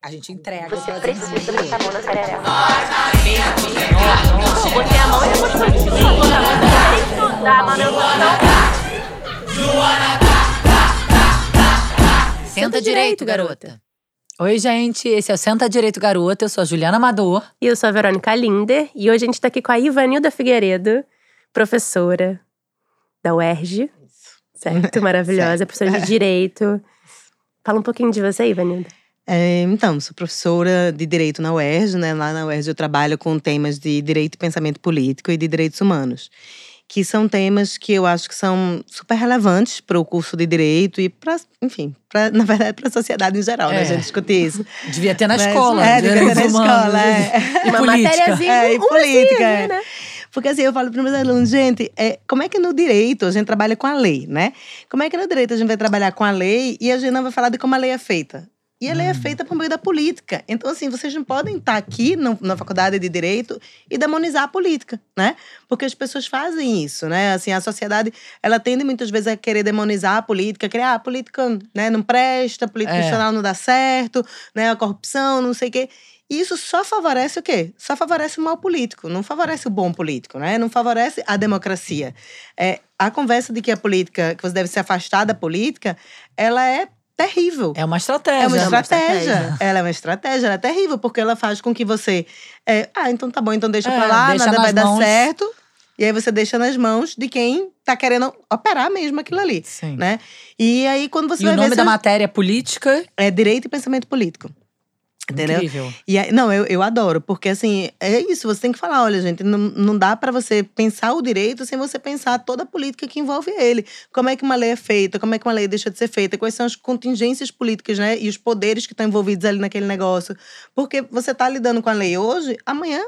A gente entrega. Você precisa botar a mão na. Eu botei a mão e depois foi tipo, eu botei a mão dentro da manutenção. Senta direito, garota. Oi, gente. Esse é o Senta Direito Garota. Eu sou a Juliana Amador. E eu sou a Verônica Linder. E hoje a gente tá aqui com a Ivanilda Figueiredo, professora da UERJ. Certo? Maravilhosa, professora de Direito. Fala um pouquinho de você, Ivanilda. É, então, sou professora de Direito na UERJ, né? Lá na UERJ eu trabalho com temas de Direito e Pensamento Político e de Direitos Humanos. Que são temas que eu acho que são super relevantes para o curso de Direito e para, enfim, pra, na verdade, para a sociedade em geral, né? É. A gente discutir isso. Devia ter na Mas- escola. É, devia ter na escola, é. E Uma matériazinha, É, e política, assim, é. né? Porque assim, eu falo para meus alunos, gente, é, como é que no direito a gente trabalha com a lei, né? Como é que no direito a gente vai trabalhar com a lei e a gente não vai falar de como a lei é feita? E a lei é feita por meio da política. Então, assim, vocês não podem estar aqui no- na faculdade de Direito e demonizar a política, né? Porque as pessoas fazem isso, né? Assim, a sociedade, ela tende muitas vezes a querer demonizar a política, querer, ah, a política né, não presta, a política É. institucional não dá certo, né? A corrupção, não sei o quê. E isso só favorece o quê? Só favorece o mal político, não favorece o bom político, né? Não favorece a democracia. É, a conversa de que a política, que você deve se afastar da política, ela é terrível. É uma estratégia. É uma uma estratégia. estratégia. Ela é uma estratégia, ela é terrível, porque ela faz com que você. é, ah, então tá bom, então deixa É, pra lá, deixa nada vai dar mãos. certo. E aí você deixa nas mãos de quem tá querendo operar mesmo aquilo ali. Sim. Né? E aí, quando você E vai o nome ver. da seus- matéria é política. É direito e pensamento político. Entendeu? Incrível. E aí, não, eu, eu adoro, porque assim, é isso, você tem que falar, olha, gente, não, não dá pra você pensar o direito sem você pensar toda a política que envolve ele. Como é que uma lei é feita, como é que uma lei deixa de ser feita, quais são as contingências políticas, né? E os poderes que estão envolvidos ali naquele negócio. Porque você tá lidando com a lei hoje, amanhã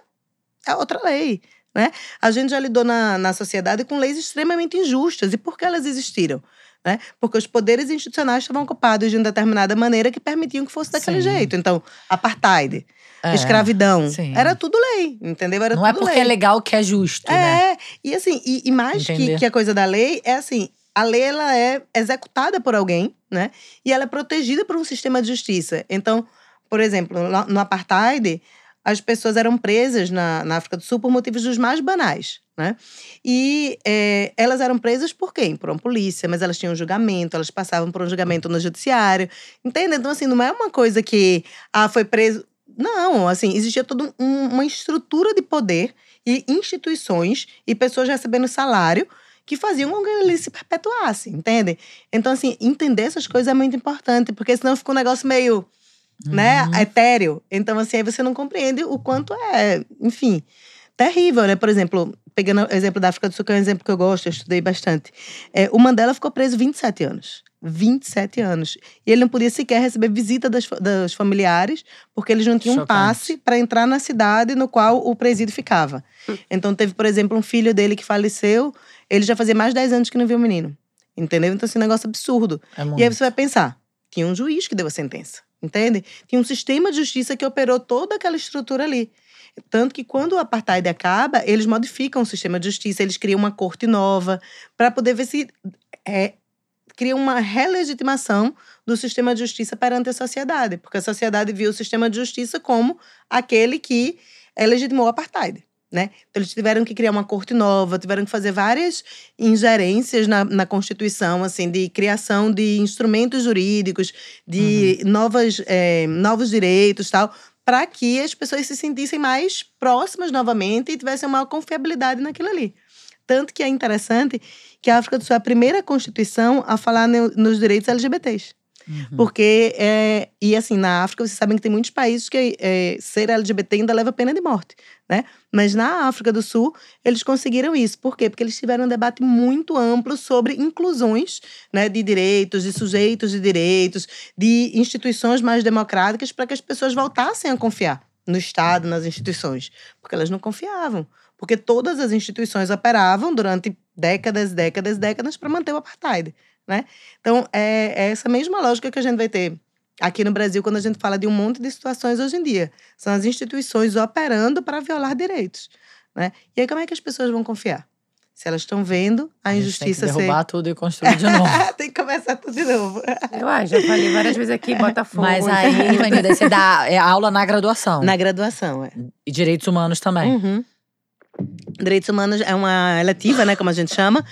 é outra lei. Né? A gente já lidou na, na sociedade com leis extremamente injustas. E por que elas existiram? Né? Porque os poderes institucionais estavam ocupados de uma determinada maneira que permitiam que fosse daquele Sim. jeito. Então, apartheid, É. escravidão, sim. era tudo lei, entendeu? Era Não é porque lei. é legal que é justo, né? É, e assim, e, e mais que, que a coisa da lei, é assim, a lei ela é executada por alguém, né? E ela é protegida por um sistema de justiça. Então, por exemplo, no, no apartheid, as pessoas eram presas na, na África do Sul por motivos dos mais banais, né? E é, elas eram presas por quem? Por uma polícia, mas elas tinham um julgamento, elas passavam por um julgamento no judiciário, entende? Então, assim, não é uma coisa que, ah, foi preso… Não, assim, existia toda um- uma estrutura de poder e instituições e pessoas recebendo salário que faziam com que ele se perpetuasse, entende? Então, assim, entender essas coisas é muito importante, porque senão fica um negócio meio, né, Uhum. etéreo. Então, assim, aí você não compreende o quanto é, enfim, terrível, né? Por exemplo, pegando o exemplo da África do Sul, que é um exemplo que eu gosto, eu estudei bastante. É, o Mandela ficou preso 27 anos. 27 anos. E ele não podia sequer receber visita das, dos familiares, porque eles não tinham um Chocante. passe para entrar na cidade no qual o presídio ficava. Então, teve, por exemplo, um filho dele que faleceu, ele já fazia mais de 10 anos que não viu o menino. Entendeu? Então, esse é um negócio absurdo. É E aí você vai pensar: tinha um juiz que deu a sentença, entende? Tinha um sistema de justiça que operou toda aquela estrutura ali. Tanto que quando o apartheid acaba, eles modificam o sistema de justiça, eles criam uma corte nova para poder ver se é, cria uma relegitimação do sistema de justiça perante a sociedade, porque a sociedade viu o sistema de justiça como aquele que é, legitimou o apartheid. Né? Então, eles tiveram que criar uma corte nova, tiveram que fazer várias ingerências na, na Constituição, assim, de criação de instrumentos jurídicos, de novas, eh, novos direitos tal, para que as pessoas se sentissem mais próximas novamente e tivessem uma confiabilidade naquilo ali. Tanto que é interessante que a África do Sul é a primeira Constituição a falar no- nos direitos LGBTs. Uhum. Porque, é, e assim, na África, vocês sabem que tem muitos países que é, ser LGBT ainda leva pena de morte, né? Mas na África do Sul, eles conseguiram isso. Por quê? Porque eles tiveram um debate muito amplo sobre inclusões né, de direitos, de sujeitos de direitos, de instituições mais democráticas, para que as pessoas voltassem a confiar no Estado, nas instituições. Porque elas não confiavam. Porque todas as instituições operavam durante décadas, décadas, décadas para manter o apartheid. Né? Então, é, é essa mesma lógica que a gente vai ter aqui no Brasil quando a gente fala de um monte de situações hoje em dia. São as instituições operando para violar direitos. Né? E aí, como é que as pessoas vão confiar? Se elas estão vendo a, A injustiça tem que ser. derrubar tudo e construir de novo. tem que começar tudo de novo. Eu acho, já falei várias vezes aqui, Botafogo. Mas aí, Ivanilda, você dá é, aula na graduação. Na graduação, é. E direitos humanos também. Uhum. Direitos humanos é uma eletiva, né, como a gente chama.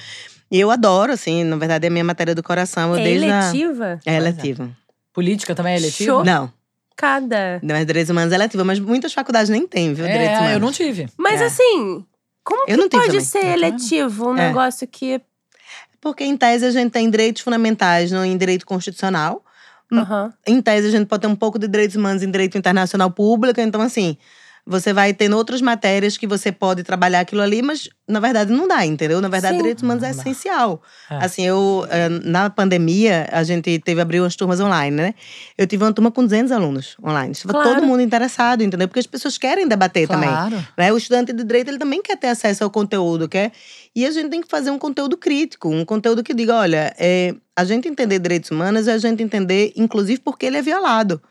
E eu adoro, assim, na verdade é a minha matéria do coração. Eu É desde a- eletiva? É eletiva. Política também é eletiva? Show. Não, Cada. é direitos humanos é eletiva, mas muitas faculdades nem têm, viu, direitos humanos. É, eu não tive. Mas É. assim, como Eu que pode também. ser eletivo um É. negócio que. Porque em tese a gente tem direitos fundamentais no, em direito constitucional. Hum. Aham. Em tese a gente pode ter um pouco de direitos humanos em direito internacional público. Então, assim, você vai tendo outras matérias que você pode trabalhar aquilo ali, mas na verdade não dá, entendeu? Na verdade, Sim. direitos humanos é essencial. É. Assim, eu, eh, na pandemia, a gente teve abrir umas turmas online, né? Eu tive uma turma com 200 alunos online. Estava Claro. todo mundo interessado, entendeu? Porque as pessoas querem debater também. Claro. Né? O estudante de direito ele também quer ter acesso ao conteúdo, quer? E a gente tem que fazer um conteúdo crítico, um conteúdo que diga, olha, é, a gente entender direitos humanos é a gente entender, inclusive, porque ele é violado.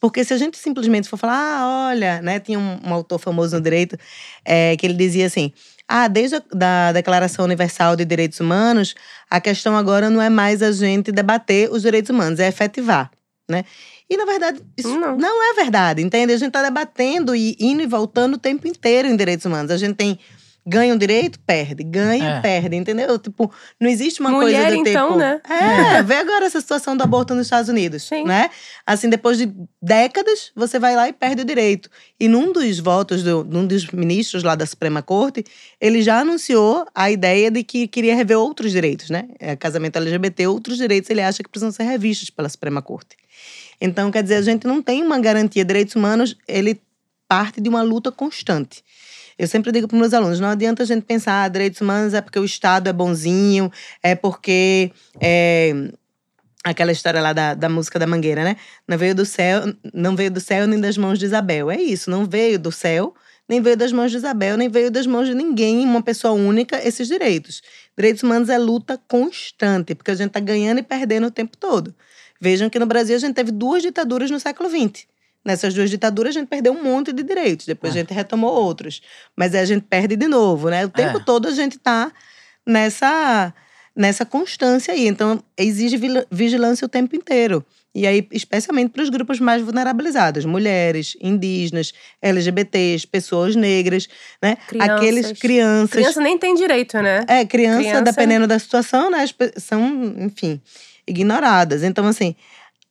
Porque se a gente simplesmente for falar, ah, olha, né? Tinha um, um autor famoso no direito é, que ele dizia assim: ah, desde a da Declaração Universal de Direitos Humanos, a questão agora não é mais a gente debater os direitos humanos, é efetivar, né? E, na verdade, isso Não. não, é verdade, entende? A gente está debatendo e indo e voltando o tempo inteiro em direitos humanos. A gente tem ganha um direito, perde, ganha, É. perde, entendeu? Tipo, não existe uma Mulher, coisa do tipo… então, né? É, vê agora essa situação do aborto nos Estados Unidos, Sim. né? Assim, depois de décadas, você vai lá e perde o direito. E num dos votos, do, num dos ministros lá da Suprema Corte, ele já anunciou a ideia de que queria rever outros direitos, né? É, casamento LGBT, outros direitos ele acha que precisam ser revistos pela Suprema Corte. Então, quer dizer, a gente não tem uma garantia. Direitos humanos, ele parte de uma luta constante. Eu sempre digo para meus alunos, não adianta a gente pensar, ah, direitos humanos é porque o Estado é bonzinho, é porque é, aquela história lá da, da música da Mangueira, né? Não veio do céu, não veio do céu nem das mãos de Isabel. É isso, não veio do céu, nem veio das mãos de Isabel, nem veio das mãos de ninguém, uma pessoa única, esses direitos. Direitos humanos é luta constante, porque a gente está ganhando e perdendo o tempo todo. Vejam que no Brasil a gente teve duas ditaduras no século XX. Nessas duas ditaduras a gente perdeu um monte de direitos, depois É. a gente retomou outros. Mas aí a gente perde de novo, né? O tempo É. todo a gente está nessa, nessa constância aí. Então, exige vigilância o tempo inteiro. E aí, especialmente para os grupos mais vulnerabilizados, mulheres, indígenas, LGBTs, pessoas negras, né? Crianças. Aqueles crianças. Criança nem tem direito, né? É, criança, Criança- dependendo da situação, né? São, enfim, ignoradas. Então, assim,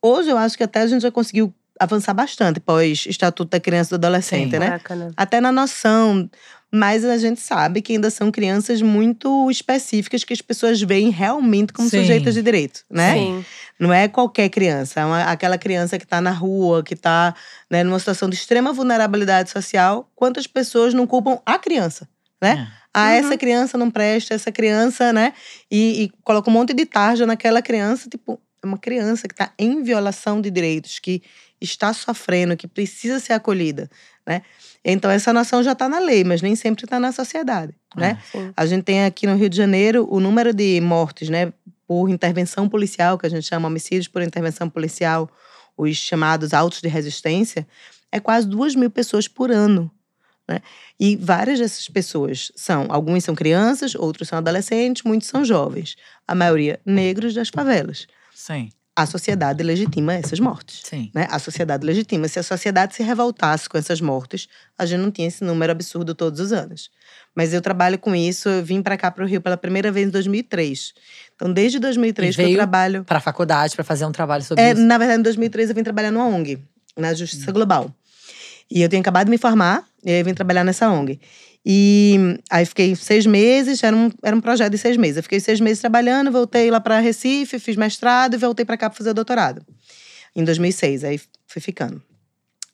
hoje eu acho que até a gente já conseguiu avançar bastante pós Estatuto da Criança e do Adolescente, Sim. né? Bacana. Até na noção. Mas a gente sabe que ainda são crianças muito específicas que as pessoas veem realmente como Sim. sujeitas de direito, né? Sim. Não é qualquer criança, é uma- aquela criança que está na rua, que está né, numa situação de extrema vulnerabilidade social. Quantas pessoas não culpam a criança, né? É. Ah, Uhum. essa criança não presta, essa criança, né? E, e coloca um monte de tarja naquela criança, tipo, é uma criança que está em violação de direitos, que está sofrendo, que precisa ser acolhida, né? Então essa noção já está na lei, mas nem sempre está na sociedade, né? Sim. A gente tem aqui no Rio de Janeiro o número de mortes, né, por intervenção policial, que a gente chama homicídios por intervenção policial, os chamados autos de resistência, é quase duas mil pessoas por ano. Né? E várias dessas pessoas são, alguns são crianças, outros são adolescentes, muitos são jovens. A maioria negros das favelas. Sim, A sociedade legitima essas mortes. sim. Né? A sociedade legitima. Se a sociedade se revoltasse com essas mortes, a gente não tinha esse número absurdo todos os anos. Mas eu trabalho com isso, eu vim para cá para o Rio pela primeira vez em 2003. Então, desde 2003 E que eu trabalho. Pra faculdade, pra fazer um trabalho sobre É, isso. na verdade, em 2003 eu vim trabalhar numa ONG, na Hum. Justiça Global. E eu tinha acabado de me formar, e aí eu vim trabalhar nessa ONG. E aí fiquei seis meses, era um, era um projeto de seis meses. Eu fiquei seis meses trabalhando, voltei lá para Recife, fiz mestrado e voltei para cá para fazer o doutorado. Em 2006, aí fui ficando.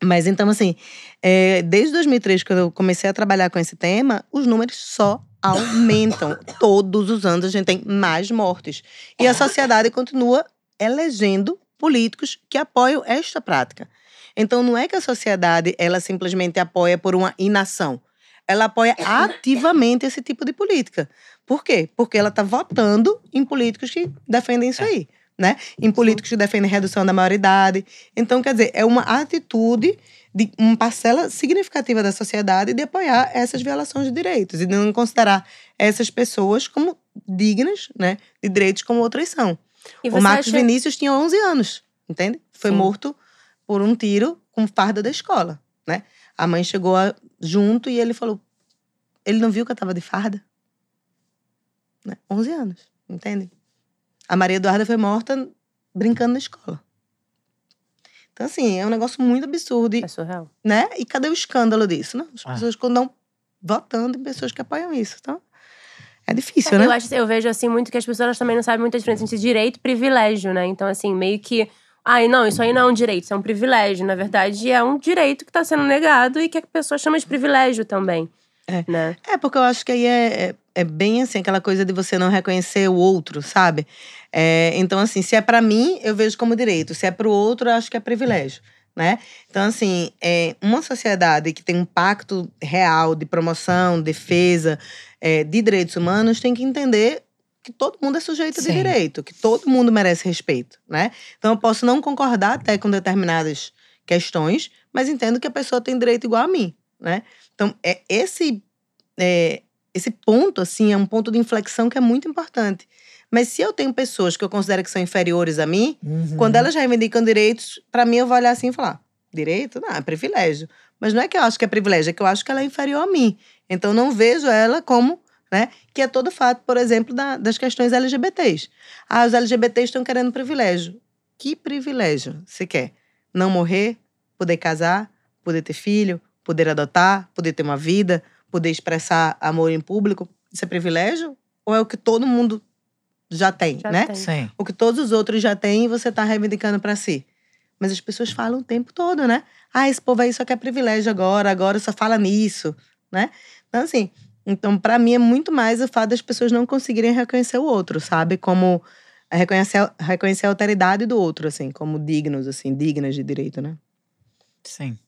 Mas então, assim, é, desde 2003, quando eu comecei a trabalhar com esse tema, os números só aumentam. Todos os anos a gente tem mais mortes. E a sociedade continua elegendo políticos que apoiam esta prática. Então, não é que a sociedade ela simplesmente apoia por uma inação. Ela apoia ativamente esse tipo de política. Por quê? Porque ela está votando em políticos que defendem isso aí. né? Em políticos que defendem redução da maioridade. Então, quer dizer, é uma atitude de uma parcela significativa da sociedade de apoiar essas violações de direitos e de não considerar essas pessoas como dignas, né, de direitos como outras são. E O Marcos acha- Vinícius tinha 11 anos, entende? Foi Sim. morto por um tiro com farda da escola, né? A mãe chegou a- junto e ele falou: ele não viu que eu tava de farda? Né? 11 anos, entende? A Maria Eduarda foi morta brincando na escola. Então, assim, é um negócio muito absurdo. E, É surreal. né? E cadê o escândalo disso? Não? As Ah. pessoas estão votando em pessoas que apoiam isso. Então, é difícil, Eu, né? acho, eu vejo assim muito que as pessoas também não sabem muita diferença entre direito e privilégio, né? Então, assim, meio que. Ai, não, isso aí não é um direito, isso é um privilégio. Na verdade, é um direito que está sendo negado e que a pessoa chama de privilégio também. É. Né? É, porque eu acho que aí é, é, é bem assim, aquela coisa de você não reconhecer o outro, sabe? É, então, assim, se é pra mim, eu vejo como direito. Se é pro outro, eu acho que é privilégio, né? Então, assim, é, uma sociedade que tem um pacto real de promoção, defesa é, de direitos humanos tem que entender que todo mundo é sujeito de Sim. direito, que todo mundo merece respeito, né? Então, eu posso não concordar até com determinadas questões, mas entendo que a pessoa tem direito igual a mim, né? Então, é esse é, esse ponto, assim, é um ponto de inflexão que é muito importante. Mas se eu tenho pessoas que eu considero que são inferiores a mim, Uhum. quando elas reivindicam direitos, pra mim eu vou olhar assim e falar: direito? Não, é privilégio. Mas não é que eu acho que é privilégio, é que eu acho que ela é inferior a mim. Então não vejo ela como, né? Que é todo o fato, por exemplo, da- das questões LGBTs. Ah, os LGBTs estão querendo privilégio. Que privilégio você quer? Não morrer, poder casar, poder ter filho, poder adotar, poder ter uma vida, poder expressar amor em público. Isso é privilégio? Ou é o que todo mundo já tem, Já né? tem. Sim. o que todos os outros já têm e você tá reivindicando para si. Mas as pessoas falam o tempo todo, né? Ah, esse povo aí só quer privilégio agora, agora só fala nisso, né? Então, assim, então para mim é muito mais o fato das pessoas não conseguirem reconhecer o outro, sabe? Como reconhecer, reconhecer a alteridade do outro, assim, como dignos, assim, dignas de direito, né? Sim.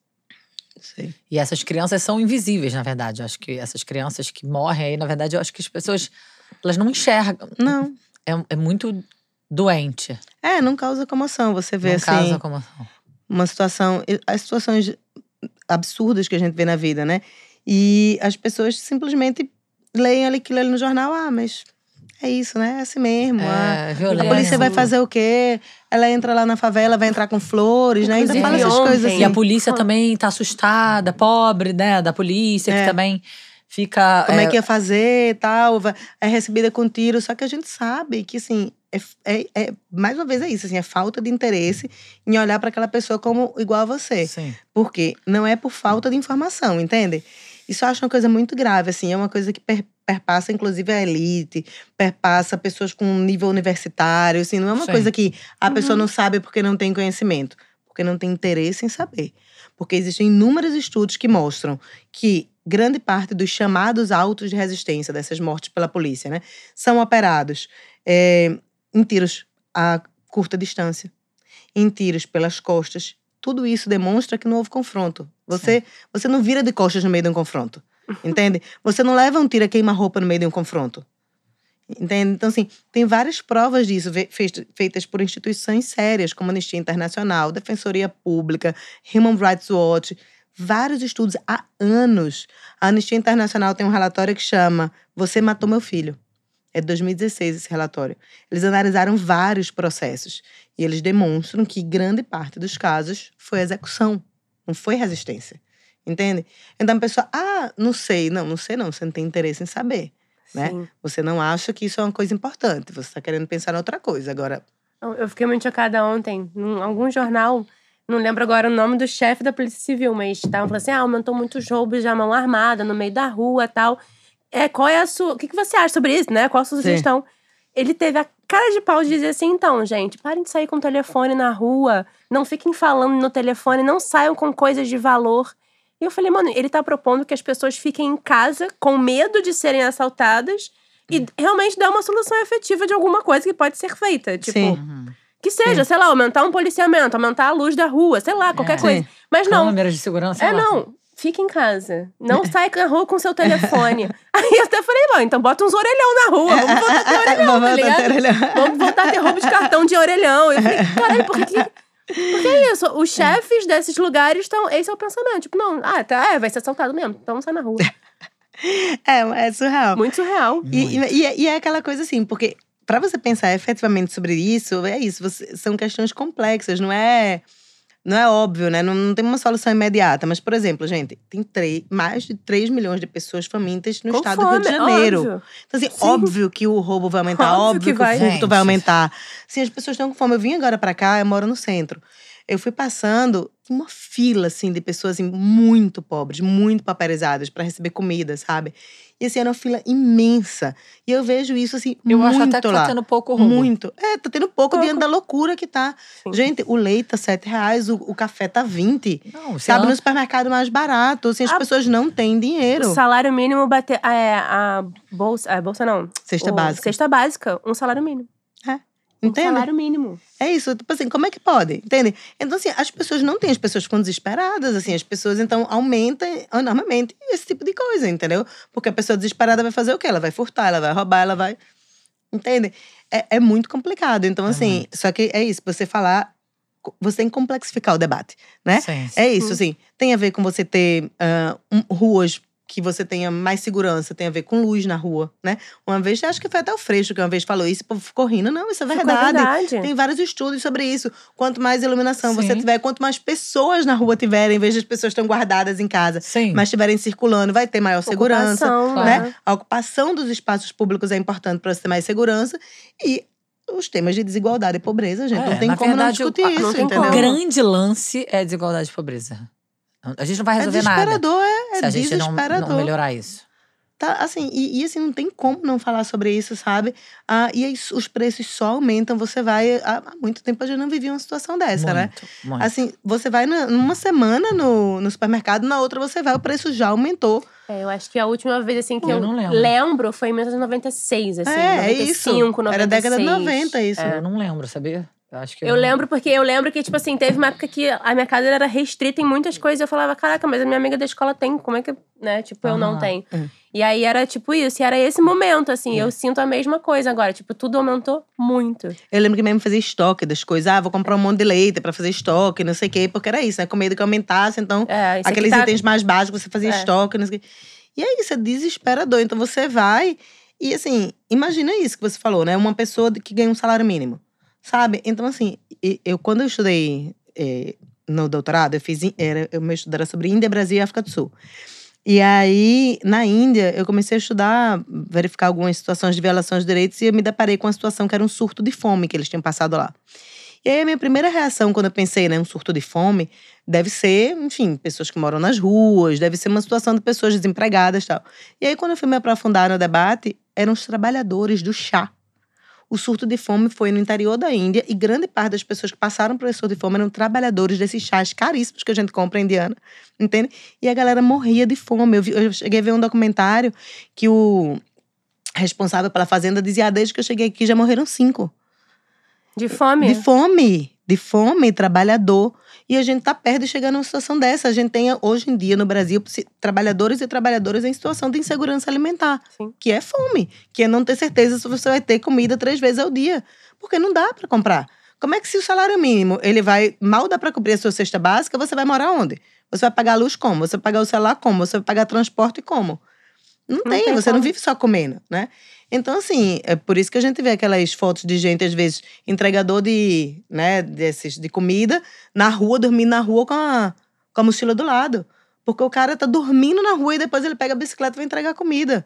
Sei. E essas crianças são invisíveis, na verdade. Eu acho que essas crianças que morrem aí, na verdade, eu acho que as pessoas elas não enxergam. Não. É, é muito doente. É, não causa comoção. Você vê, não assim, causa comoção. uma situação. As situações absurdas que a gente vê na vida, né? E as pessoas simplesmente leem ali aquilo ali no jornal. Ah, mas é isso, né? É assim mesmo. ah, É, a violência. polícia vai fazer o quê? Ela entra lá na favela, vai entrar com flores, né? Ainda fala essas ontem- coisas assim. E a polícia também tá assustada, pobre, né? Da polícia, É. que também fica. Como é, é, que ia fazer e tal, é recebida com tiro. Só que a gente sabe que, assim, é, é- é- mais uma vez é isso, assim, é falta de interesse em olhar para aquela pessoa como igual a você. Sim. Porque não é por falta de informação, entende? Isso eu acho uma coisa muito grave, assim, é uma coisa que per- perpassa, inclusive, a elite, perpassa pessoas com nível universitário, assim, não é uma Sim. coisa que a pessoa Uhum. não sabe porque não tem conhecimento, porque não tem interesse em saber. Porque existem inúmeros estudos que mostram que grande parte dos chamados autos de resistência dessas mortes pela polícia, né, são operados é, em tiros a curta distância, em tiros pelas costas. Tudo isso demonstra que não houve confronto. Você, você não vira de costas no meio de um confronto. Entende? Você não leva um tiro a queima-roupa no meio de um confronto. Entende? Então, assim, tem várias provas disso feitas por instituições sérias, como Anistia Internacional, Defensoria Pública, Human Rights Watch, vários estudos há anos. A Anistia Internacional tem um relatório que chama Você Matou Meu Filho. É de 2016 esse relatório. Eles analisaram vários processos e eles demonstram que grande parte dos casos foi execução, não foi resistência. Entende? Então a pessoa, ah, não sei. Não, não sei não, você não tem interesse em saber. Né? Sim. Você não acha que isso é uma coisa importante, você está querendo pensar em outra coisa. Agora, Eu fiquei muito chocada ontem. Em algum jornal, não lembro agora o nome do chefe da Polícia Civil, mas estavam falando assim: ah, aumentou muito os roubos de mão armada no meio da rua e tal. É, qual é a sua. O que, que você acha sobre isso, né? Qual a sua Sim. sugestão? Ele teve a cara de pau de dizer assim: então, gente, parem de sair com o telefone na rua, não fiquem falando no telefone, não saiam com coisas de valor. E eu falei, mano, ele tá propondo que as pessoas fiquem em casa com medo de serem assaltadas e realmente dar uma solução efetiva de alguma coisa que pode ser feita. Tipo, Sim. Uhum. que seja, sei lá, aumentar um policiamento, aumentar a luz da rua, sei lá, qualquer É. coisa. Sim. Mas não, Câmeras de segurança. é lá. não. Fica em casa. Não sai na rua com seu telefone. Aí eu até falei, bom, então bota uns orelhão na rua. Vamos voltar a ter orelhão, Vamos tá voltar a ligado? orelhão. Vamos voltar a ter roubo de cartão de orelhão. Eu falei, caralho, por que que... Porque é isso, os chefes desses lugares estão. Esse é o pensamento. Tipo, não, ah, tá, é, vai ser assaltado mesmo. Então sair na rua. É, é surreal. Muito surreal. E, e, e é- e é aquela coisa assim, porque para você pensar efetivamente sobre isso, é isso, você- são questões complexas, não é não é óbvio, né? Não, não tem uma solução imediata. Mas, por exemplo, gente, tem três, mais de 3 milhões de pessoas famintas no Com estado do Rio de fome, Janeiro. óbvio. Então, assim, Sim. óbvio que o roubo vai aumentar, Óbvio óbvio, que que, vai. o furto Gente. vai aumentar. Sim, as pessoas estão com fome. Eu vim agora pra cá, eu moro no centro. Eu fui passando uma fila, assim, de pessoas assim, muito pobres, muito paparizadas para receber comida, sabe? E assim, era uma fila imensa. E eu vejo isso, assim, Eu muito acho até que lá. tá tendo pouco roubo. Muito. É, tá tendo pouco, Pouco. diante da loucura que tá. Sim. Gente, o leite tá 7 reais, o, o café tá 20. Não, Sabe, anda- no supermercado mais barato. Assim, as A- pessoas não têm dinheiro. O salário mínimo bater. É, a bolsa. A bolsa não. Cesta O- básica. Cesta básica, um salário mínimo. Um Entende? salário mínimo. É isso, tipo assim, como é que pode? Entende? Então, assim, as pessoas não têm, as pessoas ficam desesperadas, assim, as pessoas, então, aumentam enormemente esse tipo de coisa, entendeu? Porque a pessoa desesperada vai fazer o quê? Ela vai furtar, ela vai roubar, ela vai. Entende? É, é muito complicado. Então, É assim, muito. só que é isso, você falar. Você tem que complexificar o debate, né? Sim. É isso, Sim. assim. Tem a ver com você ter ah, um- ruas que você tenha mais segurança, tem a ver com luz na rua, né? Uma vez, acho que foi até o Freixo que uma vez falou isso, o povo ficou rindo. Não, isso é verdade. verdade. Tem vários estudos sobre isso. Quanto mais iluminação você Sim. tiver, quanto mais pessoas na rua tiverem, em vez de as pessoas estão guardadas em casa, Sim. mas estiverem circulando, vai ter maior segurança. Ocupação, Né? A ocupação dos espaços públicos é importante para você ter mais segurança. E os temas de desigualdade e pobreza, gente. É, não tem como verdade, não discutir o- isso, não entendeu? O grande lance é desigualdade e pobreza. A gente não vai É resolver nada desesperador, é, é se a gente não, desesperador. não melhorar isso. Tá, assim, e, e, assim, não tem como não falar sobre isso, sabe? Ah, e aí, os preços só aumentam. Você vai. Há, há muito tempo a gente não vivia uma situação dessa, né? muito, muito. Assim, você vai numa semana no, no supermercado, na outra você vai, o preço já aumentou. É, eu acho que a última vez assim que Eu eu, não lembro. foi em 1996, assim. é, é isso. 95, 96. Era década de 90 isso. Eu não lembro, sabia? Eu acho que Eu não- lembro porque eu lembro que, tipo assim, teve uma época que a minha casa era restrita em muitas coisas. Eu falava, caraca, mas a minha amiga da escola tem, como é que, né? Tipo, eu não Aham. tenho. Hum. E aí era tipo isso, e era esse momento, assim, eu sinto a mesma coisa agora. Tipo, tudo aumentou muito. Eu lembro que mesmo fazia estoque das coisas. Ah, vou comprar um monte de leite pra fazer estoque, não sei o quê. Porque era isso, né? Com medo que aumentasse. Então, É, aqui aqueles tá- itens mais básicos, você fazia É. estoque, não sei o quê. E é isso, é desesperador. Então, você vai… E, assim, imagina isso que você falou, né? Uma pessoa que ganha um salário mínimo, sabe? Então, assim, eu quando eu estudei eh, no doutorado, eu fiz… Era, o meu estudo era sobre Índia, Brasil e África do Sul. E aí, na Índia, eu comecei a estudar, verificar algumas situações de violação de direitos e eu me deparei com uma situação que era um surto de fome que eles tinham passado lá. E aí, a minha primeira reação quando eu pensei, né, um surto de fome, deve ser, enfim, pessoas que moram nas ruas, deve ser uma situação de pessoas desempregadas e tal. E aí, quando eu fui me aprofundar no debate, eram os trabalhadores do chá. O surto de fome foi no interior da Índia e grande parte das pessoas que passaram por esse surto de fome eram trabalhadores desses chás caríssimos que a gente compra indiana, entende? E a galera morria de fome. Eu, vi- eu cheguei a ver um documentário que o responsável pela fazenda dizia: ah, desde que eu cheguei aqui já morreram cinco. De fome. De fome. De fome, trabalhador. E a gente tá perto de chegar numa situação dessa. A gente tem, hoje em dia, no Brasil, trabalhadores e trabalhadoras em situação de insegurança alimentar. Sim. Que é fome. Que é não ter certeza se você vai ter comida três vezes ao dia. Porque não dá para comprar. Como é que se o salário mínimo, ele vai… Mal dá para cobrir a sua cesta básica, você vai morar onde? Você vai pagar a luz como? Você vai pagar o celular como? Você vai pagar transporte como? Não, tem, tem você não como. vive só comendo, né? Então, assim, é por isso que a gente vê aquelas fotos de gente, às vezes, entregador de, né, desses, de comida, na rua, dormindo na rua com a, com a mochila do lado. Porque o cara tá dormindo na rua e depois ele pega a bicicleta e vai entregar comida.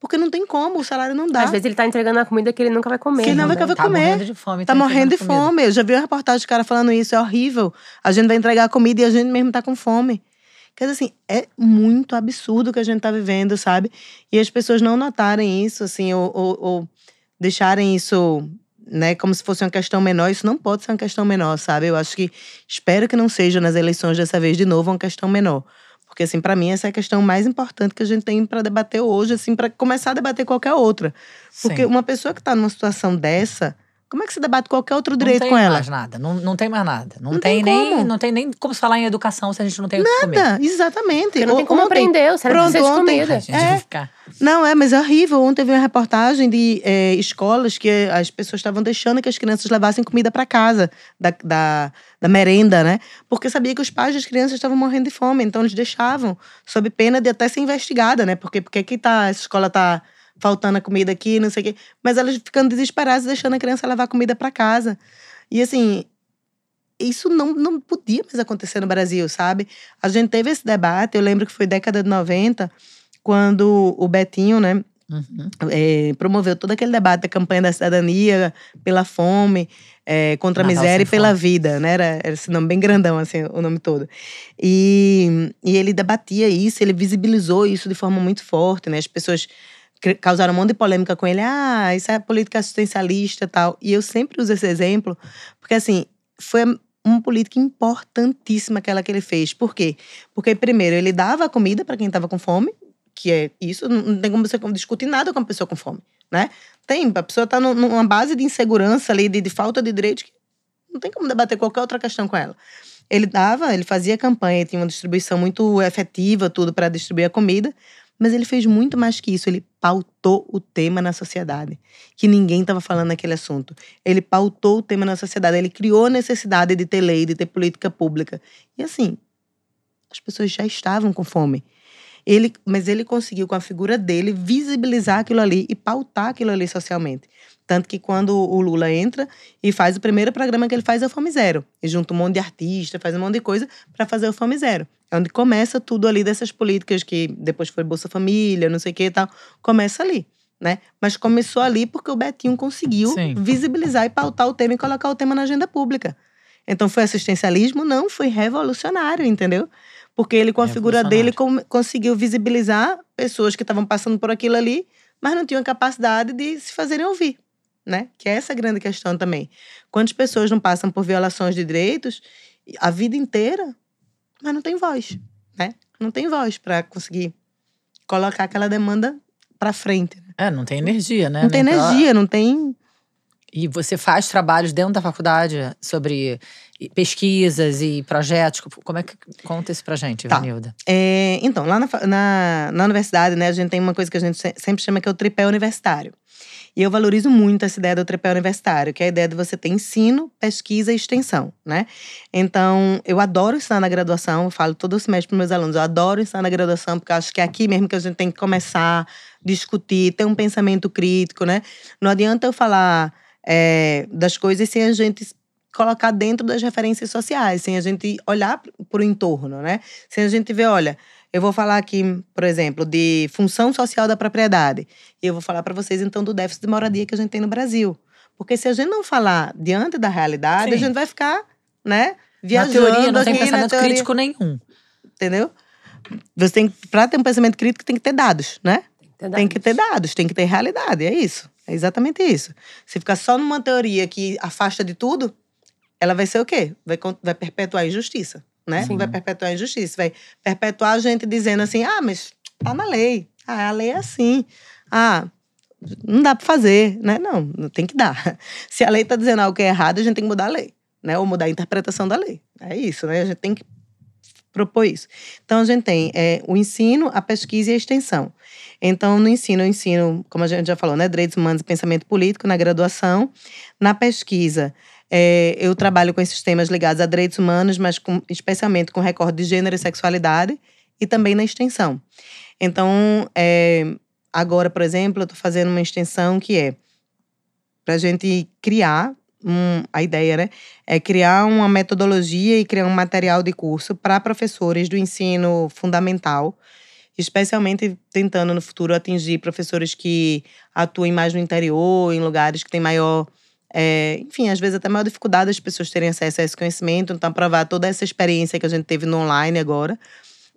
Porque não tem como, o salário não dá. Às vezes ele tá entregando a comida que ele nunca vai comer. Que não vai também. vai comer. Tá morrendo de fome. Tá morrendo de comida. fome. Eu já vi uma reportagem de cara falando isso, é horrível. A gente vai entregar comida e a gente mesmo tá com fome. Quer dizer assim, é muito absurdo o que a gente tá vivendo, sabe? E as pessoas não notarem isso, assim, ou, ou, ou deixarem isso, né, como se fosse uma questão menor. Isso não pode ser uma questão menor, sabe? Eu acho que, espero que não seja nas eleições dessa vez de novo uma questão menor. Porque, assim, para mim, essa é a questão mais importante que a gente tem para debater hoje, assim, para começar a debater qualquer outra. Porque Sim. uma pessoa que está numa situação dessa, Como é que você debate qualquer outro Não direito tem com ela? mais nada. Não, não tem mais nada. Não, Não tem, tem nem, como. não tem nem como se falar em educação se a gente não tem o que comer. Nada, exatamente. Porque não tem como ontem- aprender, o cérebro pronto, precisa de ontem- comida. A gente É. ficar. Não, é, mas é horrível. Ontem vi uma reportagem de é, escolas que as pessoas estavam deixando que as crianças levassem comida para casa, da, da, da merenda, né? Porque sabia que os pais das crianças estavam morrendo de fome. Então eles deixavam, sob pena de até ser investigada, né? Porque, porque que tá, essa escola tá faltando a comida aqui, não sei o quê. Mas elas ficando desesperadas, deixando a criança levar comida para casa. E assim, isso não, não podia mais acontecer no Brasil, sabe? A gente teve esse debate, eu lembro que foi década de 90, quando o Betinho, né, Uhum. é, promoveu todo aquele debate da campanha da cidadania pela fome, é, contra a Natal miséria e pela fome. vida, né? Era, era esse nome bem grandão, assim, o nome todo. E, e ele debatia isso, ele visibilizou isso de forma muito forte, né? As pessoas causaram um monte de polêmica com ele. Ah, isso é política assistencialista tal. E eu sempre uso esse exemplo, porque assim, foi uma política importantíssima aquela que ele fez. Por quê? Porque, primeiro, ele dava comida para quem estava com fome, que é isso, não tem como você discutir nada com uma pessoa com fome, né? Tem, a pessoa está numa base de insegurança ali, de, de falta de direito, que não tem como debater qualquer outra questão com ela. Ele dava, ele fazia campanha, tinha uma distribuição muito efetiva, tudo para distribuir a comida, mas ele fez muito mais que isso, ele pautou o tema na sociedade, que ninguém estava falando naquele assunto. Ele pautou o tema na sociedade, ele criou a necessidade de ter lei, de ter política pública. E assim, as pessoas já estavam com fome. Ele, mas ele conseguiu, com a figura dele, visibilizar aquilo ali e pautar aquilo ali socialmente. Tanto que quando o Lula entra e faz o primeiro programa que ele faz é o Fome Zero. E junta um monte de artista, faz um monte de coisa para fazer o Fome Zero. É onde começa tudo ali dessas políticas que depois foi Bolsa Família, não sei o que e tal. Começa ali, né? Mas começou ali porque o Betinho conseguiu Sim. visibilizar e pautar o tema e colocar o tema na agenda pública. Então foi assistencialismo? Não, foi revolucionário, entendeu? Porque ele, com a figura dele, conseguiu visibilizar pessoas que estavam passando por aquilo ali, mas não tinham a capacidade de se fazerem ouvir, né? Que é essa grande questão também. Quantas pessoas não passam por violações de direitos a vida inteira, mas não tem voz, né? Não tem voz para conseguir colocar aquela demanda para frente. né? É, não tem energia, né? Não tem energia, não tem E você faz trabalhos dentro da faculdade sobre pesquisas e projetos. Como é que conta isso pra gente, Tá. Ivanilda? É, então, lá na, na, na universidade, né, a gente tem uma coisa que a gente se- sempre chama que é o tripé universitário. E eu valorizo muito essa ideia do tripé universitário, que é a ideia de você ter ensino, pesquisa e extensão, né? Então, eu adoro ensinar na graduação, eu falo todo semestre para meus alunos, eu adoro ensinar na graduação, porque acho que é aqui mesmo que a gente tem que começar, discutir, ter um pensamento crítico, né? Não adianta eu falar é, das coisas sem a gente colocar dentro das referências sociais, sem a gente olhar para o entorno, né? Sem a gente ver, olha, eu vou falar aqui, por exemplo, de função social da propriedade. E eu vou falar para vocês, então, do déficit de moradia que a gente tem no Brasil. Porque se a gente não falar diante da realidade, a Sim. gente vai ficar, né? Na Viajando teoria, não tem na pensamento crítico nenhum. Entendeu? Você tem, pra ter um pensamento crítico, tem que ter dados, né? Tem que ter dados, tem que ter realidade, é isso. É exatamente isso. Se ficar só numa teoria que afasta de tudo, ela vai ser o quê? Vai, vai perpetuar a injustiça, né? Sim. Vai perpetuar a injustiça. Vai perpetuar a gente dizendo assim, ah, mas tá na lei. Ah, a lei é assim. Ah, não dá pra fazer, né? Não, não tem que dar. Se a lei tá dizendo algo que é errado, a gente tem que mudar a lei, né? Ou mudar a interpretação da lei. É isso, né? A gente tem que propor isso. Então, a gente tem é, o ensino, a pesquisa e a extensão. Então, no ensino, eu ensino, como a gente já falou, né, direitos humanos e pensamento político na graduação. Na pesquisa, é, eu trabalho com esses temas ligados a direitos humanos, mas com, especialmente com recorde de gênero e sexualidade, e também na extensão. Então, é, agora, por exemplo, eu estou fazendo uma extensão que é para a gente criar um, a ideia, né? É criar uma metodologia e criar um material de curso para professores do ensino fundamental, especialmente tentando no futuro atingir professores que atuem mais no interior, em lugares que têm maior. É, enfim, às vezes até maior dificuldade das pessoas terem acesso a esse conhecimento, então provar toda essa experiência que a gente teve no online agora,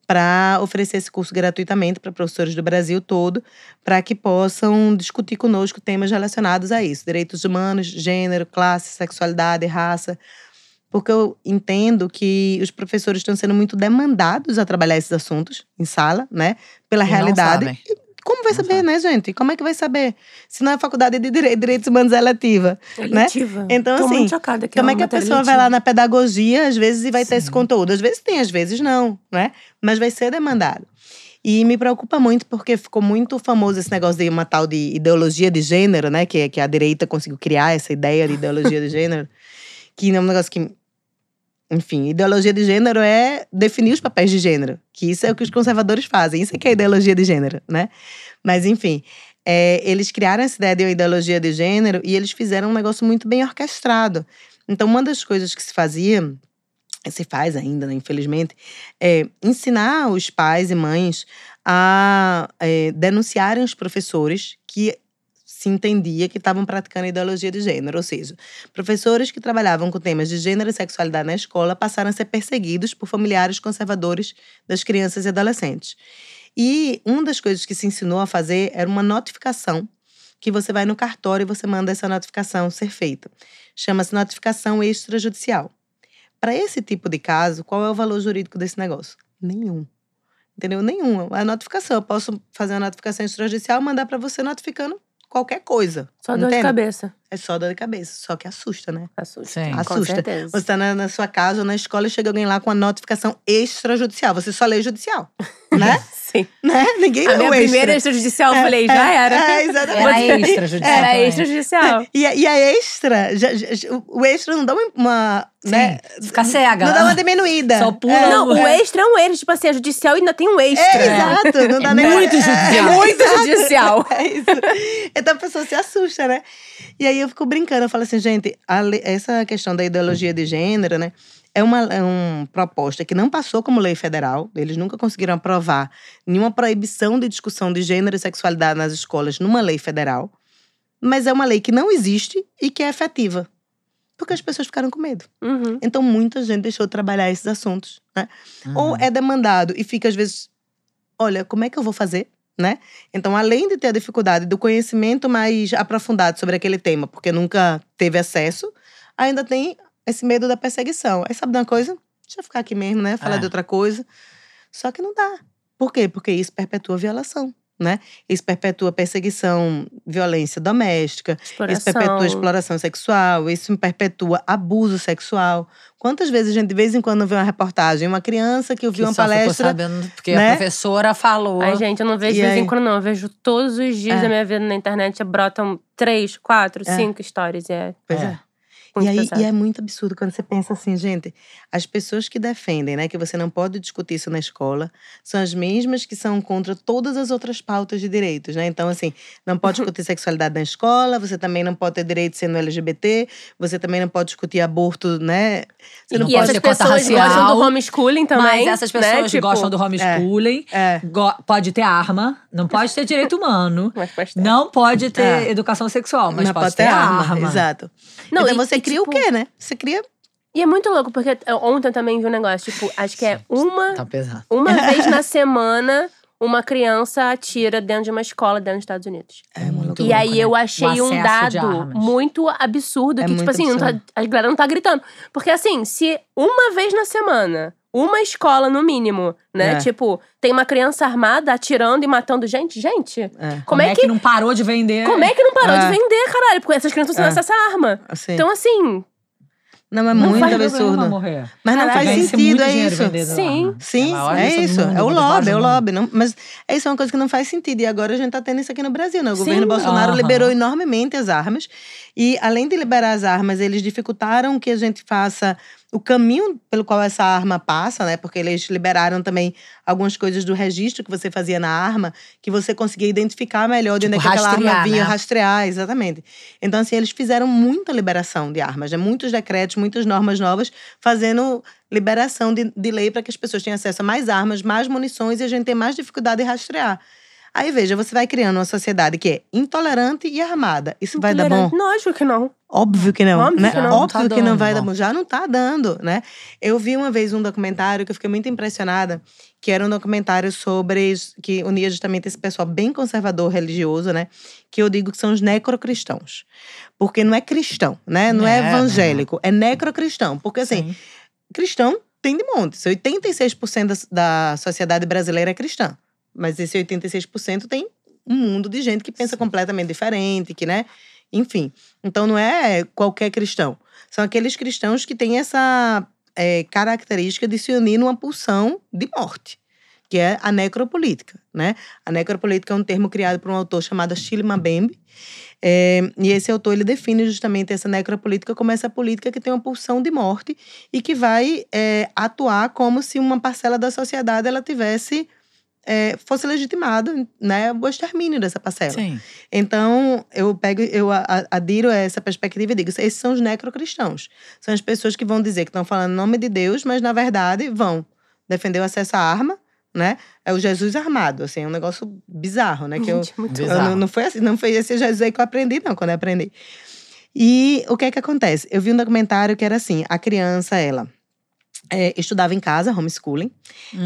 para oferecer esse curso gratuitamente para professores do Brasil todo, para que possam discutir conosco temas relacionados a isso: direitos humanos, gênero, classe, sexualidade, raça. Porque eu entendo que os professores estão sendo muito demandados a trabalhar esses assuntos em sala, né? Pela E não realidade. sabem. Como vai Não saber, sabe. né, gente? Como é que vai saber? Se não é faculdade de Dire- Direitos Humanos é. Né? Então, Tô assim, muito chocada que Como é que a pessoa vai eletiva. lá na pedagogia, às vezes, e vai ter esse Sim. conteúdo? Às vezes tem, às vezes não, né? Mas vai ser demandado. E me preocupa muito porque ficou muito famoso esse negócio de uma tal de ideologia de gênero, né? Que, que a direita conseguiu criar essa ideia de ideologia de gênero. Que é um negócio que. Enfim, ideologia de gênero é definir os papéis de gênero. Que isso é o que os conservadores fazem. Isso é que é ideologia de gênero, né? Mas, enfim. é, eles criaram essa ideia de ideologia de gênero e eles fizeram um negócio muito bem orquestrado. Então, uma das coisas que se fazia, se faz ainda, né, infelizmente, é ensinar os pais e mães a é, denunciarem os professores que se entendia que estavam praticando ideologia de gênero, ou seja, professores que trabalhavam com temas de gênero e sexualidade na escola passaram a ser perseguidos por familiares conservadores das crianças e adolescentes. E uma das coisas que se ensinou a fazer era uma notificação que você vai no cartório e você manda essa notificação ser feita. Chama-se notificação extrajudicial. Para esse tipo de caso, qual é o valor jurídico desse negócio? Nenhum. Entendeu? Nenhum. A notificação. Eu posso fazer uma notificação extrajudicial mandar para você notificando qualquer coisa. Só dor de Entende? cabeça. É só dor de cabeça. Só que assusta, né? Assusta. Sim. Com Assusta. certeza. Você está na, na sua casa ou na escola e chega alguém lá com a notificação extrajudicial. Você só lê judicial. Né? Sim. né? Ninguém A minha o extra. primeira extrajudicial, eu falei, já era. É, exatamente. Era extrajudicial. Era extrajudicial. E, a- e a extra, já- já- o extra não dá uma. uma, né? Sim, fica cega. Não dá uma diminuída. Só pula É, Não, o É. extra é um extra. Tipo assim, a judicial ainda tem um extra. É, exato. Não dá É nem muito é, judicial. É muito judicial. É isso. Então a pessoa se assusta, né? E aí eu fico brincando, eu falo assim, gente, a essa questão da ideologia de gênero, né? É uma, é uma proposta que não passou como lei federal. Eles nunca conseguiram aprovar nenhuma proibição de discussão de gênero e sexualidade nas escolas numa lei federal. Mas é uma lei que não existe e que é efetiva. Porque as pessoas ficaram com medo. Uhum. Então muita gente deixou de trabalhar esses assuntos, né? Uhum. Ou é demandado e fica às vezes, olha, como é que eu vou fazer? Né? Então, além de ter a dificuldade do conhecimento mais aprofundado sobre aquele tema, porque nunca teve acesso, ainda tem esse medo da perseguição. Aí sabe de uma coisa? Deixa eu ficar aqui mesmo, né? Falar É. de outra coisa. Só que não dá. Por quê? Porque isso perpetua a violação, né? Isso perpetua perseguição, violência doméstica, isso Exploração. perpetua exploração sexual, isso perpetua abuso sexual. Quantas vezes a gente de vez em quando vê uma reportagem, uma criança que ouviu Que uma palestra sabendo porque né? a professora falou. Ai, gente, eu não vejo E de vez aí? em quando, não. Eu vejo todos os dias É. da minha vida na internet. Brotam três, quatro, É. cinco histórias. É Pois É. é. Muito E aí pesado. e é muito absurdo quando você pensa assim, gente, as pessoas que defendem, né, que você não pode discutir isso na escola, são as mesmas que são contra todas as outras pautas de direitos, né? Então assim, não pode discutir sexualidade na escola, você também não pode ter direito sendo LGBT, você também não pode discutir aborto, né? Você não e pode essas ter pessoas racial, gostam do homeschooling também. Mas essas né? pessoas Tipo, gostam do homeschooling. É. go- pode ter arma, não pode ter direito humano. Mas pode ter. Não pode ter É. educação sexual, mas não pode, ter arma. Exato. Não, então e- você cria tipo, o quê, né? Você cria E é muito louco, porque eu- ontem eu também vi um negócio, tipo, acho que é uma, Tá pesado. uma vez na semana uma criança atira dentro de uma escola dentro dos Estados Unidos. é Muito. E aí louco, né? eu achei um de dado muito absurdo. É que, tipo assim, não tá- absurdo. a galera não tá gritando. Porque assim, se uma vez na semana, uma escola no mínimo, né? É. Tipo, tem uma criança armada atirando e matando gente, gente. É. Como, é que. não parou de vender? Como é que não parou É. de vender, caralho? Porque essas crianças estão É. à arma. Assim, Então, assim, não é Não muito absurdo. morrer. Mas não Caralho, faz sentido, é isso. Sim. arma. Sim, é do isso. É o lobby, é o lobby. Não, mas isso é uma coisa que não faz sentido. E agora a gente tá tendo isso aqui no Brasil, né? O governo Sim. Bolsonaro Aham. liberou enormemente as armas. E além de liberar as armas, eles dificultaram que a gente faça o caminho pelo qual essa arma passa, né? Porque eles liberaram também algumas coisas do registro que você fazia na arma, que você conseguia identificar melhor de onde Tipo, é que aquela arma vinha, né? rastrear, exatamente. Então, assim, eles fizeram muita liberação de armas, né? Muitos decretos, muitas normas novas, fazendo liberação de, de lei para que as pessoas tenham acesso a mais armas, mais munições e a gente tem mais dificuldade em rastrear. Aí, veja, você vai criando uma sociedade que é intolerante e armada. Isso vai dar bom? Lógico que não. Óbvio que não, Óbvio né? que não. Óbvio Tá que não vai dar bom. Já não tá dando, né? Eu vi uma vez um documentário que eu fiquei muito impressionada, que era um documentário sobre que unia justamente esse pessoal bem conservador religioso, né? Que eu digo que são os necrocristãos. Porque não é cristão, né? Não é, É, não. evangélico, é necrocristão. Porque assim, Sim. cristão tem de monte. 86% da, da sociedade brasileira é cristã. Mas esse 86% tem um mundo de gente que pensa completamente diferente, que, né? Enfim. Então não é qualquer cristão. São aqueles cristãos que têm essa é, característica de se unir numa pulsão de morte, que é a necropolítica, né? A necropolítica é um termo criado por um autor chamado Achille Mbembe, é, e esse autor ele define justamente essa necropolítica como essa política que tem uma pulsão de morte e que vai é, atuar como se uma parcela da sociedade ela tivesse é, fosse legitimado né, o extermínio dessa parcela. Sim. Então, eu pego, eu adiro a essa perspectiva e digo: esses são os necrocristãos. São as pessoas que vão dizer que estão falando em nome de Deus, mas na verdade vão defender o acesso à arma, né? É o Jesus armado, assim, é um negócio bizarro, né? Que eu, muito eu Bizarro. não, não foi assim, não foi esse Jesus aí que eu aprendi, não, quando eu aprendi. E o que é que acontece? Eu vi um documentário que era assim: a criança, ela. É, estudava em casa, homeschooling,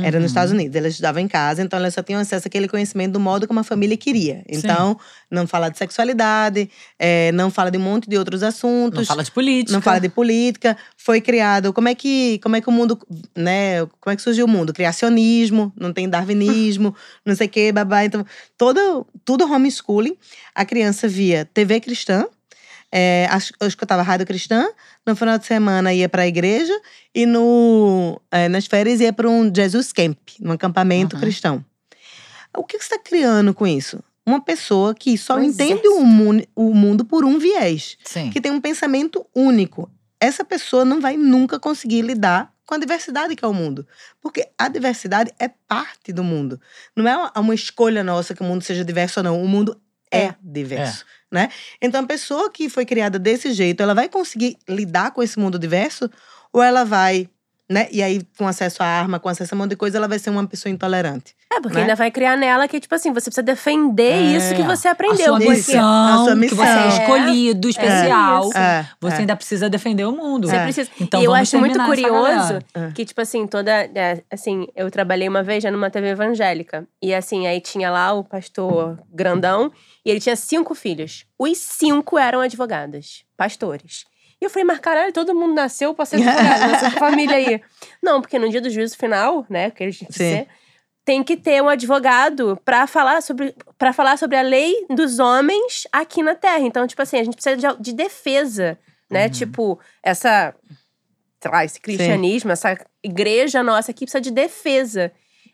era Uhum. nos Estados Unidos. Ela estudava em casa, então ela só tinha acesso àquele conhecimento do modo como a família queria. Então, não fala de sexualidade, é, não fala de um monte de outros assuntos. Não fala de política. Não fala de política. Foi criado. Como é que, como é que o mundo, né? Como é que surgiu o mundo? Criacionismo, não tem darwinismo, não sei o quê, babá. Então, todo, tudo homeschooling. A criança via TV cristã, é, as- eu escutava rádio cristã, no final de semana ia para a igreja e no, é, nas férias ia para um Jesus Camp, um acampamento Uhum. cristão. O que que você está criando com isso? Uma pessoa que só Um entende o, mu- o mundo por um viés Sim. que tem um pensamento único. Essa pessoa não vai nunca conseguir lidar com a diversidade que é o mundo. Porque a diversidade é parte do mundo. Não é uma- escolha nossa que o mundo seja diverso ou não. O mundo é, É. diverso. Né? Então, a pessoa que foi criada desse jeito, ela vai conseguir lidar com esse mundo diverso? Ou ela vai, né? E aí, com acesso à arma, com acesso a um monte de coisa, ela vai ser uma pessoa intolerante. É, porque né? ainda vai criar nela que, tipo assim, você precisa defender É. isso que você A aprendeu. sua porque- missão, A sua que você é missão. escolhido, especial. isso. É, Você é. ainda precisa defender o mundo. Você É. precisa. Então e eu acho muito curioso. É. que, tipo assim, toda. é, assim, eu trabalhei uma vez já numa TV evangélica. E assim, aí tinha lá o pastor grandão e ele tinha cinco filhos. Os cinco eram advogados, pastores. E eu falei, mas caralho, todo mundo nasceu pra ser advogado, nessa família aí. Não, porque no dia do juízo final, né, que eles tinham que Sim. ser, tem que ter um advogado pra falar sobre para falar sobre a lei dos homens aqui na Terra. Então, tipo assim, a gente precisa de, de defesa, né? Uhum. Tipo, essa sei lá, esse cristianismo, essa igreja nossa aqui precisa de defesa.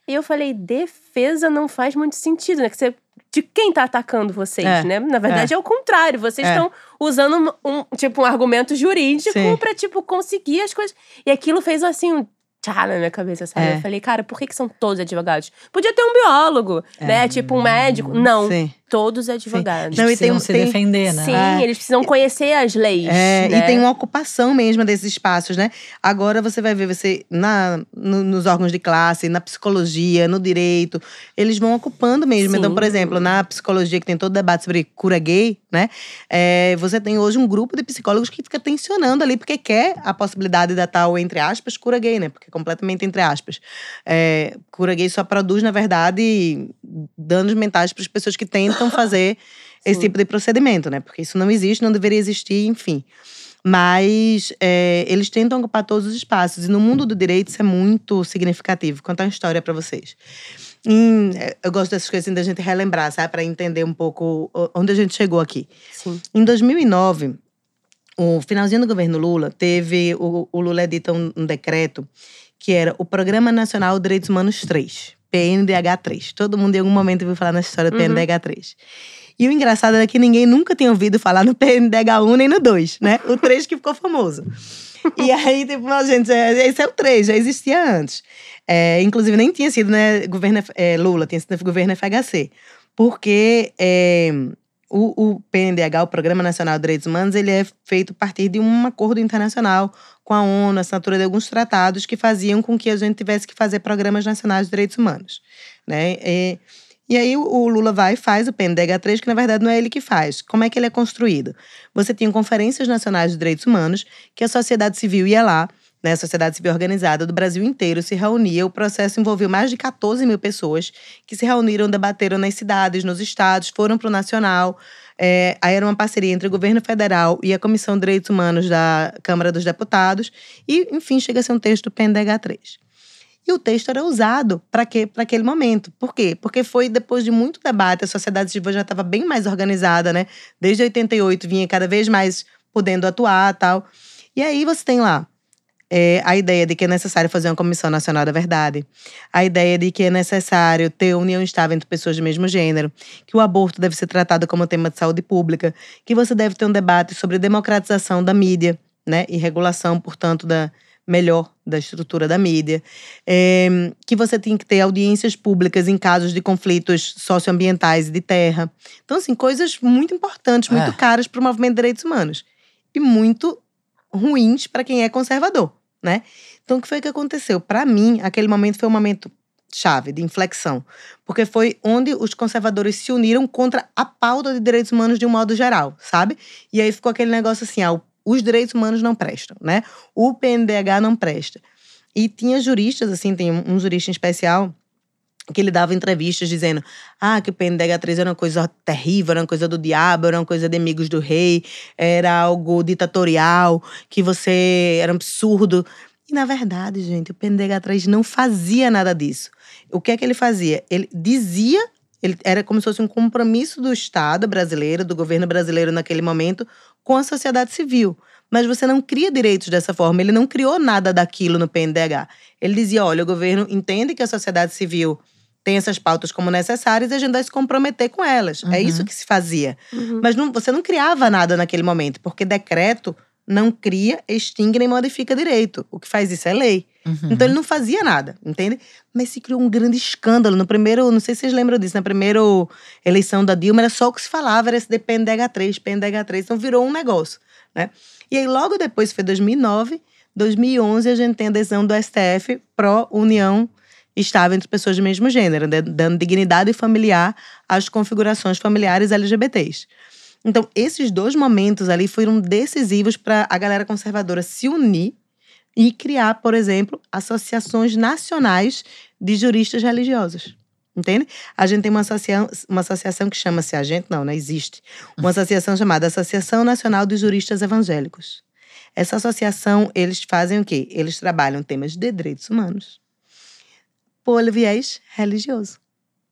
E eu falei, defesa não faz muito sentido, né? Que você, de quem tá atacando vocês, É, né? Na verdade é, o contrário, vocês É. usando um, tipo um argumento jurídico Sim. pra tipo conseguir as coisas. E aquilo fez assim um tchá na minha cabeça, sabe? É. Eu falei, cara, por que, que são todos advogados? Podia ter um biólogo, né? Tipo um médico. Não, Sim. Todos advogados. Não, e precisam tem se tem- defender, né? Sim, É. eles precisam conhecer as leis. É, né? E tem uma ocupação mesmo desses espaços, né? Agora você vai ver, você na, no- nos órgãos de classe, na psicologia, no direito, eles vão ocupando mesmo. Então, Sim. por exemplo, na psicologia, que tem todo debate sobre cura gay, né? É, você tem hoje um grupo de psicólogos que fica tensionando ali, porque quer a possibilidade da tal, entre aspas, cura gay, né? Porque é completamente entre aspas. É, cura gay só produz, na verdade, danos mentais para as pessoas que tentam fazer esse Sim. tipo de procedimento, né? Porque isso não existe, não deveria existir, enfim. Mas é, eles tentam ocupar todos os espaços. E no mundo do direito isso é muito significativo. Vou contar uma história para vocês. É, eu gosto dessas coisas assim, da gente relembrar, sabe? Para entender um pouco onde a gente chegou aqui. Sim. Em 2009, o finalzinho do governo Lula, teve o, o Lula edita um, um decreto que era o Programa Nacional de Direitos Humanos 3, PNDH3. Todo mundo em algum momento ouviu falar nessa história do Uhum. PNDH3. E o engraçado era que ninguém nunca tinha ouvido falar no PNDH1 nem no 2, né? O 3 que ficou famoso. E aí, tipo, a gente, é, esse é o 3, já existia antes. É, inclusive, nem tinha sido né, governo é, Lula, tinha sido governo FHC. Porque é, o, o PNDH, o Programa Nacional de Direitos Humanos, ele é feito a partir de um acordo internacional com a ONU, a assinatura de alguns tratados que faziam com que a gente tivesse que fazer programas nacionais de direitos humanos. Né? E, e aí o- Lula vai e faz o PNDH3, que na verdade não é ele que faz. Como é que ele é construído? Você tinha conferências nacionais de direitos humanos, que a sociedade civil ia lá, né, sociedade civil organizada do Brasil inteiro se reunia. O processo envolveu mais de 14 mil pessoas que se reuniram, debateram nas cidades, nos estados, foram para o nacional. É, aí era uma parceria entre o governo federal e a Comissão de Direitos Humanos da Câmara dos Deputados. E, enfim, chega a ser um texto do PNDH3. E o texto era usado para quê? Para aquele momento. Por quê? Porque foi depois de muito debate, a sociedade civil já estava bem mais organizada, né? Desde 88 vinha cada vez mais podendo atuar tal. E aí você tem lá é, a ideia de que é necessário fazer uma Comissão Nacional da Verdade, a ideia de que é necessário ter união estável entre pessoas do mesmo gênero, que o aborto deve ser tratado como tema de saúde pública, que você deve ter um debate sobre democratização da mídia, né, e regulação, portanto, da melhor da estrutura da mídia, é, que você tem que ter audiências públicas em casos de conflitos socioambientais e de terra. Então, assim, coisas muito importantes, muito É. caras para o movimento de direitos humanos. E muito ruins para quem é conservador né? Então, o que foi que aconteceu? Para mim, aquele momento foi um momento chave de inflexão, porque foi onde os conservadores se uniram contra a pauta de direitos humanos de um modo geral, sabe? E aí ficou aquele negócio assim, ah, os direitos humanos não prestam, né? O PNDH não presta. E tinha juristas, assim, tem um jurista em especial que ele dava entrevistas dizendo ah, que o PNDH3 era uma coisa terrível, era uma coisa do diabo, era uma coisa de amigos do rei, era algo ditatorial, que você era um absurdo. E na verdade, gente, o PNDH3 não fazia nada disso. O que é que ele fazia? Ele dizia, ele era como se fosse um compromisso do Estado brasileiro, do governo brasileiro naquele momento, com a sociedade civil. Mas você não cria direitos dessa forma. Ele não criou nada daquilo no PNDH. Ele dizia: olha, o governo entende que a sociedade civil tem essas pautas como necessárias e a gente vai se comprometer com elas. É Uhum. isso que se fazia. Uhum. Mas não- você não criava nada naquele momento, porque decreto não cria, extingue nem modifica direito. O que faz isso é lei. Uhum. Então ele não fazia nada, entende? Mas se criou um grande escândalo. No primeiro, não sei se vocês lembram disso, na primeira eleição da Dilma era só o que se falava, era esse de PNDH3, PNDH3. Então virou um negócio, né? E aí logo depois, foi 2009, 2011, a gente tem a adesão do STF pró-união estável entre pessoas do mesmo gênero, dando dignidade familiar às configurações familiares LGBTs. Então, esses dois momentos ali foram decisivos para a galera conservadora se unir e criar, por exemplo, associações nacionais de juristas religiosos. Entende? A gente tem uma associação, uma associação que chama-se, a gente não, né? Existe. Uma associação chamada Associação Nacional dos Juristas Evangélicos. Essa associação, eles fazem o quê? Eles trabalham temas de direitos humanos por viés religioso.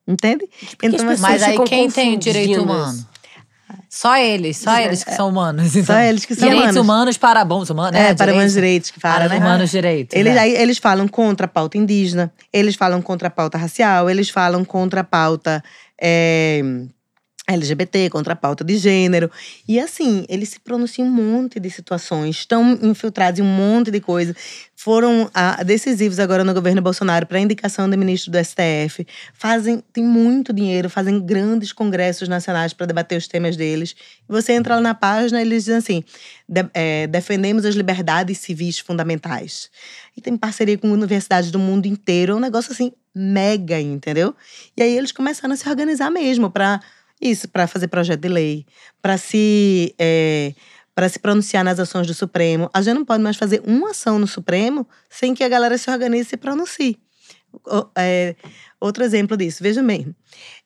Entende? pessoas Mas aí quem tem direito humano? Só eles, só eles que são humanos. Então. Só eles que são direitos humanos. humanos para bons humanos. É, né? para humanos Direitos- que fala, para né? humanos direitos. Eles, é. aí, eles falam contra a pauta indígena, eles falam contra a pauta racial, eles falam contra a pauta é, LGBT, contra a pauta de gênero. E assim, eles se pronunciam um monte de situações, estão infiltrados em um monte de coisa. Foram ah, decisivos agora no governo Bolsonaro para a indicação do ministro do STF. Fazem, tem muito dinheiro, fazem grandes congressos nacionais para debater os temas deles. Você entra lá na página e eles dizem assim: de- é, defendemos as liberdades civis fundamentais. E tem parceria com universidades do mundo inteiro, é um negócio assim mega, entendeu? E aí eles começaram a se organizar mesmo para isso, para fazer projeto de lei, para se é, se pronunciar nas ações do Supremo. A gente não pode mais fazer uma ação no Supremo sem que a galera se organize e se pronuncie. O- é, outro exemplo disso, veja bem.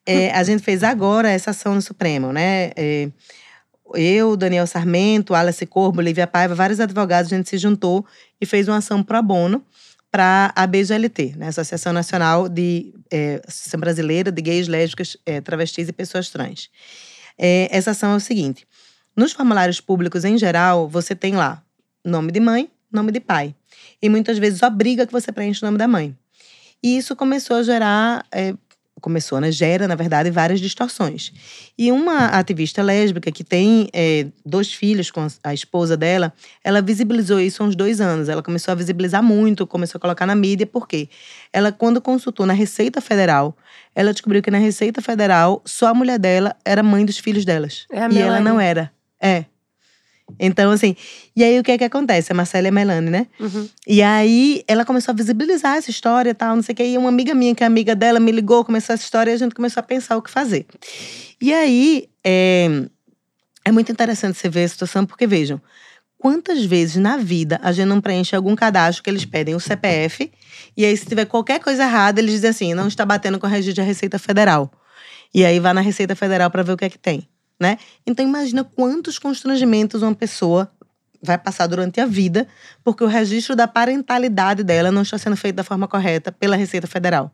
É, a gente fez agora essa ação no Supremo, né? É, eu, Daniel Sarmento, Alice Corbo, Lívia Paiva, vários advogados, a gente se juntou e fez uma ação pro bono para a BGLT, né? Associação Nacional de é, Associação Brasileira de Gays, Lésbicas, é, Travestis e Pessoas Trans. É, essa ação é o seguinte: nos formulários públicos em geral, você tem lá nome de mãe, nome de pai. E muitas vezes obriga que você preencha o nome da mãe. E isso começou a gerar. é, começou, né? Gera, na verdade, várias distorções. E uma ativista lésbica que tem é, dois filhos com a esposa dela, ela visibilizou isso há uns dois anos. Ela começou a visibilizar muito, começou a colocar na mídia, por quê? Ela, quando consultou na Receita Federal, ela descobriu que na Receita Federal, só a mulher dela era mãe dos filhos delas. É a e ela não era. É. Então, assim, e aí o que é que acontece? A Marcela e a Melanie, né? Uhum. E aí ela começou a visibilizar essa história e tal, não sei o que. E uma amiga minha, que é amiga dela, me ligou, começou essa história e a gente começou a pensar o que fazer. E aí é, é muito interessante você ver a situação, porque vejam, quantas vezes na vida a gente não preenche algum cadastro que eles pedem o CPF, e aí se tiver qualquer coisa errada, eles dizem assim, não está batendo com o registro da Receita Federal. E aí vai na Receita Federal para ver o que é que tem, né? Então imagina quantos constrangimentos uma pessoa vai passar durante a vida, porque o registro da parentalidade dela não está sendo feito da forma correta pela Receita Federal.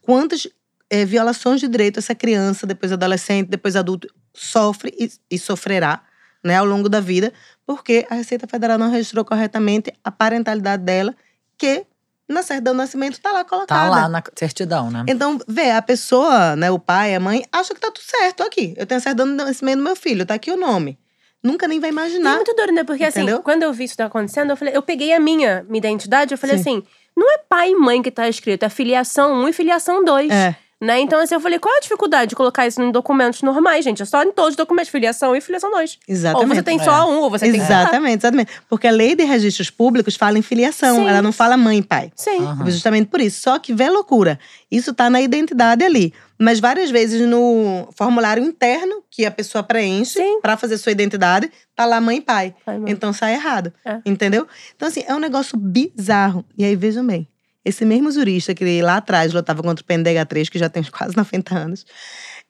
Quantas eh, violações de direito essa criança, depois adolescente, depois adulto, sofre e, e sofrerá né, ao longo da vida, porque a Receita Federal não registrou corretamente a parentalidade dela, que na certidão de nascimento está lá colocada. Tá lá na certidão, né? Então, vê, a pessoa, né, o pai, a mãe, acha que tá tudo certo aqui. Eu tenho a certidão de nascimento do meu filho, tá aqui o nome. Nunca nem vai E é imaginar. muito doido, né? Porque Entendeu? assim, quando eu vi isso tá acontecendo, eu falei, eu peguei a minha, minha identidade, eu falei Sim. assim, não é pai e mãe que tá escrito, é filiação 1 e filiação 2. É. Né? Então, assim, eu falei, qual é a dificuldade de colocar isso em documentos normais, gente? É só em todos os documentos, filiação 1 e filiação 2. Exatamente. Ou você tem É. só um, ou você tem Exatamente, exatamente. Porque a lei de registros públicos fala em filiação, Sim. ela não fala mãe e pai. Sim. Aham. Justamente por isso. Só que vê loucura. Isso tá na identidade ali. Mas várias vezes no formulário interno que a pessoa preenche para fazer sua identidade, tá lá mãe e pai. Mãe. Então sai errado. É. Entendeu? Então, assim, é um negócio bizarro. E aí, vejam bem. Esse mesmo jurista que lá atrás lutava contra o PNDH3, que já tem quase 90 anos.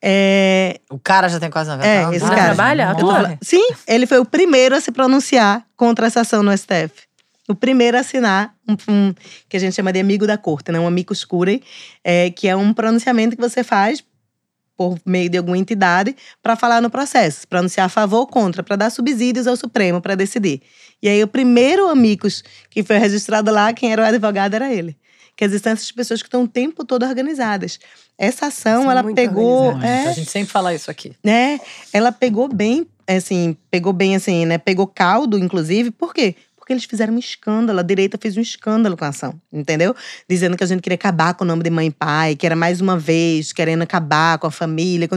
É, O cara já tem quase 90 É, anos. esse Ah, cara. trabalha? sim, ele foi o primeiro a se pronunciar contra essa ação no STF. O primeiro a assinar um, um- que a gente chama de amigo da corte, né? um amicus curiae, é, que é um pronunciamento que você faz por meio de alguma entidade para falar no processo, pronunciar a favor ou contra, para dar subsídios ao Supremo para decidir. E aí o primeiro amicus que foi registrado lá, quem era o advogado era ele. Dizer, são essas pessoas que estão o tempo todo organizadas. Essa ação, São ela pegou. é, A gente sempre fala isso aqui. né? Ela pegou bem, assim, pegou bem assim, né? Pegou caldo, inclusive. Por quê? Porque eles fizeram um escândalo. A direita fez um escândalo com a ação, entendeu? Dizendo que a gente queria acabar com o nome de mãe e pai, que era mais uma vez querendo acabar com a família. com...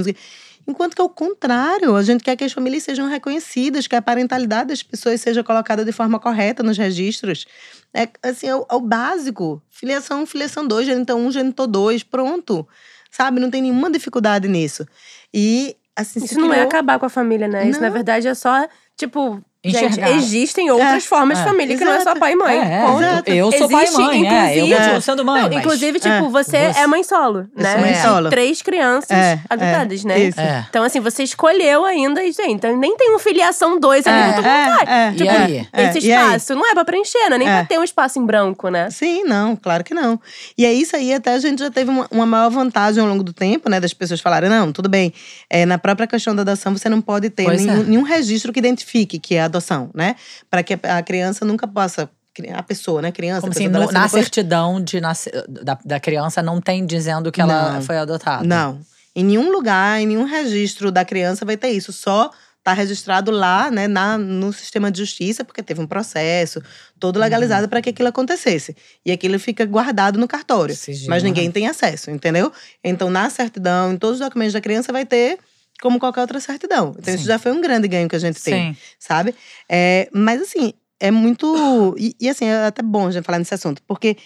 Enquanto que, ao contrário, a gente quer que as famílias sejam reconhecidas, que a parentalidade das pessoas seja colocada de forma correta nos registros. É, assim, é o, é o básico. Filiação 1, filiação 2, genitor 1, genitor 2, pronto. Sabe? Não tem nenhuma dificuldade nisso. E, assim, se Isso não é criou- acabar com a família, né? Isso, na Não. verdade, é só, tipo, gente, Enxergar. existem outras É, formas de é, família que não é só exato. pai e mãe. É, ponto. exato. eu sou pai e Existe, mãe, é. Eu inclusive- continuo sendo mãe, Não, mas- inclusive, tipo, É. você, Você- é mãe solo, Eu né? sou mãe De solo. três crianças É, adotadas, é, né? isso. É. Então, assim, você escolheu ainda, e, gente, então nem tem um filiação dois ali É, que tu vai. é, E aí? é, Esse e espaço não é pra preencher, né? Nem É. pra ter um espaço em branco, né? Sim, não, claro que não. E é isso aí, até a gente já teve uma, uma maior vantagem ao longo do tempo, né? Das pessoas falarem, não, tudo bem. É, na própria questão da adoção, você não pode ter nenhum, é. nenhum registro que identifique que é adoção, né? Para que a, criança nunca possa. A pessoa, né? Criança, Como assim, no- na certidão de nasce- da, da criança não tem dizendo que ela Não. foi adotada. Não. Em nenhum lugar, em nenhum registro da criança vai ter isso. Só tá registrado lá, né, na, no sistema de justiça, porque teve um processo todo legalizado Uhum. para que aquilo acontecesse. E aquilo fica guardado no cartório. Sigilo, mas ninguém tem acesso, entendeu? Então, na certidão, em todos os documentos da criança, vai ter como qualquer outra certidão. Então, isso Sim. já foi um grande ganho que a gente tem Sim. sabe? É, mas assim, é muito. E, e, assim, é até bom a gente falar nesse assunto, porque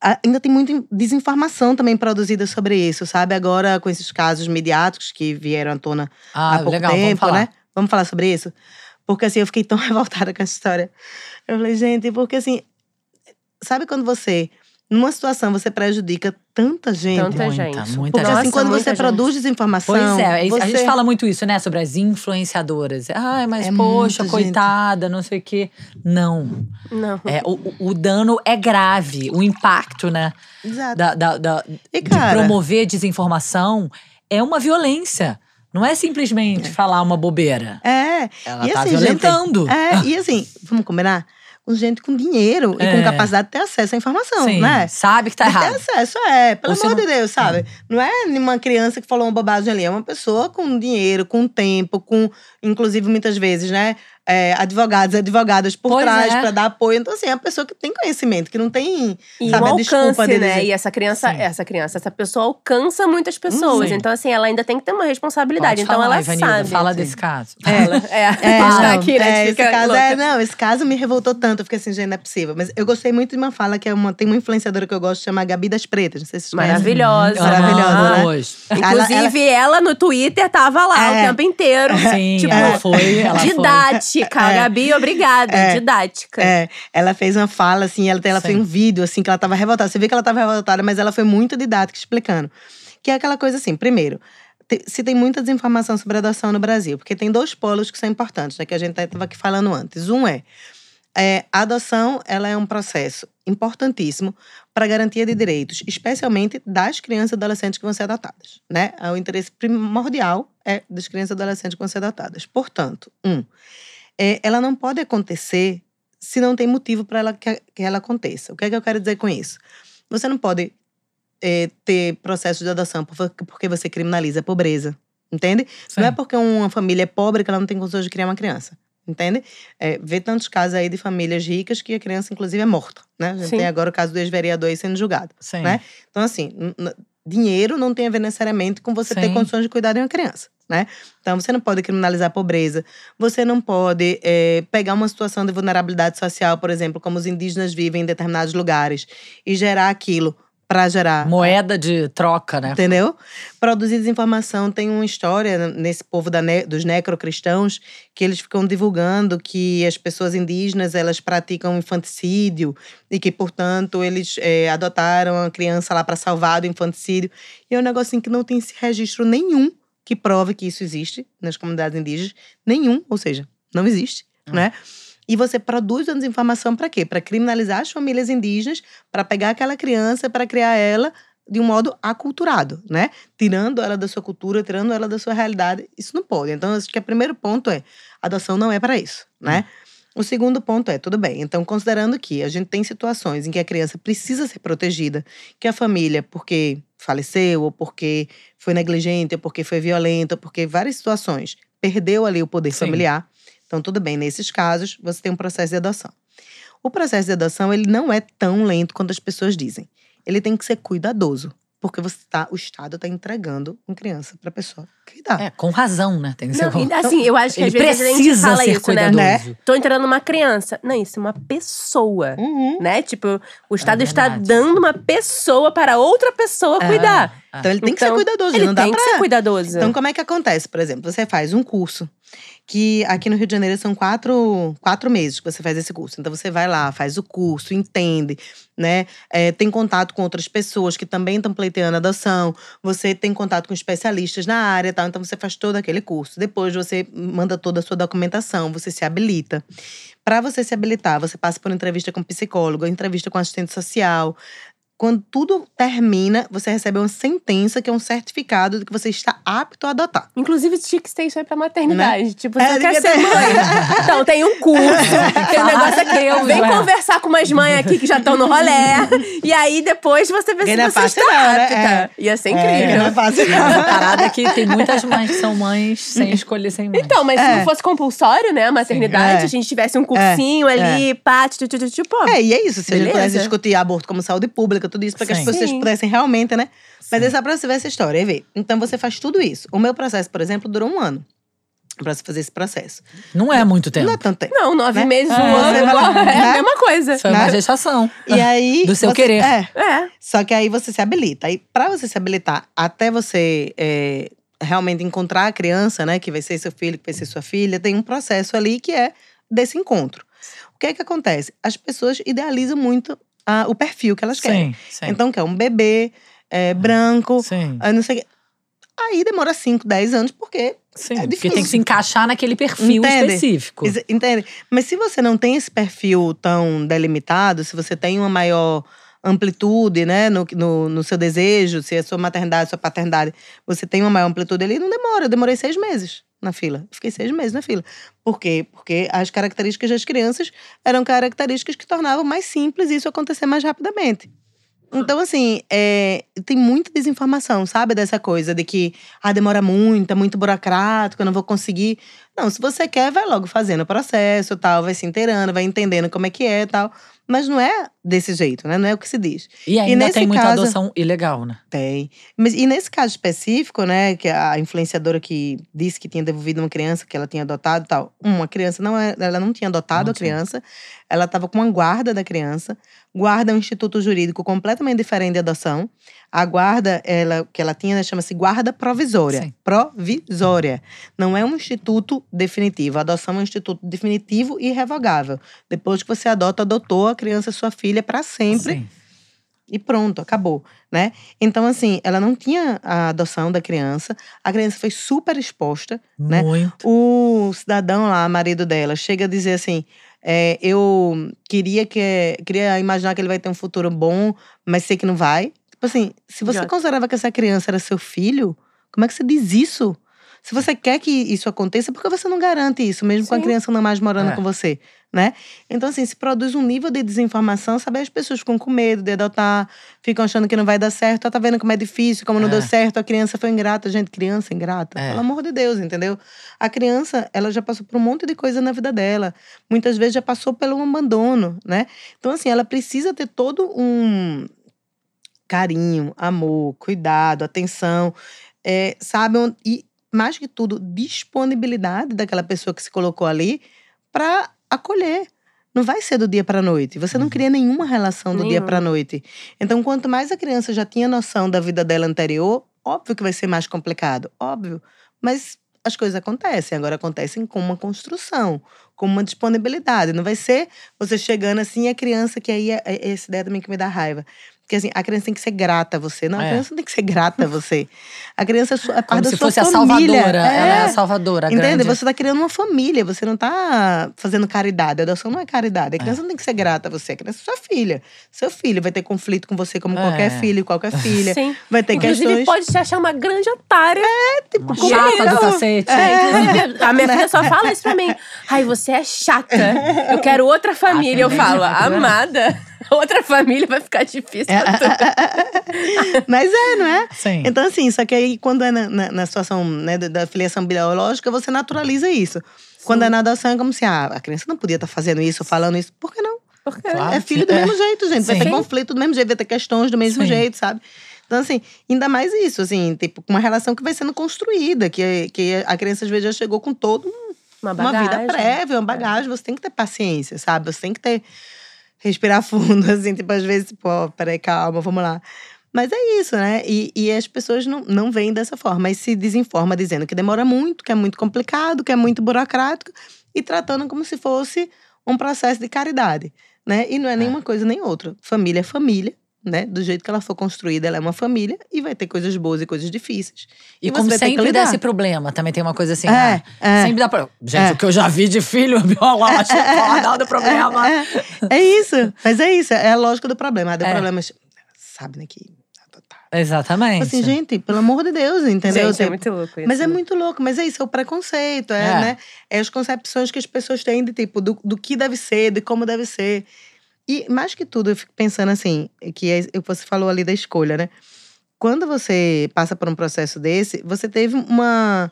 ainda tem muita desinformação também produzida sobre isso, sabe? Agora, com esses casos midiáticos que vieram à tona Ah, há pouco legal, tempo, vamos falar. né? Vamos falar sobre isso? Porque assim, eu fiquei tão revoltada com essa história. Eu falei, gente, porque assim, sabe quando você, numa situação, você prejudica tanta gente? Tanta Muita, gente. muita Porque gente. assim, quando você gente. produz desinformação. Pois é, a gente você- fala muito isso, né? Sobre as influenciadoras. Ai, mas É poxa, muita gente. coitada, não sei o quê. Não. Não. É, o, o- dano é grave, o impacto, né? Exato. Da, da- da- E, de cara- promover desinformação é uma violência. Não é simplesmente falar uma bobeira. É. Ela e tá assim, violentando. Gente, é, e assim, vamos combinar? Com gente com dinheiro e É. com capacidade de ter acesso à informação, Sim, né? sabe que tá De ter errado. acesso, é. Pelo Ou amor não- de Deus, sabe? Não é nenhuma criança que falou uma bobagem ali. É uma pessoa com dinheiro, com tempo, com, inclusive, muitas vezes, né? É, advogados e advogadas por Pois trás é. pra dar apoio. Então, assim, é a pessoa que tem conhecimento, que não tem. E sabe, um a desculpa alcance, deles. né? E essa criança, Sim. essa criança, essa pessoa alcança muitas pessoas. Sim. Então, assim, ela ainda tem que ter uma responsabilidade. Pode então, falar, ela Ivanilda, sabe. Fala desse caso. Fala. É, É, tá não, aqui, né? é, esse caso louca. é, não, esse caso me revoltou tanto, eu fiquei assim, gente, não é possível. Mas eu gostei muito de uma fala que é uma, tem uma influenciadora que eu gosto, chama Gabi das Pretas, não sei se vocês conhecem. Maravilhosa. Maravilhosa, né? Hoje. Inclusive, ela, no Twitter tava lá É. o tempo inteiro. Sim, tipo, ela foi. Ela foi. Didática. É. Gabi, obrigada. É. Didática. É, ela fez uma fala, assim, ela, ela Sim. fez um vídeo, assim, que ela tava revoltada. Você vê que ela tava revoltada, mas ela foi muito didática explicando. Que é aquela coisa assim, primeiro, se tem muita desinformação sobre adoção no Brasil, porque tem dois polos que são importantes, né, que a gente estava aqui falando antes. Um é, é, a adoção ela é um processo importantíssimo para a garantia de direitos, especialmente das crianças e adolescentes que vão ser adotadas. Né? O interesse primordial é das crianças e adolescentes que vão ser adotadas. Portanto, um, é, ela não pode acontecer se não tem motivo para ela que, que ela aconteça. O que é que eu quero dizer com isso? Você não pode é, ter processo de adoção por- porque você criminaliza a pobreza. Entende? Sim. Não é porque uma família é pobre que ela não tem condições de criar uma criança. Entende? É, vê tantos casos aí de famílias ricas que a criança, inclusive, é morta. Né? A gente Sim. tem agora o caso do ex-vereador aí sendo julgado. Sim. né? Então, assim, dinheiro não tem a ver necessariamente com você ter Sim. condições de cuidar de uma criança. Né? Então, você não pode criminalizar a pobreza, você não pode é, pegar uma situação de vulnerabilidade social, por exemplo, como os indígenas vivem em determinados lugares, e gerar aquilo para gerar Moeda de troca, né? Entendeu? Produzir desinformação tem uma história nesse povo da ne- dos necrocristãos que eles ficam divulgando que as pessoas indígenas elas praticam infanticídio e que, portanto, eles é, adotaram a criança lá para salvar do infanticídio. E é um negocinho que não tem esse registro nenhum que prove que isso existe nas comunidades indígenas. Nenhum, ou seja, não existe, né? E você produz a desinformação para quê? Para criminalizar as famílias indígenas, para pegar aquela criança, para criar ela de um modo aculturado, né? Tirando ela da sua cultura, tirando ela da sua realidade. Isso não pode. Então, acho que o primeiro ponto é: adoção não é para isso, né? O segundo ponto é, tudo bem, então considerando que a gente tem situações em que a criança precisa ser protegida, que a família, porque faleceu, ou porque foi negligente, ou porque foi violenta, ou porque várias situações, perdeu ali o poder Sim. familiar. Então, tudo bem, nesses casos, você tem um processo de adoção. O processo de adoção, ele não é tão lento quanto as pessoas dizem. Ele tem que ser cuidadoso, porque você tá, o Estado está entregando uma criança para a pessoa cuidar. É, com razão, né? Tem que ser Não, com... e assim, eu acho que Ele às vezes a gente precisa fala ser isso, né? cuidadoso. Tô entregando uma criança. Não, isso é uma pessoa. Uhum. Né? Tipo, o Estado está É verdade. dando uma pessoa para outra pessoa É, cuidar. é. Então ele tem que ser Então, cuidadoso, Ele não dá tem pra... que ser cuidadoso. Então, como é que acontece? Por exemplo, você faz um curso, que aqui no Rio de Janeiro são quatro, quatro meses que você faz esse curso. Então, você vai lá, faz o curso, entende, né? É, tem contato com outras pessoas que também estão pleiteando adoção. Você tem contato com especialistas na área, tal. Então, você faz todo aquele curso. Depois, você manda toda a sua documentação, você se habilita. Para você se habilitar, você passa por entrevista com psicólogo, entrevista com assistente social. Quando tudo termina, você recebe uma sentença que é um certificado de que você está apto a adotar. Inclusive, tinha que ter isso aí pra maternidade. Tipo, É, você quer ser ter. mãe. Então, tem um curso, tem um negócio aqui. Deus, Vem ué. conversar com umas mães aqui que já estão no rolé. e aí, depois, você vê se não é você fácil está não, né? apta. É. Ia ser É, incrível. não é fácil. A parada é que tem muitas mães que são mães sem escolher sem mãe. Então, mas se É. não fosse compulsório, né, a maternidade, É. a gente tivesse um cursinho ali, pá, tu, tu, pô. É, e é isso. Se a gente Beleza. pudesse discutir aborto como saúde pública, tudo isso, para que as Sim. pessoas Sim. pudessem realmente, né? Mas é só pra você ver essa história e ver. Então você faz tudo isso. O meu processo, por exemplo, durou um ano pra você fazer esse processo. Não é muito tempo. Não é tanto tempo. Não, nove Né? meses, um É, ano, vai lá, é né? a mesma coisa. Foi uma Né? gestação. E aí. Do seu você- querer. É. É. Só que aí você se habilita. Aí, pra você se habilitar, até você é, realmente encontrar a criança, né, que vai ser seu filho, que vai ser sua filha, tem um processo ali que é desse encontro. O que é que acontece? As pessoas idealizam muito ah, o perfil que elas querem. Sim, sim. Então, quer um bebê é, branco, sim. ah, não sei. Aí demora 5, 10 anos, porque. Sim, é porque difícil. tem que se encaixar naquele perfil Entende? específico. Entende? Mas se você não tem esse perfil tão delimitado, se você tem uma maior amplitude, né, no, no, no seu desejo, se a sua maternidade, sua paternidade, você tem uma maior amplitude ali, não demora. Eu demorei seis meses na fila. Fiquei seis meses na fila. Por quê? Porque as características das crianças eram características que tornavam mais simples isso acontecer mais rapidamente. Então, assim, é, tem muita desinformação, sabe? Dessa coisa de que ah, demora muito, é muito burocrático, eu não vou conseguir. Não, se você quer, vai logo fazendo o processo tal, vai se inteirando, vai entendendo como é que é tal. Mas não é desse jeito, né? Não é o que se diz. E ainda nesse tem muita caso- adoção ilegal, né? Tem. Mas, e nesse caso específico, né, que a influenciadora que disse que tinha devolvido uma criança que ela tinha adotado e tal. Uma criança não é, ela não tinha adotado Não a criança. Ela estava com uma guarda da criança. Guarda é um instituto jurídico completamente diferente de adoção. A guarda, ela, que ela tinha, né, chama-se guarda provisória. Sim. Provisória. Não é um instituto definitivo. A adoção é um instituto definitivo e irrevogável. Depois que você adota, adotou a criança, sua filha, para sempre Sim. E pronto, acabou, né? Então, assim, ela não tinha a adoção da criança. A criança foi super exposta, né? Muito. O cidadão lá, marido dela, chega a dizer assim: é, eu queria que queria imaginar que ele vai ter um futuro bom, mas sei que não vai. Tipo assim, se você Idiota. considerava que essa criança era seu filho, como é que você diz isso? Se você quer que isso aconteça, por que você não garante isso, mesmo com a Sim. criança não mais morando É. com você, né? Então, assim, se produz um nível de desinformação, sabe? As pessoas ficam com medo de adotar, ficam achando que não vai dar certo. Ó, Tá vendo como é difícil, como não É. deu certo, a criança foi ingrata. Gente, criança ingrata. É. Pelo amor de Deus, entendeu? A criança, ela já passou por um monte de coisa na vida dela. Muitas vezes já passou pelo abandono, né? Então, assim, ela precisa ter todo um carinho, amor, cuidado, atenção, é, sabe? E, mais que tudo, disponibilidade daquela pessoa que se colocou ali para acolher. Não vai ser do dia para noite. Você não Uhum. cria nenhuma relação do dia Nenhuma. para noite. Então, quanto mais a criança já tinha noção da vida dela anterior, óbvio que vai ser mais complicado, óbvio. Mas as coisas acontecem. Agora acontecem com uma construção, com uma disponibilidade. Não vai ser você chegando assim e a criança, que aí é, é essa ideia também que me dá raiva. Porque assim, a criança tem que ser grata a você. Não, a É. criança não tem que ser grata a você. A criança é sua- é parte Como da se sua fosse a família. salvadora. Ela é a É. salvadora. a Entende? grande. Você tá criando uma família, você não tá fazendo caridade. A adoção não é caridade. A criança não tem que ser grata a você. A criança é sua filha. Seu filho vai ter conflito com você como É. qualquer filho, qualquer filha. Sim. Vai ter Inclusive, questões. pode te achar uma grande otária. tipo, Uma como chata do cacete. Inclusive, a minha filha só fala isso pra mim. Ai, você é chata. Eu quero outra família. Eu falo, né? amada, outra família vai ficar difícil pra tu. Mas é, não é? Sim. Então, assim, só que aí quando é na, na- na situação né, da, da filiação biológica, você naturaliza isso. Quando é na adoção, é como se ah, a criança não podia estar fazendo isso, falando isso. Por que não? Porque Claro é filho do é. mesmo jeito, gente. Vai Sim. ter conflito do mesmo jeito, vai ter questões do mesmo Sim. jeito, sabe? Então, assim, ainda mais isso, assim, tipo, uma relação que vai sendo construída, que, que a criança às vezes já chegou com todo um uma uma vida prévia, uma bagagem. Você tem que ter paciência, sabe? Você tem que ter. Respirar fundo, assim, tipo, às vezes, pô, peraí, calma, vamos lá. Mas é isso, né? E, e as pessoas não, não veem dessa forma, mas se desinforma dizendo que demora muito, que é muito complicado, que é muito burocrático, e tratando como se fosse um processo de caridade, né? E não é nenhuma coisa nem outra. Família é família, né? Do jeito que ela for construída, ela é uma família e vai ter coisas boas e coisas difíceis. E E como sempre lidar. dá esse problema, também tem uma coisa assim. É, ah, é. Sempre dá problema. Gente, É. o que eu já vi de filho biológico, pode dar do problema. É, é isso, mas é isso, é a lógica do problema. Ah, deu É. problema, sabe, né, que adotar. Exatamente. Assim, gente, pelo amor de Deus, entendeu? Gente, é Tipo, muito louco isso. Mas é muito louco, mas é isso, é o preconceito, é, É. né? É as concepções que as pessoas têm de tipo, do, do que deve ser, de como deve ser. E mais que tudo, eu fico pensando assim, que é, você falou ali da escolha, né? Quando você passa por um processo desse, você teve uma,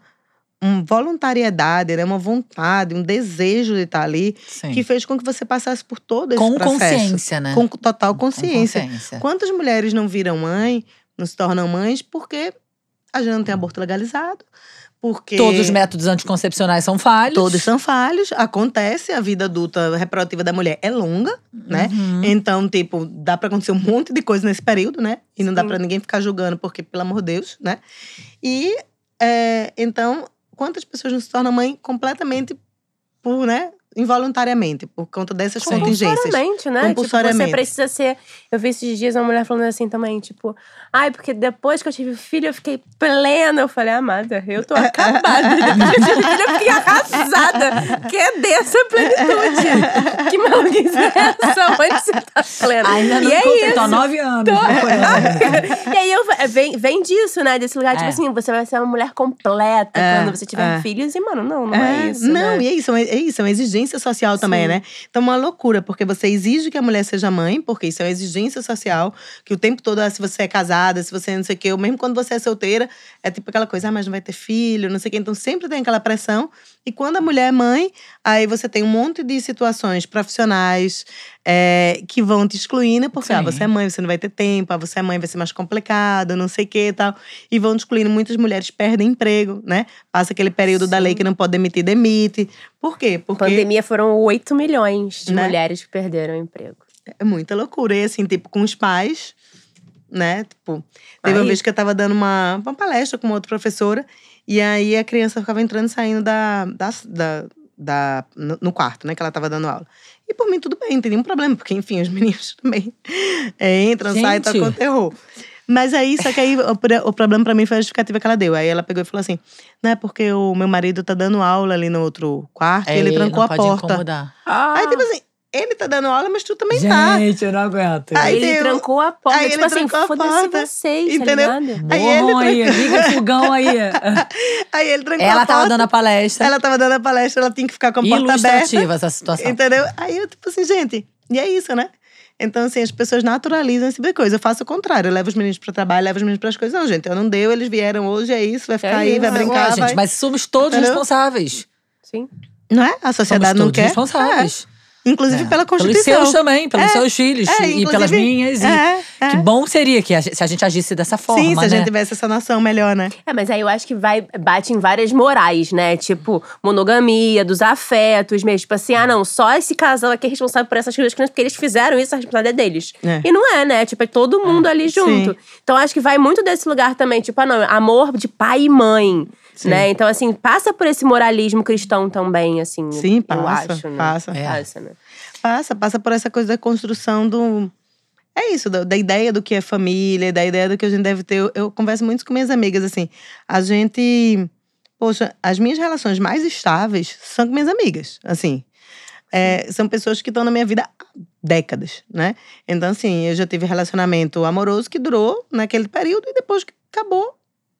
uma voluntariedade, né? uma vontade, um desejo de estar ali, Sim. que fez com que você passasse por todo esse Com processo. consciência, né? Com total Com consciência. consciência. Quantas mulheres não viram mãe, não se tornam mães, porque a gente não tem aborto legalizado, porque Todos os métodos anticoncepcionais são falhos. todos são falhos, acontece, a vida adulta reprodutiva da mulher é longa, né? Uhum. Então, tipo, dá pra acontecer um monte de coisa nesse período, né? E não dá Sim. pra ninguém ficar julgando, porque, pelo amor de Deus, né? E, é, então, quantas pessoas não se tornam mãe completamente por, né? Involuntariamente, por conta dessas Sim. contingências. Compulsoriamente, né? Tipo, Compulsoriamente. você precisa ser. Eu vi esses dias uma mulher falando assim também, tipo, ai, porque depois que eu tive filho, eu fiquei plena. Eu falei, amada, eu tô acabada. Depois que eu tive filho, eu fiquei arrasada. Cadê essa plenitude? que maluquice é essa? Onde você tá plena? Ainda não e é isso. tô há nove anos. né? e aí eu, vem, vem disso, né? Desse lugar, tipo É. assim, você vai ser uma mulher completa É, quando você tiver é. filhos. E, mano, não, não é, isso. Não, né? e é isso, é é isso, é uma exigência social também, Sim. né? Então, uma loucura, porque você exige que a mulher seja mãe, porque isso é uma exigência social, que o tempo todo, ah, se você é casada, se você não sei o quê, ou mesmo quando você é solteira, é tipo aquela coisa, ah, mas não vai ter filho, não sei o quê. Então, sempre tem aquela pressão. E quando a mulher é mãe, aí você tem um monte de situações profissionais é, que vão te excluindo, porque ah, você é mãe, você não vai ter tempo, ah, você é mãe, vai ser mais complicado, não sei o quê e tal. E vão te excluindo. Muitas mulheres perdem emprego, né? Passa aquele período da Sim. lei que não pode demitir, demite. Por quê? Porque Pandemia foram 8 milhões de Né? mulheres que perderam o emprego. é muita loucura. E assim, tipo, com os pais, né? Tipo, teve uma Aí- vez que eu tava dando uma, uma palestra com uma outra professora, e aí a criança ficava entrando e saindo da, da, da, da- no, no quarto, né? Que ela tava dando aula. E por mim, tudo bem, não tem nenhum problema, porque, enfim, os meninos também é, entram, saem, Gente. tocam terror. Mas aí, só que aí o, o problema pra mim foi a justificativa que ela deu. Aí ela pegou e falou assim: não é porque o meu marido tá dando aula ali no outro quarto e ele trancou não a pode porta. incomodar. Aí, tipo assim, ele tá dando aula, mas tu também tá. Gente, eu não aguento. Aí ele trancou a porta. aí tipo ele assim, foda-se vocês, entendeu? tá ligado? Aí ele Bom aí, liga o fogão aí. Aí ele trancou Ela a tava porta. dando a palestra. Ela tava dando a palestra, ela tinha que ficar com a porta aberta. Ilustrativa essa situação. Entendeu? Aí eu, tipo assim, gente, e é isso, né? Então, assim, as pessoas naturalizam esse tipo de coisa. Eu faço o contrário. Eu levo os meninos pro trabalho, levo os meninos pras coisas. Não, gente, eu não deu, eles vieram hoje, é isso, vai ficar aí, vai isso. brincar, Ué, vai. gente, mas somos todos Entendeu? responsáveis. Sim. Não é? A Somos sociedade não todos quer. responsáveis. É. Inclusive É. pela Pelos Constituição. seus também, pelos É. seus filhos. É, e pelas minhas. E É, é. Que bom seria que a se a gente agisse dessa forma, Sim, se a né? gente tivesse essa noção melhor, né? É, mas aí eu acho que vai, bate em várias morais, né? Tipo, monogamia, dos afetos mesmo. Tipo assim, ah, não, só esse casal aqui é responsável por essas crianças, porque eles fizeram isso, a responsabilidade é deles. É. E não é, né? Tipo, é todo mundo ali junto. Sim. Então acho que vai muito desse lugar também, tipo, ah, não, amor de pai e mãe. Sim. Né? Então, assim, passa por esse moralismo cristão também, assim. Sim, eu passa, acho, né? passa. É. Passa, né? Passa, passa por essa coisa da construção do. É isso, da, da ideia do que é família, da ideia do que a gente deve ter. Eu, eu converso muito com minhas amigas, assim. A gente. Poxa, as minhas relações mais estáveis são com minhas amigas, assim. É, são pessoas que estão na minha vida há décadas, né? Então, assim, eu já tive relacionamento amoroso que durou naquele período e depois que acabou,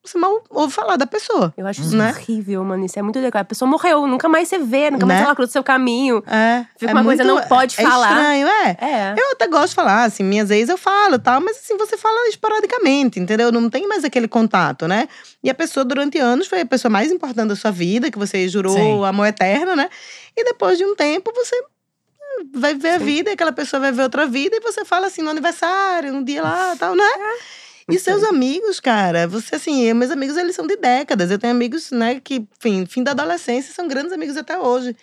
você mal ouve falar da pessoa. Eu acho isso Né? horrível, mano. Isso é muito legal. A pessoa morreu, nunca mais você vê, nunca mais Né? ela cruza o seu caminho. É, Fica é uma coisa, muito- não pode é falar. estranho, é. É. Eu até gosto de falar, assim, minhas ex eu falo tal, mas assim, você fala esporadicamente, entendeu? Não tem mais aquele contato, né? E a pessoa, durante anos, foi a pessoa mais importante da sua vida, que você jurou Sim. amor eterno, né? E depois de um tempo, você hum, vai ver a vida, e aquela pessoa vai ver outra vida, e você fala assim, no aniversário, um dia lá, tal, né? E seus amigos, cara, você assim, meus amigos eles são de décadas. Eu tenho amigos, né, que, enfim, fim da adolescência, são grandes amigos até hoje.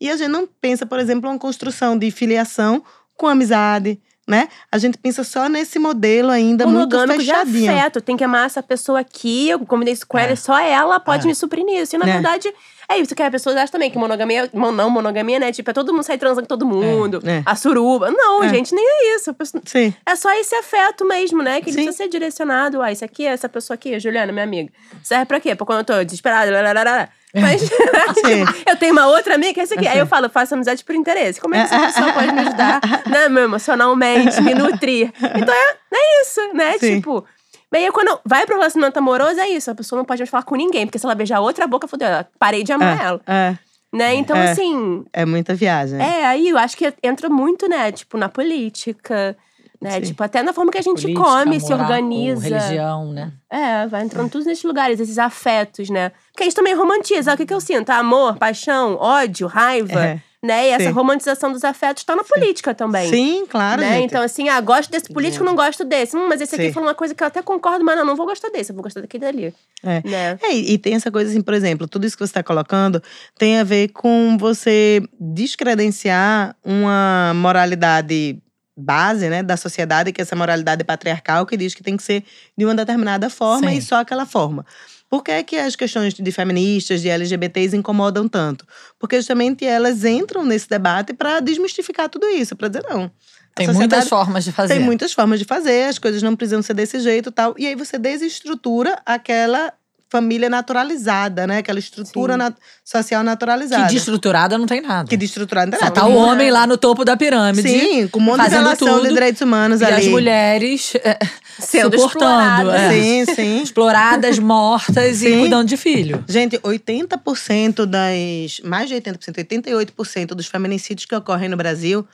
E a gente não pensa, por exemplo, uma construção de filiação com amizade, né? A gente pensa só nesse modelo ainda muito monogâmico de fechadinho. afeto. Tem que amar essa pessoa aqui. Eu combinei isso com É. ela, só ela pode É. me suprir nisso. E na Né? verdade, é isso que as pessoas acham também, que monogamia, mon- não monogamia, né? Tipo, é todo mundo sair transando com todo mundo. É. A suruba. Não, É. gente, nem é isso. Sim. É só esse afeto mesmo, né? Que Sim. precisa ser direcionado. Ah, isso aqui, essa pessoa aqui, Juliana, minha amiga. Serve pra quê? Pra quando eu tô desesperada. lararara. Mas Sim. eu tenho uma outra amiga que é essa aqui. Aí eu falo, eu faço amizade por interesse. Como é que essa pessoa pode me ajudar, né, meu, emocionalmente, me nutrir? Então é, é isso, né? Sim. Tipo. Bem, aí quando vai pro relacionamento amoroso, é isso. A pessoa não pode mais falar com ninguém. Porque se ela beijar outra boca, fodeu. ela. Parei de amar ela. É, Né? Então, É. assim, é muita viagem. é, aí eu acho que entra muito, né? Tipo, na política, né? Sim. Tipo, até na forma que a gente Política, come, se moral, organiza. Religião, né? É, vai entrando todos nesses lugares, esses afetos, né? Porque a gente também romantiza. O que, que eu sinto? Amor, paixão, ódio, raiva, É. né? E essa Sim. romantização dos afetos tá na política também. Sim, claro, Né? Então, assim, ah, gosto desse político, não gosto desse. Hum, mas esse aqui Sim. falou uma coisa que eu até concordo, mas não, não vou gostar desse, eu vou gostar daquele ali. É. Né? É, e e tem essa coisa assim, por exemplo, tudo isso que você está colocando tem a ver com você descredenciar uma moralidade base, né, da sociedade, que é essa moralidade patriarcal que diz que tem que ser de uma determinada forma Sim. e só aquela forma. Por que, é que as questões de feministas, de LGBTs incomodam tanto? Porque justamente elas entram nesse debate para desmistificar tudo isso, para dizer não. Tem muitas formas de fazer. tem muitas formas de fazer, as coisas não precisam ser desse jeito e tal. E aí você desestrutura aquela família naturalizada, né? Aquela estrutura nat- social Que naturalizada. desestruturada não tem nada. Que desestruturada. Só não, tá tem o um- homem lá no topo da pirâmide. Sim, com um monte de violação tudo, de direitos humanos E ali. as mulheres é, Sendo suportando. é. Sim, sim. Exploradas, mortas e Sim. cuidando de filho. Gente, 80% das. Mais de 80%, 88% dos feminicídios que ocorrem no Brasil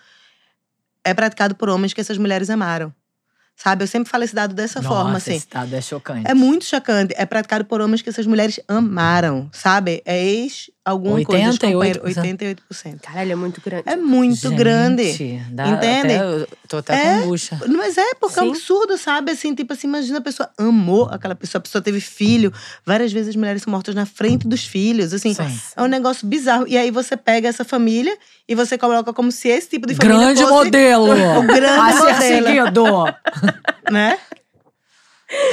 é praticado por homens que essas mulheres amaram. Sabe? Eu sempre falo esse dado dessa forma, Nossa, assim. esse dado é chocante. É muito chocante. É praticado por homens que essas mulheres amaram, sabe? É ex alguma coisa. ex companheiro. 88%. 88%. Caralho, é muito grande. É muito Gente, grande. dá Entende? Até, eu tô até É. com bucha. Mas é, porque é um Sim. absurdo, sabe? Assim, tipo assim, imagina a pessoa amou aquela pessoa, a pessoa teve filho. Várias vezes as mulheres são mortas na frente dos filhos. Assim, Sim. é um negócio bizarro. E aí você pega essa família e você coloca como se esse tipo de família Grande fosse modelo! o grande a ser modelo. seguido! né?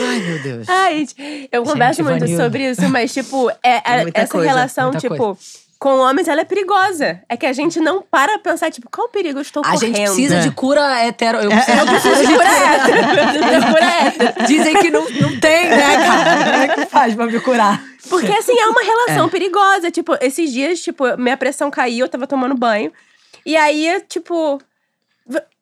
Ai, meu Deus. Ai, gente, eu converso muito Vanilda. sobre isso, mas, tipo, é, é- essa coisa, relação, tipo, com homens ela é perigosa. É que a gente não para pra pensar, tipo, qual perigo eu estou A correndo? gente precisa de cura hetero. Eu É. preciso, eu preciso de Cura hétero. Cura hétero. Dizem que não, não tem, né, cara? Como é que faz pra me curar? Porque assim, é uma relação perigosa. Tipo, esses dias, tipo, minha pressão caiu, eu tava tomando banho. E aí, tipo,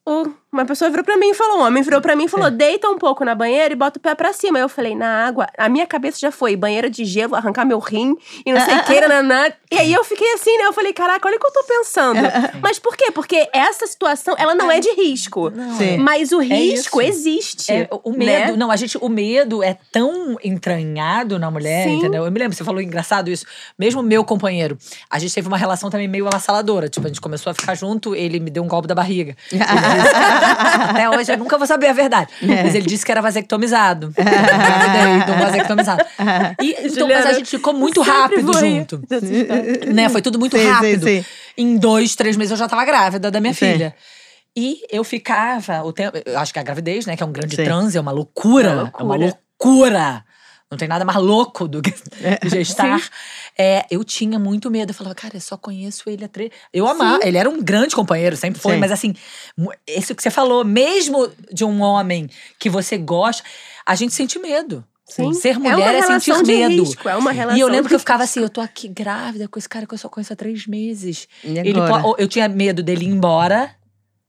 o- uma pessoa virou pra mim e falou: um homem virou pra mim e falou: deita um pouco na banheira e bota o pé pra cima. Eu falei, na água, a minha cabeça já foi, banheira de gelo, arrancar meu rim e não sei o que, nananã. E aí eu fiquei assim, né? Eu falei, caraca, olha o que eu tô pensando. Mas por quê? Porque essa situação, ela não é de risco. Sim. Mas o risco isso. existe. É, o medo, né? não, a gente, o medo é tão entranhado na mulher, Sim. entendeu? Eu me lembro, você falou engraçado isso. Mesmo meu companheiro, a gente teve uma relação também meio avassaladora. Tipo, a gente começou a ficar junto, ele me deu um golpe da barriga. Até hoje eu nunca vou saber a verdade. Mas ele disse que era vasectomizado. Engravidei de um vasectomizado. E, então, mas a Juliana, gente ficou muito rápido junto. Né? Foi tudo muito Sim, sim, rápido. sim. Em dois, três meses eu já tava grávida da minha Sim. filha. E eu ficava o tempo. Eu acho que a gravidez, né? Que é um grande Sim. transe, é uma loucura. É uma É uma loucura. Não tem nada mais louco do que É. gestar. É, eu tinha muito medo. Eu falava, cara, eu só conheço ele há três. Eu amava. Ele era um grande companheiro, sempre foi. Sim. Mas assim, isso que você falou, mesmo de um homem que você gosta, a gente sente medo. Sim. Ser é uma mulher é, relação sentir medo. risco, é uma relação E eu lembro que eu ficava risco. assim, eu tô aqui grávida com esse cara que eu só conheço há três meses. E Ele eu tinha medo dele ir embora,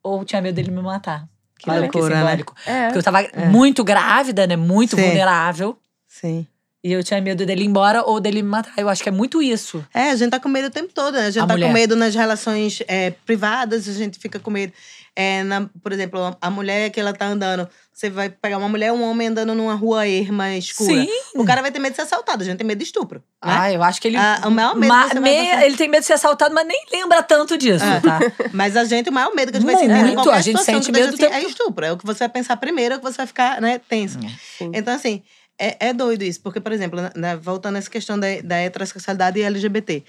ou tinha medo dele me matar. Que Olha loucura, né? simbólico. É. Porque eu tava muito grávida, né? Muito Sim. vulnerável. Sim. E eu tinha medo dele ir embora ou dele me matar. Eu acho que é muito isso. É, a gente tá com medo o tempo todo. né? A gente A tá mulher. com medo nas relações é, privadas, a gente fica com medo. É, na- por exemplo, a mulher que ela tá andando. Você vai pegar uma mulher, um homem andando numa rua erma escura. Sim. O cara vai ter medo de ser assaltado, a gente tem medo de estupro. Né? Ah, eu acho que ele. Ah, o maior medo Ma- me-. Ele tem medo de ser assaltado, mas nem lembra tanto disso, É. tá? Mas a gente, o maior medo que a gente vai sentir em Muito, a gente sente medo assim, tempo é estupro. É o que você vai pensar primeiro, é o que você vai ficar né, tenso. Sim. Então, assim, é, é doido isso. Porque, por exemplo, na- voltando a essa questão da, da heterossexualidade e LGBT.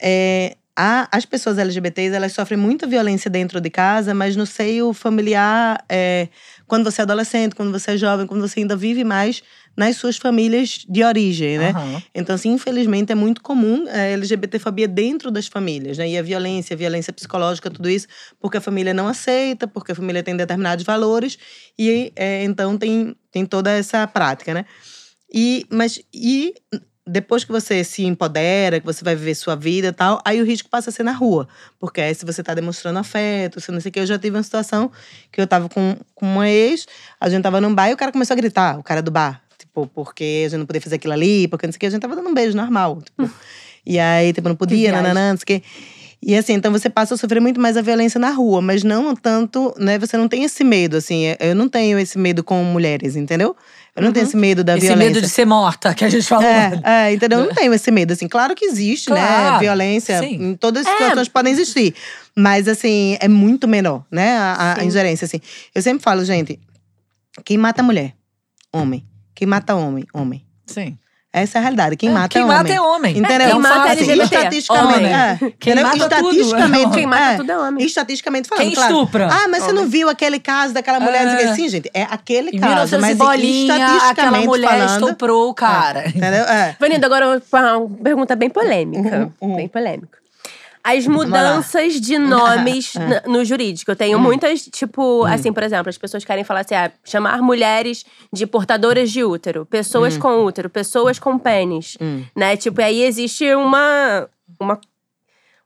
É, a- as pessoas LGBTs, elas sofrem muita violência dentro de casa, mas no seio familiar, é, quando você é adolescente, quando você é jovem, quando você ainda vive mais nas suas famílias de origem, né? Aham. Então, assim, infelizmente é muito comum a LGBTfobia dentro das famílias, né? E a violência, a violência psicológica, tudo isso, porque a família não aceita, porque a família tem determinados valores, e é, então tem, tem toda essa prática, né? E, mas, e depois que você se empodera, que você vai viver sua vida e tal, aí o risco passa a ser na rua. Porque aí se você tá demonstrando afeto, se não sei o que. Eu já tive uma situação que eu tava com, com uma ex, a gente tava num bar e o cara começou a gritar, o cara do bar. Tipo, porque a gente não podia fazer aquilo ali, porque não sei o que. A gente tava dando um beijo normal. Tipo. e aí, tipo, não podia, nananã, não sei o que. E assim, então você passa a sofrer muito mais a violência na rua, mas não tanto, né? Você não tem esse medo, assim. Eu não tenho esse medo com mulheres, entendeu? Eu não tenho esse medo da Esse violência. medo de ser morta que a gente falou. É, é, entendeu? Eu não tenho esse medo, assim. Claro que existe, né? Claro, Violência. sim. Em todas as É. situações podem existir. Mas, assim, é muito menor, né? A, a- ingerência, assim. Eu sempre falo, gente, quem mata mulher? Homem. Quem mata homem? Homem. Sim. Essa é a realidade. Quem mata Quem é homem. mata é homem. Entendeu? Quem É um mata é fato. LGBT. Estatisticamente. Homem. É. Quem Entendeu? mata tudo, Estatisticamente. Quem mata é. tudo é homem. Estatisticamente falando, Quem claro. estupra? Ah, mas você não Homem. viu aquele caso daquela mulher? É. É. Sim, gente, é aquele Em caso. 1900 Mas bolinha, aquela estatisticamente mulher falando, estuprou o cara. Entendeu? É. Vanida, agora uma pergunta bem polêmica. Uhum, uhum. Bem polêmica. As mudanças de nomes Ah. na- no jurídico. Eu tenho Hum. muitas, tipo, assim, por exemplo, as pessoas querem falar assim: ah, chamar mulheres de portadoras de útero, pessoas com útero, pessoas com pênis. Hum. Né? Tipo, aí existe uma. uma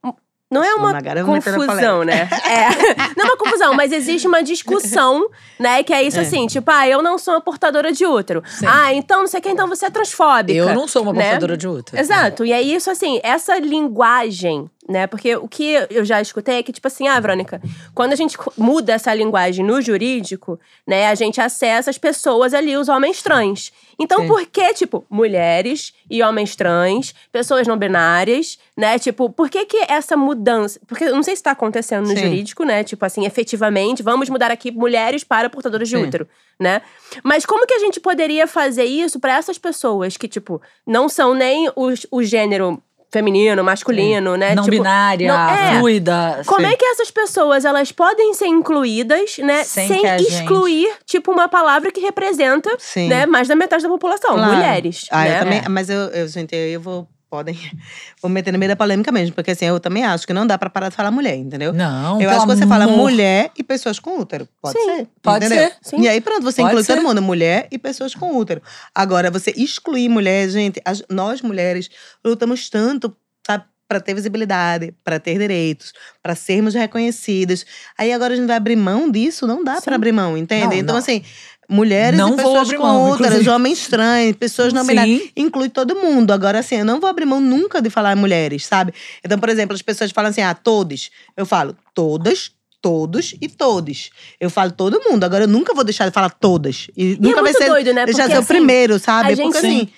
um- não é uma Uma confusão, né? É. Não é uma confusão, mas existe uma discussão, né? Que é isso É. assim, tipo, ah, eu não sou uma portadora de útero. Sim. Ah, então não sei o que, então você é transfóbica. Eu não sou uma né? portadora de útero. Exato. E aí, isso assim, essa linguagem, né? Porque o que eu já escutei é que, tipo assim, ah, Verônica, quando a gente muda essa linguagem no jurídico, né, a gente acessa as pessoas ali, os homens trans. Então, Sim. por que, tipo, mulheres e homens trans, pessoas não binárias, né? Tipo, por que que essa mudança. Porque eu não sei se tá acontecendo no Sim. jurídico, né? Tipo assim, efetivamente, vamos mudar aqui mulheres para portadoras de Sim. útero, né? Mas como que a gente poderia fazer isso para essas pessoas que, tipo, não são nem os- o gênero feminino, masculino, né? Não tipo, binária, não- é. fluida. Como Sim. é que essas pessoas elas podem ser incluídas, né, Sem sem, a gente- excluir tipo uma palavra que representa, Sim. né, mais da metade da população, Claro. mulheres, Ah, né? eu também. É. Mas eu, eu, gente, eu vou podem. Vou meter no meio da polêmica mesmo, porque assim, eu também acho que não dá pra parar de falar mulher, entendeu? Não, eu acho que você fala amor. mulher e pessoas com útero. Pode Sim, ser. pode entendeu? ser, sim. E aí, pronto, você Pode inclui ser. todo mundo, mulher e pessoas com útero. Agora, você excluir mulher, gente, as- nós mulheres lutamos tanto, sabe? Pra ter visibilidade, pra ter direitos, pra sermos reconhecidas. Aí agora a gente vai abrir mão disso? Não dá pra abrir mão, entende? Não, então, não. assim, mulheres Não e vou pessoas abrir com mão, úteros, inclusive. homens trans, pessoas não Sim. binárias, inclui todo mundo. Agora, assim, eu não vou abrir mão nunca de falar mulheres, sabe? Então, por exemplo, as pessoas falam assim, ah, todos. Eu falo, todas, todos e todes. Eu falo todo mundo. Agora, eu nunca vou deixar de falar todas. E, nunca vai muito ser doido, né? deixar Porque, de ser o assim, primeiro, sabe? a gente- Porque Sim. assim,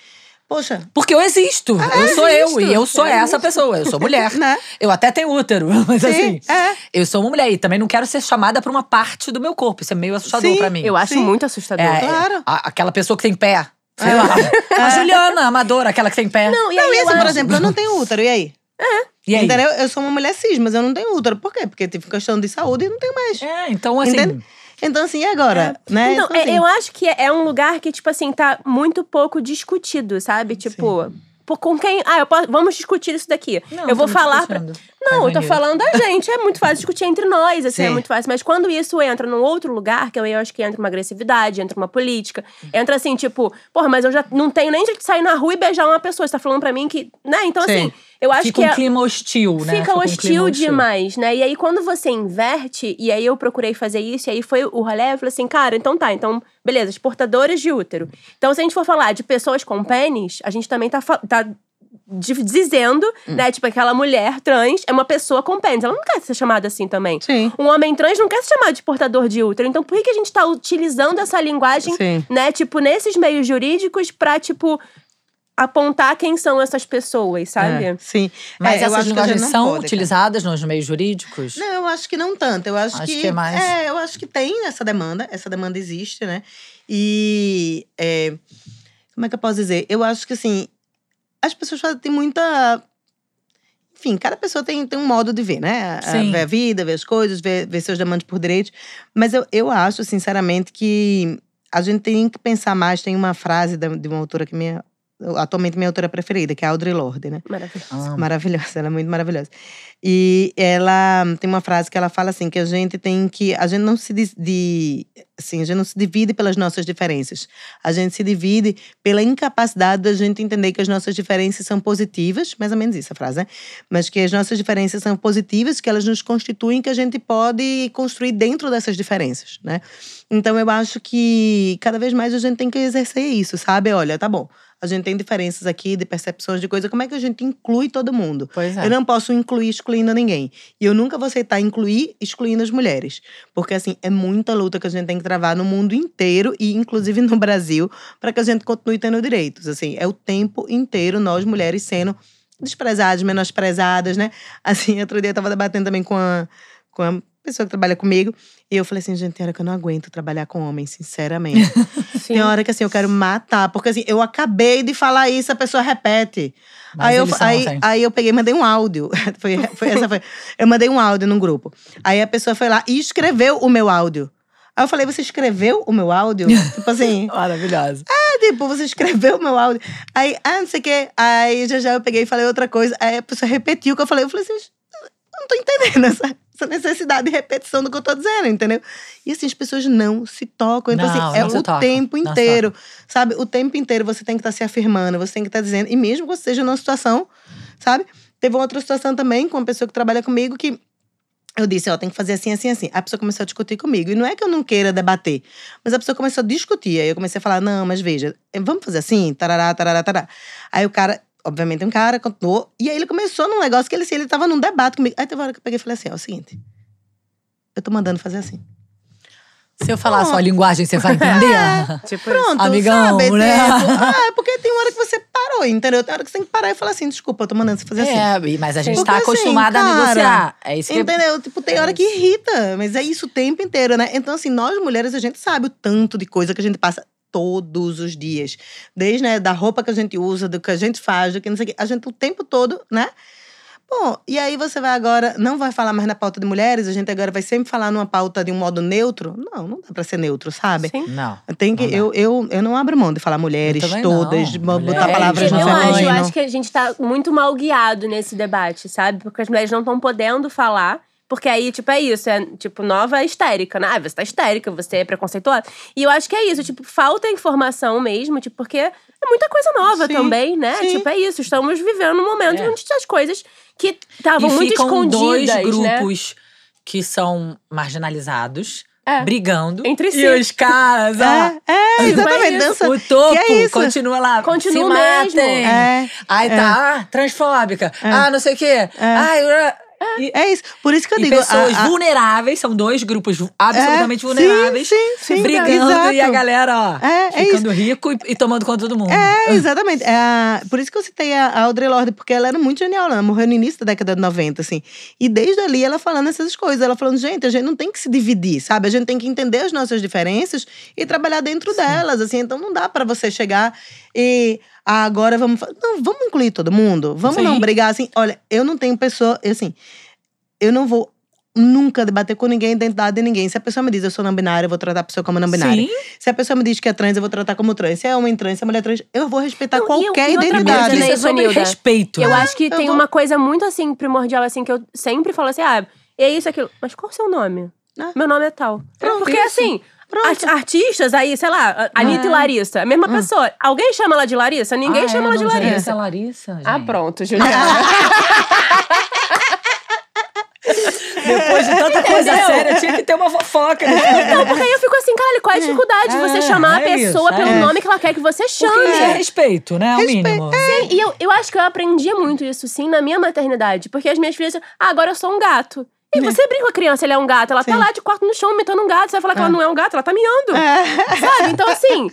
poxa, Porque eu existo. eu sou eu. existo. E eu sou Eu essa pessoa. Eu sou mulher. né? Eu até tenho útero. Mas Sim, assim, é. eu sou uma mulher. E também não quero ser chamada pra uma parte do meu corpo. Isso é meio assustador Sim, pra mim. Eu acho Sim. muito assustador. É, Claro. a- aquela pessoa que tem pé. Sei lá. A Juliana, a amadora, aquela que tem pé. Não, e Não, aí eu assim, por acho- exemplo, eu não tenho útero, e aí? E aí? Entendeu? Eu sou uma mulher cis, mas eu não tenho útero. Por quê? Porque tive questão de saúde e não tenho mais. É, então assim. Entende? Então, assim, e agora? Né? Não, Então, é- assim, eu acho que é um lugar que, tipo assim, tá muito pouco discutido, sabe? Tipo, por, com quem. Ah, eu posso, vamos discutir isso daqui. Não, eu vou falar. Pra, não, eu tô falando a gente. É muito fácil discutir entre nós, assim, é Sim. muito fácil. Mas quando isso entra num outro lugar, que eu, eu acho que entra uma agressividade, entra uma política, entra assim, tipo, porra, mas eu já não tenho nem de sair na rua e beijar uma pessoa. Você tá falando pra mim que. Né? Então, Sim. assim, eu acho Fica que. um é- clima hostil, né? Fica um hostil demais, né? E aí, quando você inverte, e aí eu procurei fazer isso, e aí foi o rolê, eu falei assim, cara, então tá, então, beleza, as portadoras de útero. Então, se a gente for falar de pessoas com pênis, a gente também tá, tá di- dizendo, Hum. né? Tipo, aquela mulher trans é uma pessoa com pênis. Ela não quer ser chamada assim também. Sim. Um homem trans não quer ser chamado de portador de útero. Então, por que, que a gente tá utilizando essa linguagem, Sim. né? Tipo, nesses meios jurídicos pra, tipo, apontar quem são essas pessoas, sabe? É, sim. Mas É, essas linguagens são pode, cara. utilizadas nos meios jurídicos? Não, eu acho que não tanto. Eu acho, Acho que, que é mais- É, eu acho que tem essa demanda. Essa demanda existe, né? E. é, como é que eu posso dizer? Eu acho que, assim. As pessoas fazem- têm muita. Enfim, cada pessoa tem, tem um modo de ver, né? Sim. Ver a vida, ver as coisas, ver, ver seus demandas por direitos. Mas eu, eu acho, sinceramente, que a gente tem que pensar mais. Tem uma frase de uma autora que é minha. Atualmente minha autora preferida, que é a Audre Lorde, né? Maravilhoso. Ah, Maravilhosa, ela é muito maravilhosa. E ela tem uma frase que ela fala assim que a gente tem que a gente não se de, assim, a gente não se divide pelas nossas diferenças. A gente se divide pela incapacidade da gente entender que as nossas diferenças são positivas, mais ou menos isso a frase, né? Mas que as nossas diferenças são positivas, que elas nos constituem, que a gente pode construir dentro dessas diferenças, né? Então eu acho que cada vez mais a gente tem que exercer isso, sabe? Olha, tá bom. A gente tem diferenças aqui de percepções de coisa. Como é que a gente inclui todo mundo? Pois é. Eu não posso incluir excluindo ninguém. E eu nunca vou aceitar incluir excluindo as mulheres. Porque, assim, é muita luta que a gente tem que travar no mundo inteiro e, inclusive, no Brasil, para que a gente continue tendo direitos. Assim, é o tempo inteiro nós, mulheres, sendo desprezadas, menosprezadas, né? Assim, outro dia eu tava debatendo também com a, com a pessoa que trabalha comigo. E eu falei assim, gente, tem hora que eu não aguento trabalhar com homens, sinceramente. Sim. Tem hora que assim, eu quero matar. Porque assim, eu acabei de falar isso, a pessoa repete. Mas aí, eu, aí, assim. aí eu peguei e mandei um áudio. foi, foi essa foi. Eu mandei um áudio num grupo. Aí a pessoa foi lá e escreveu o meu áudio. Aí eu falei, você escreveu o meu áudio? tipo assim, Maravilhosa. ah, tipo, você escreveu o meu áudio. Aí, ah, não sei o quê. Aí já já eu peguei e falei outra coisa. Aí a pessoa repetiu o que eu falei. Eu falei assim, eu não tô entendendo essa, essa necessidade de repetição do que eu tô dizendo, entendeu? E assim, as pessoas não se tocam. Então, Não, assim, é o tocam. tempo inteiro. Sabe? O tempo inteiro você tem que estar se afirmando, você tem que estar dizendo. E mesmo que você esteja numa situação, sabe? Teve uma outra situação também com uma pessoa que trabalha comigo que eu disse, ó, tem que fazer assim, assim, assim. A pessoa começou a discutir comigo. E não é que eu não queira debater, mas a pessoa começou a discutir. Aí eu comecei a falar, não, mas veja, vamos fazer assim, tarará, tarará, tarará. Aí o cara, obviamente, um cara, continuou. E aí ele começou num negócio que ele, assim, ele tava num debate comigo. Aí teve uma hora que eu peguei e falei assim, ó, é o seguinte. Eu tô mandando fazer assim. Se eu falar a sua linguagem, você vai entender? Tipo Pronto, Amigão, sabe? né? Tipo, ah, é porque tem hora que você parou, entendeu? Tem hora que você tem que parar e falar assim, desculpa, eu tô mandando você fazer assim. É, mas a gente Porque tá assim, acostumada a cara, negociar. É isso que Entendeu? Tipo, tem hora que irrita, mas é isso o tempo inteiro, né? Então, assim, nós mulheres, a gente sabe o tanto de coisa que a gente passa todos os dias. Desde, né, da roupa que a gente usa, do que a gente faz, do que não sei o quê. A gente o tempo todo, né? Bom, e aí você vai agora, não vai falar mais na pauta de mulheres, a gente agora vai sempre falar numa pauta de um modo neutro? Não, não dá pra ser neutro, sabe? Sim. Não. Tem que, Não eu, eu, eu não abro mão de falar mulheres Eu todas, não. botar Mulheres, palavras eu no acho, feminino. eu acho que a gente tá muito mal guiado nesse debate, sabe? Porque as mulheres não estão podendo falar. Porque aí, tipo, é isso, é tipo nova histérica, né? Ah, você tá histérica, você é preconceituosa. E eu acho que é isso, tipo, falta informação mesmo, tipo, porque é muita coisa nova Sim, também, né? sim. Tipo, é isso, estamos vivendo um momento É. onde as coisas que estavam muito escondidas, dois né? grupos que são marginalizados, É. brigando. Entre si. E os caras, ó. É, é, exatamente, dança. O topo que é continua lá. Continua se mesmo. matem. É, Aí é. tá, ah, transfóbica. Ah, não sei o quê. Ai, e, É isso. Por isso que eu e digo. pessoas a- a- vulneráveis, são dois grupos absolutamente É, vulneráveis. sim, sim, sim, brigando e a galera, ó, É, é ficando rico e, e tomando conta do mundo. É, exatamente. É a- por isso que eu citei a, Audre Lorde, porque ela era muito genial. Ela morreu no início da década de 90, assim. E desde ali ela falando essas coisas. Ela falando, gente, a gente não tem que se dividir, sabe? A gente tem que entender as nossas diferenças e trabalhar dentro delas, assim. Então não dá pra você chegar e agora vamos. Não, vamos incluir todo mundo. Vamos Sim. não brigar assim. Olha, eu não tenho pessoa. Assim, eu não vou. Nunca debater com ninguém a identidade de ninguém. Se a pessoa me diz eu sou não binária, eu vou tratar a pessoa como não binária. Sim. Se a pessoa me diz que é trans, eu vou tratar como trans. Se é homem trans, se é mulher trans, eu vou respeitar Não, e- qualquer e outra identidade. coisa, né, Isso é sobre respeito. Eu né? acho que eu tem vou- uma coisa muito assim, primordial, assim, que eu sempre falo assim: ah, é isso, aquilo. Mas qual o seu nome? Ah. Meu nome é tal. Pronto, Porque isso. assim. Pronto. art- artistas aí, sei lá, a- Anitta e Larissa, a mesma pessoa. Alguém chama ela de Larissa? Ninguém Ah, chama é, ela de Larissa. é Larissa, Ah, gente. pronto, Juliana. Depois de tanta coisa Entendeu? séria, tinha que ter uma fofoca. Né? Não, porque aí eu fico assim, cara, qual é a dificuldade de você É, chamar a é pessoa isso, pelo é. nome que ela quer que você chame? Porque é respeito, né? Respeito, mínimo. Sim, e eu, eu acho que eu aprendi muito isso, sim, na minha maternidade. Porque as minhas filhas, ah, agora eu sou um gato. E você brinca com a criança, ele é um gato. Ela tá Sim. lá de quarto no chão, imitando um gato. Você vai falar que ela não é um gato, ela tá miando. É. Sabe? Então, assim,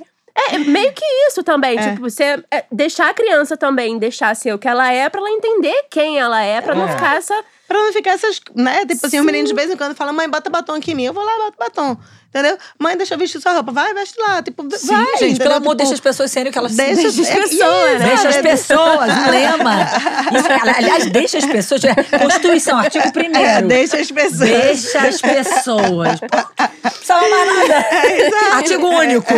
é meio que isso também. É. Tipo, você é, deixar a criança também, deixar ser o que ela é, pra ela entender quem ela é, pra não É. ficar essa. Pra não ficar essas, né? Tipo assim, Sim. os meninos de vez em quando falam, mãe, bota batom aqui em mim. Eu vou lá, boto batom. Entendeu? Mãe, deixa eu vestir sua roupa. Vai, veste lá. Tipo, Sim, vai. gente, entendeu? pelo amor, Tipo, deixa as pessoas serem o que elas deixa, Deixa as é- pessoas, né? Deixa as é- pessoas, um lema. Isso, aliás, deixa as pessoas. Constituição, artigo 1 É, deixa as pessoas. Deixa as pessoas. Não precisava mais nada. Artigo único.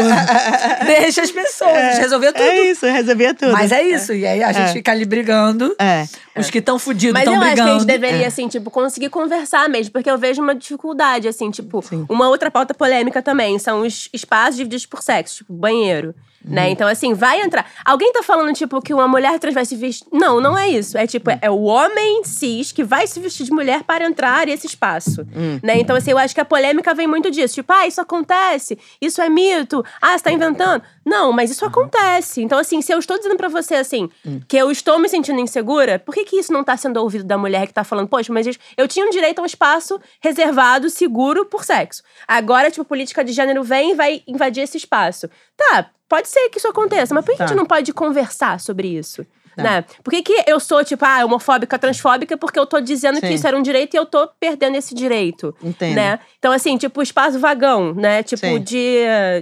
Deixa as pessoas. Resolver tudo. É isso, resolvia tudo. Mas é isso. E aí a gente É. fica ali brigando. É. Os que estão fudidos Mas eu estão acho que a brigando. gente deveria, assim, tipo, conseguir conversar mesmo, porque eu vejo uma dificuldade, assim, tipo, Sim. uma outra pauta polêmica também são os espaços divididos por sexo, tipo, banheiro. Uhum. Né? Então, assim, vai entrar. Alguém tá falando, tipo, que uma mulher trans vai se vestir. Não, não é isso. É tipo, é o homem cis que vai se vestir de mulher para entrar nesse espaço. Hum. Né? Então, assim, eu acho que a polêmica vem muito disso. Tipo, ah, isso acontece, isso é mito, ah, você tá inventando. Não, mas isso acontece. Então, assim, se eu estou dizendo pra você, assim, Hum. que eu estou me sentindo insegura, por que, que isso não tá sendo ouvido da mulher que tá falando, poxa, mas eu tinha um direito a um espaço reservado, seguro por sexo. Agora, tipo, política de gênero vem e vai invadir esse espaço. Tá, pode ser que isso aconteça, mas por que a Tá. gente não pode conversar sobre isso? Tá. Né? Por que, que eu sou, tipo, ah, homofóbica, transfóbica, porque eu tô dizendo que Sim. isso era um direito e eu tô perdendo esse direito. Entendo. Né? Então, assim, tipo, espaço vagão, né? Tipo, Sim. de.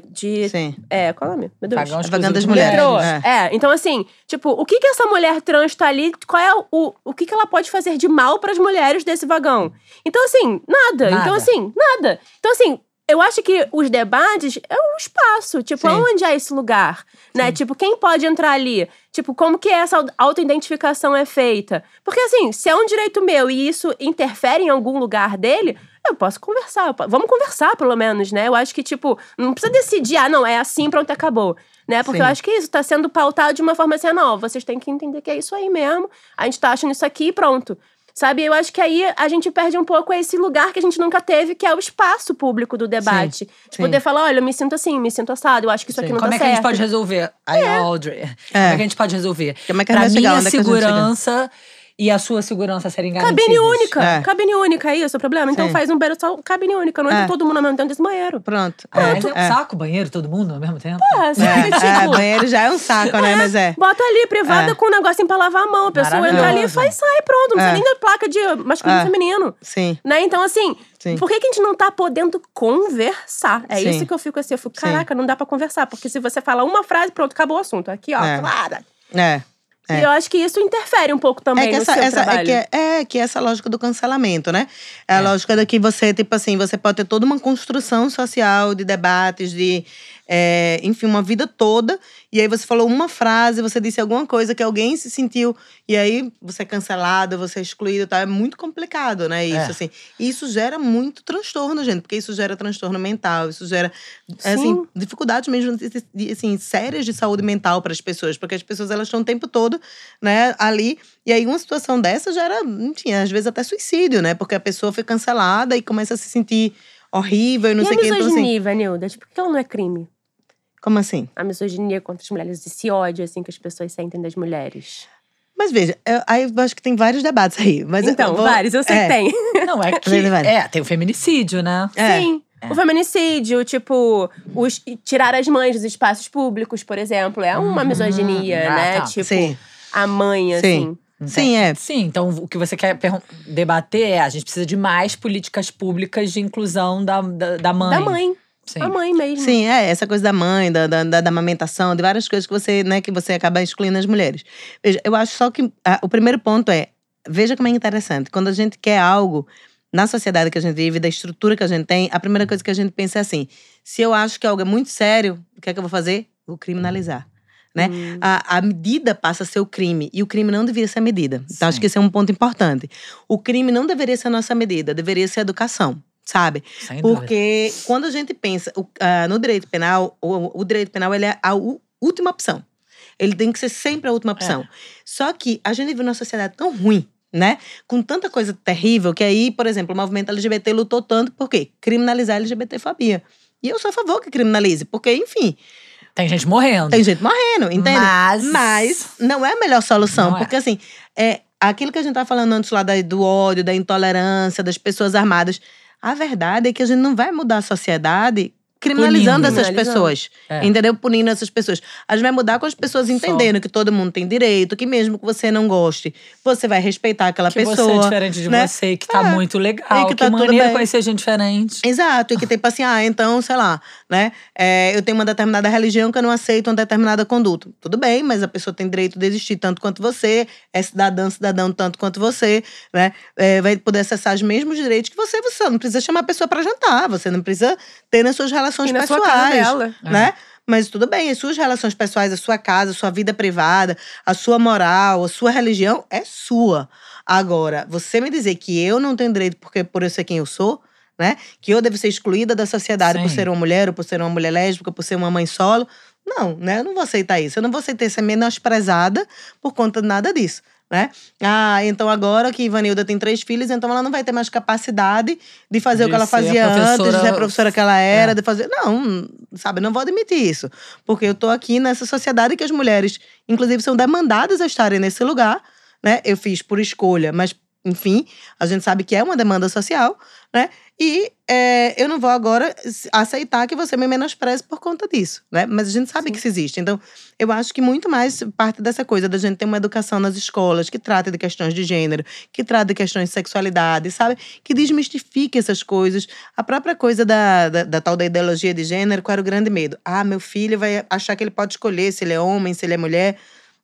de Sim. é, qual é o nome? Meu Deus. Vagão A vagão das mulheres. Metrô. é. É. então assim, tipo, o que que essa mulher trans tá ali, qual é o, o que que ela pode fazer de mal pras mulheres desse vagão? Então assim, nada. Nada. Então assim, nada. Então assim, eu acho que os debates é o espaço, tipo, Sim. onde é esse lugar, né? Tipo, quem pode entrar ali? Tipo, como que essa au- autoidentificação é feita? Porque assim, se é um direito meu e isso interfere em algum lugar dele, eu posso conversar. eu Vamos conversar, pelo menos, né? Eu acho que, tipo, não precisa decidir, ah, não, é assim, pronto, acabou. Né? Porque Sim. eu acho que isso tá sendo pautado de uma forma assim, ah, não, vocês têm que entender que é isso aí mesmo. A gente tá achando isso aqui e pronto. Sabe? Eu acho que aí a gente perde um pouco esse lugar que a gente nunca teve, que é o espaço público do debate. De sim. poder falar, olha, eu me sinto assim, me sinto assado, eu acho que isso Sim. aqui não Como tá é que a certo. gente pode resolver? Aí, Audrey. Como é que a gente pode resolver? Como é que a pra gente chegar? minha Onde é que a gente chega? segurança e a sua segurança serem garantidas. Cabine única. É. Cabine única, é isso o problema? Então Sim. faz um banheiro só cabine única. Não entra É. todo mundo ao mesmo tempo desse banheiro. Pronto. É, mas é um é. saco banheiro, todo mundo ao mesmo tempo. É, sabe? É, é, tipo, banheiro já é um saco, né? Mas é. Bota ali, privada, É. com um negocinho pra lavar a mão. A pessoa entra ali, faz, sai, pronto. Não precisa É. nem da placa de masculino e É. feminino. Sim. Né? Então, assim, Sim. por que, que a gente não tá podendo conversar? É Sim. isso que eu fico assim. Eu fico, Sim. caraca, não dá pra conversar. Porque se você fala uma frase, pronto, acabou o assunto. Aqui, ó, É. clara. É. É. E eu acho que isso interfere um pouco também É que no essa, seu essa- é trabalho. que é, é que essa lógica do cancelamento, né? É a lógica da que você, tipo assim, você pode ter toda uma construção social de debates, de. É, enfim, uma vida toda. E aí você falou uma frase, você disse alguma coisa que alguém se sentiu. E aí você é cancelado, você é excluído, tá? É muito complicado, né? Isso, É. assim. E isso gera muito transtorno, gente, porque isso gera transtorno mental, isso gera, assim, Sim. dificuldades mesmo, assim, sérias de saúde mental para as pessoas, porque as pessoas elas estão o tempo todo, né, ali. E aí uma situação dessa gera, enfim, às vezes até suicídio, né? Porque a pessoa foi cancelada e começa a se sentir horrível e não e sei o que. Então, assim, misoginia, Vanilda? Tipo, por que ela não é crime? como assim? A misoginia contra as mulheres, esse ódio, assim, que as pessoas sentem das mulheres. Mas veja, eu, aí eu acho que tem vários debates aí. Mas eu então, vou- vários, eu sei é, que tem. Não, é que. É, tem o feminicídio, né? É. Sim. O feminicídio, tipo, os, tirar as mães dos espaços públicos, por exemplo, é uma Uhum. misoginia, Ah, né? tá. Tipo, Sim, a mãe, assim. Sim. Sim, é. Sim, então o que você quer debater é: a gente precisa de mais políticas públicas de inclusão da, da, da mãe. Da mãe. Sim. A mãe mesmo. Sim, é, essa coisa da mãe, da, da, da, da amamentação, de várias coisas que você, né, que você acaba excluindo as mulheres. Veja, eu acho só que ah, o primeiro ponto é, veja como é interessante, quando a gente quer algo na sociedade que a gente vive, da estrutura que a gente tem, a primeira coisa que a gente pensa é assim, se eu acho que algo é muito sério, o que é que eu vou fazer? Vou criminalizar. Né? Hum. A, a medida passa a ser o crime. E o crime não deveria ser a medida. Então, acho que esse é um ponto importante. O crime não deveria ser a nossa medida, deveria ser a educação, sabe? Sem dúvida. Porque quando a gente pensa o- ah, no direito penal, o, o direito penal ele é a última opção. Ele tem que ser sempre a última opção. Só que a gente vive numa sociedade tão ruim, né? Com tanta coisa terrível, que aí, por exemplo, o movimento LGBT lutou tanto por quê? Criminalizar a LGBTfobia. E eu sou a favor que criminalize, porque, enfim, Tem gente morrendo. tem gente morrendo, entende? Mas. Mas não é a melhor solução, Não é. porque assim, é aquilo que a gente tá falando antes lá do ódio, da intolerância, das pessoas armadas. A verdade é que a gente não vai mudar a sociedade criminalizando Punindo. essas Criminalizando. pessoas. É. Entendeu? Punindo essas pessoas. A gente vai mudar com as pessoas entendendo que todo mundo tem direito, que mesmo que você não goste, você vai respeitar aquela que pessoa. você é diferente de né? você, que tá É. muito legal. E que que tá tudo maneiro bem. conhecer gente diferente. Exato, e que tipo assim, ah, então, sei lá, né? é, eu tenho uma determinada religião que eu não aceito uma determinada conduta. Tudo bem, mas a pessoa tem direito de existir tanto quanto você, é cidadã, cidadão tanto quanto você, né? É, vai poder acessar os mesmos direitos que você. Você não precisa chamar a pessoa pra jantar, você não precisa ter nas suas relações E na sua pessoais. casa dela. Né? Mas tudo bem, as suas relações pessoais, a sua casa, a sua vida privada, a sua moral, a sua religião é sua. Agora, você me dizer que eu não tenho direito porque por eu ser quem eu sou, né? Que eu devo ser excluída da sociedade por Sim. ser uma mulher, ou por ser uma mulher lésbica, por ser uma mãe solo. Não, né? Eu não vou aceitar isso. Eu não vou aceitar ser menosprezada por conta de nada disso. Né? Ah, então agora que Ivanilda tem três filhos, então ela não vai ter mais capacidade de fazer o De que ela fazia antes, de ser a professora que ela era, É. de fazer. Não, sabe, não vou admitir isso. Porque eu tô aqui nessa sociedade que as mulheres, inclusive, são demandadas a estarem nesse lugar, né? Eu fiz por escolha, mas, enfim, a gente sabe que é uma demanda social, né? E é, eu não vou agora aceitar que você me menospreze por conta disso, né? Mas a gente sabe que isso existe. Então, eu acho que muito mais parte dessa coisa da gente ter uma educação nas escolas que trata de questões de gênero, que trata de questões de sexualidade, sabe? Que desmistifique essas coisas. A própria coisa da, da, da tal da ideologia de gênero, qual era o grande medo? Ah, meu filho vai achar que ele pode escolher se ele é homem, se ele é mulher.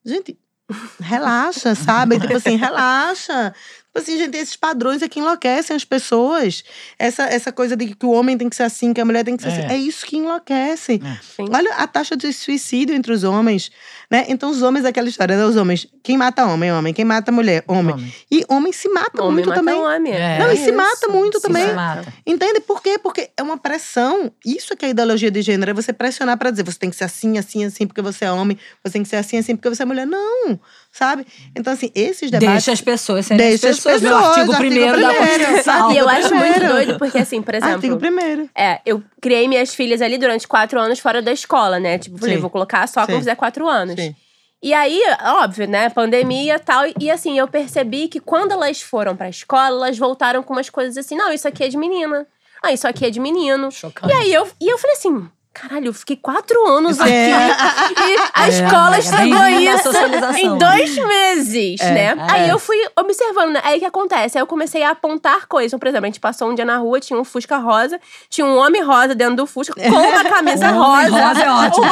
Gente, relaxa, sabe? tipo assim, relaxa. Tipo assim, gente, esses padrões é que enlouquecem as pessoas. Essa, essa coisa de que o homem tem que ser assim, que a mulher tem que ser É. assim. É isso que enlouquece. Sim. Olha a taxa de suicídio entre os homens, né? Então, os homens, aquela história, né? Os homens, quem mata homem, homem. Quem mata mulher, homem. Homem. E homem se mata Homem muito mata também. homem. É. Não, e se isso. mata muito Se também. mata. Entende? Por quê? Porque é uma pressão. Isso é que é a ideologia de gênero. É você pressionar pra dizer, você tem que ser assim, assim, assim, porque você é homem. Você tem que ser assim, assim, porque você é mulher. Não, sabe? Então, assim, esses debates… Deixa as pessoas serem Deixa as as pessoas. Meu pessoas, artigo artigo primeiro da. Constituição. E eu acho muito doido, porque assim, por exemplo. Artigo primeiro. É, eu criei minhas filhas ali durante quatro anos fora da escola, né? Tipo, falei, Sim. vou colocar só quando Sim. fizer quatro anos. Sim. E aí, óbvio, né? Pandemia e tal. E assim, eu percebi que quando elas foram pra escola, elas voltaram com umas coisas assim: não, isso aqui é de menina. Ah, isso aqui é de menino. Chocante. E aí eu, e eu falei assim: caralho, eu fiquei quatro anos aqui. É. E a É, escola é estragou isso em dois meses, É, né? Aí eu fui observando, né? Aí o que acontece? Aí eu comecei a apontar coisas. Então, por exemplo, a gente passou um dia na rua, tinha um Fusca rosa, tinha um homem rosa dentro do Fusca com uma camisa O homem rosa. rosa é ótimo?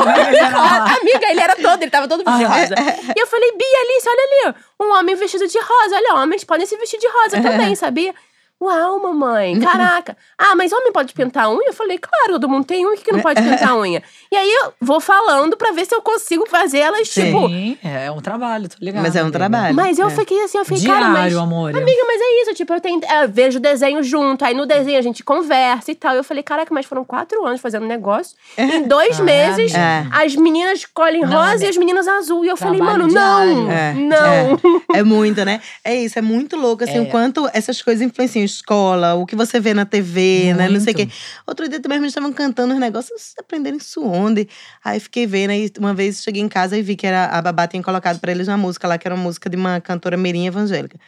Amiga, ele era todo, ele tava todo vestido de rosa. E eu falei, Bia, Alice, olha ali, um homem vestido de rosa. Olha, homens podem se vestir de rosa também, sabia? Uau, mamãe, caraca. Ah, mas homem pode pintar unha? Eu falei, claro, todo mundo tem unha, que não pode pintar unha? E aí eu vou falando pra ver se eu consigo fazer elas, Sim. tipo. Sim, é um trabalho, tô ligado. Mas é um trabalho. Mas eu É. fiquei assim, eu fiquei, cara, mas. Diário, amor. Amiga, mas é isso, tipo, eu, tenho, eu vejo o desenho junto, aí no desenho a gente conversa e tal. E eu falei, caraca, mas foram quatro anos fazendo negócio. Em dois Ah, meses, é. as meninas escolhem Não, rosa amiga. e as meninas azul. E eu falei, Trabalho mano, não, diário. É, não. É muito, né? É isso, é muito louco, assim, É. o quanto essas coisas influenciam escola, o que você vê na TV, né? Não sei o quê. Muito. Outro dia também eles estavam cantando os negócios, vocês aprenderem isso onde? Aí fiquei vendo, aí uma vez cheguei em casa e vi que era, a babá tinha colocado pra eles uma música lá, que era uma música de uma cantora mirim evangélica.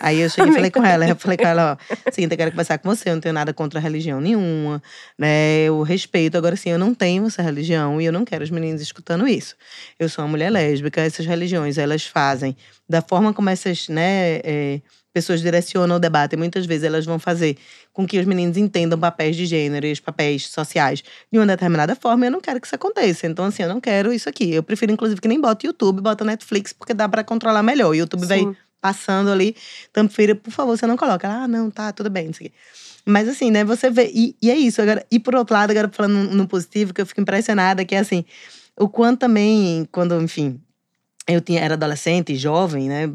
Aí eu cheguei e falei com ela, eu falei com ela, ó, seguinte, eu quero conversar com você, eu não tenho nada contra religião nenhuma, né? Eu respeito, agora sim, eu não tenho essa religião e eu não quero os meninos escutando isso. Eu sou uma mulher lésbica, essas religiões, elas fazem da forma como essas, né, é, pessoas direcionam o debate, muitas vezes elas vão fazer com que os meninos entendam papéis de gênero e os papéis sociais de uma determinada forma, eu não quero que isso aconteça. Então, assim, eu não quero isso aqui. Eu prefiro, inclusive, que nem bota YouTube, bota Netflix, porque dá pra controlar melhor. O YouTube vai Sim. Passando ali. Prefiro, por favor, você não coloca. Ela, Ah, não, tá, tudo bem, não sei o quê. Mas assim, né, você vê. E, e é isso. Agora, e por outro lado, agora falando no, positivo, que eu fico impressionada, que é assim, o quanto também, quando, enfim, eu tinha, era adolescente, jovem, né?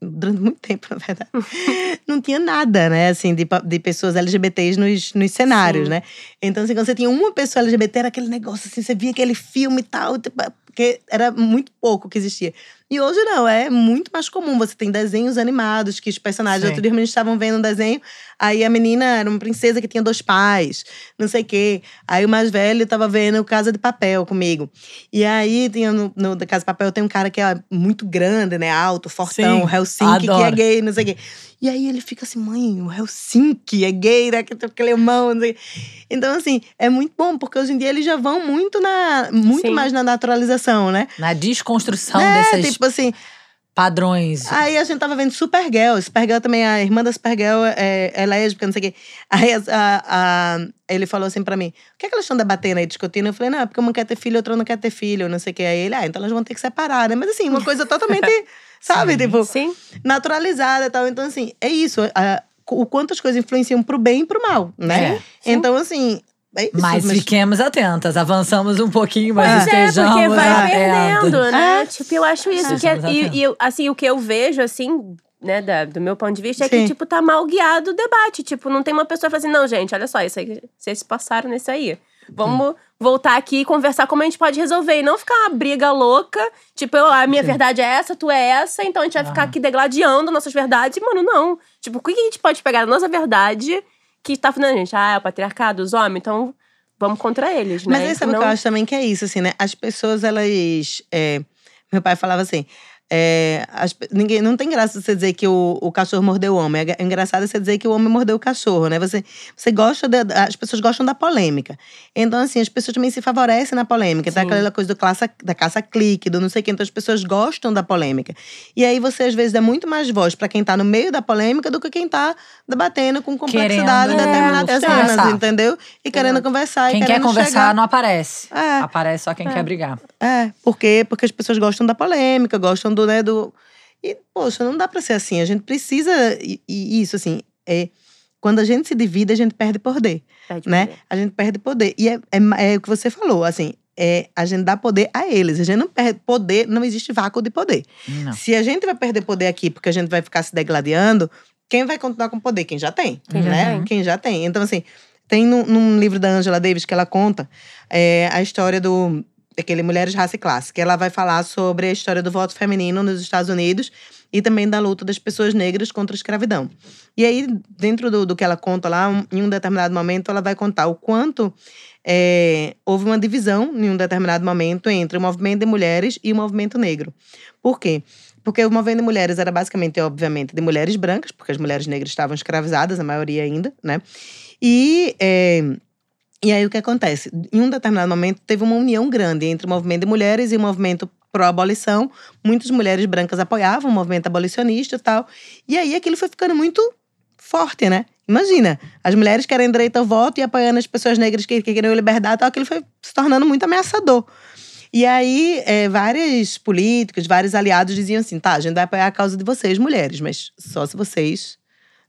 Durante muito tempo, na verdade. não tinha nada, né? Assim, de, de pessoas LGBTs nos, nos cenários, Sim. né? Então, assim, quando você tinha uma pessoa LGBT, era aquele negócio, assim, você via aquele filme e tal, tipo, porque era muito pouco que existia. E hoje não, é muito mais comum. Você tem desenhos animados, que os personagens. Sim. Outro dia, a gente estavam vendo um desenho, aí a menina era uma princesa que tinha dois pais, não sei o quê. Aí o mais velho tava vendo Casa de Papel comigo. E aí, tinha no, no Casa de Papel, tem um cara que é muito grande, né? Alto, fortão, Sim, Helsinki, que é adoro. gay, não sei o quê. E aí ele fica assim, mãe, o Helsinki é gay, né? Que tem aquele mão, não sei. Então, assim, é muito bom, porque hoje em dia eles já vão muito na. Muito Sim. mais na naturalização, né? Na desconstrução é, desses tipo assim, padrões. Aí a gente tava vendo Supergirl. Supergirl também, a irmã da Supergirl é, é lésbica, não sei o quê. Aí a- a- a- ele falou assim pra mim: o que é que elas estão debatendo aí, discutindo? Eu falei: não, é porque uma quer ter filho, outra não quer ter filho, não sei o quê. Aí ele, ah, então elas vão ter que separar, né? Mas assim, uma coisa totalmente, sabe? Sim. Tipo, Sim. naturalizada e tal. Então, assim, é isso. a- o quanto as coisas influenciam pro bem e pro mal, né? É. Então, assim. É isso, Mas fiquemos atentas, avançamos um pouquinho, mas Pois é, estejamos porque vai perdendo, né? É. Tipo, eu acho isso. Que é- e, e assim, o que eu vejo, assim, né, da- do meu ponto de vista, é Sim. que, tipo, tá mal guiado o debate. Tipo, não tem uma pessoa falando assim, não, gente, olha só, isso aí, vocês se passaram nisso aí. Vamos voltar aqui e conversar como a gente pode resolver. E não ficar uma briga louca. Tipo, eu, a minha Sim. verdade é essa, tu é essa, então a gente vai ficar Ah. aqui degladiando nossas verdades. Mano, não. Tipo, o que que a gente pode pegar da nossa verdade que tá falando, gente, ah, é o patriarcado, os homens, então vamos contra eles, né? Mas aí sabe o Não- que eu acho também que é isso, assim, né? As pessoas, elas. é, meu pai falava assim. É, as ninguém, não tem graça você dizer que o, o cachorro mordeu o homem. É engraçado você dizer que o homem mordeu o cachorro, né? Você, você gosta da- as pessoas gostam da polêmica. Então, assim, as pessoas também se favorecem na polêmica. Tá Sim. aquela coisa do classa, da caça-clique, do não sei o quê. Então, as pessoas gostam da polêmica. E aí, você, às vezes, dá muito mais voz pra quem tá no meio da polêmica do que quem tá debatendo com complexidade em Querendo, é, temas, conversar. entendeu? E querendo conversar. e Quem quer querendo conversar chegar. não aparece. É. Aparece só quem É. quer brigar. É, porque, porque as pessoas gostam da polêmica, gostam do, né, do... E, poxa, não dá pra ser assim. A gente precisa... E, e isso, assim, é... Quando a gente se divide, a gente perde poder, Pede né? poder. A gente perde poder. E é, é, é o que você falou, assim... É, a gente dá poder a eles. A gente não perde poder, não existe vácuo de poder. Não. Se a gente vai perder poder aqui porque a gente vai ficar se degladiando, quem vai continuar com poder? Quem já tem, Quem já né? tem. Quem já tem. Então, assim, tem num, num livro da Angela Davis que ela conta é, a história do daquele Mulheres, Raça e Classe, que ela vai falar sobre a história do voto feminino nos Estados Unidos e também da luta das pessoas negras contra a escravidão. E aí, dentro do, do que ela conta lá, um- em um determinado momento, ela vai contar o quanto é, houve uma divisão, em um determinado momento, entre o movimento de mulheres e o movimento negro. Por quê? Porque o movimento de mulheres era basicamente, obviamente, de mulheres brancas, porque as mulheres negras estavam escravizadas, a maioria ainda, né? E, é, E aí o que acontece? Em um determinado momento teve uma união grande entre o movimento de mulheres e o movimento pró-abolição. Muitas mulheres brancas apoiavam o movimento abolicionista e tal. E aí aquilo foi ficando muito forte, né? Imagina, as mulheres querem direito ao voto e apoiando as pessoas negras que, que queriam liberdade tal, aquilo foi se tornando muito ameaçador. E aí, é, vários políticos, vários aliados diziam assim: tá, a gente vai apoiar a causa de vocês, mulheres, mas só se vocês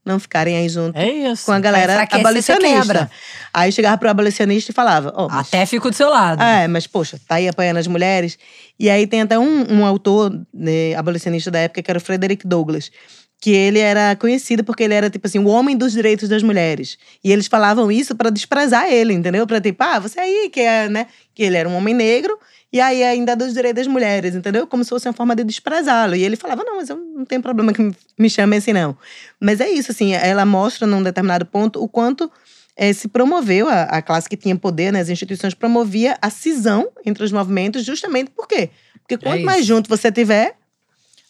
não ficarem aí junto É isso. com a galera abolicionista. Aí chegava pro abolicionista e falava: ó, mas- Até fico do seu lado. é, mas poxa, tá aí apoiando as mulheres. E aí tem até um, um autor né, abolicionista da época, que era o Frederick Douglass, que ele era conhecido porque ele era, tipo assim, o homem dos direitos das mulheres. E eles falavam isso pra desprezar ele, entendeu? Pra tipo, ah, você aí que é, né? Que ele era um homem negro. E aí ainda é dos direitos das mulheres, entendeu? Como se fosse uma forma de desprezá-lo. E ele falava, não, mas eu não tenho problema que me- me chamem assim, não. Mas é isso, assim, ela mostra num determinado ponto o quanto eh, se promoveu a, a classe que tinha poder, né? As instituições promovia a cisão entre os movimentos, justamente por quê? Porque quanto isso. mais junto você tiver,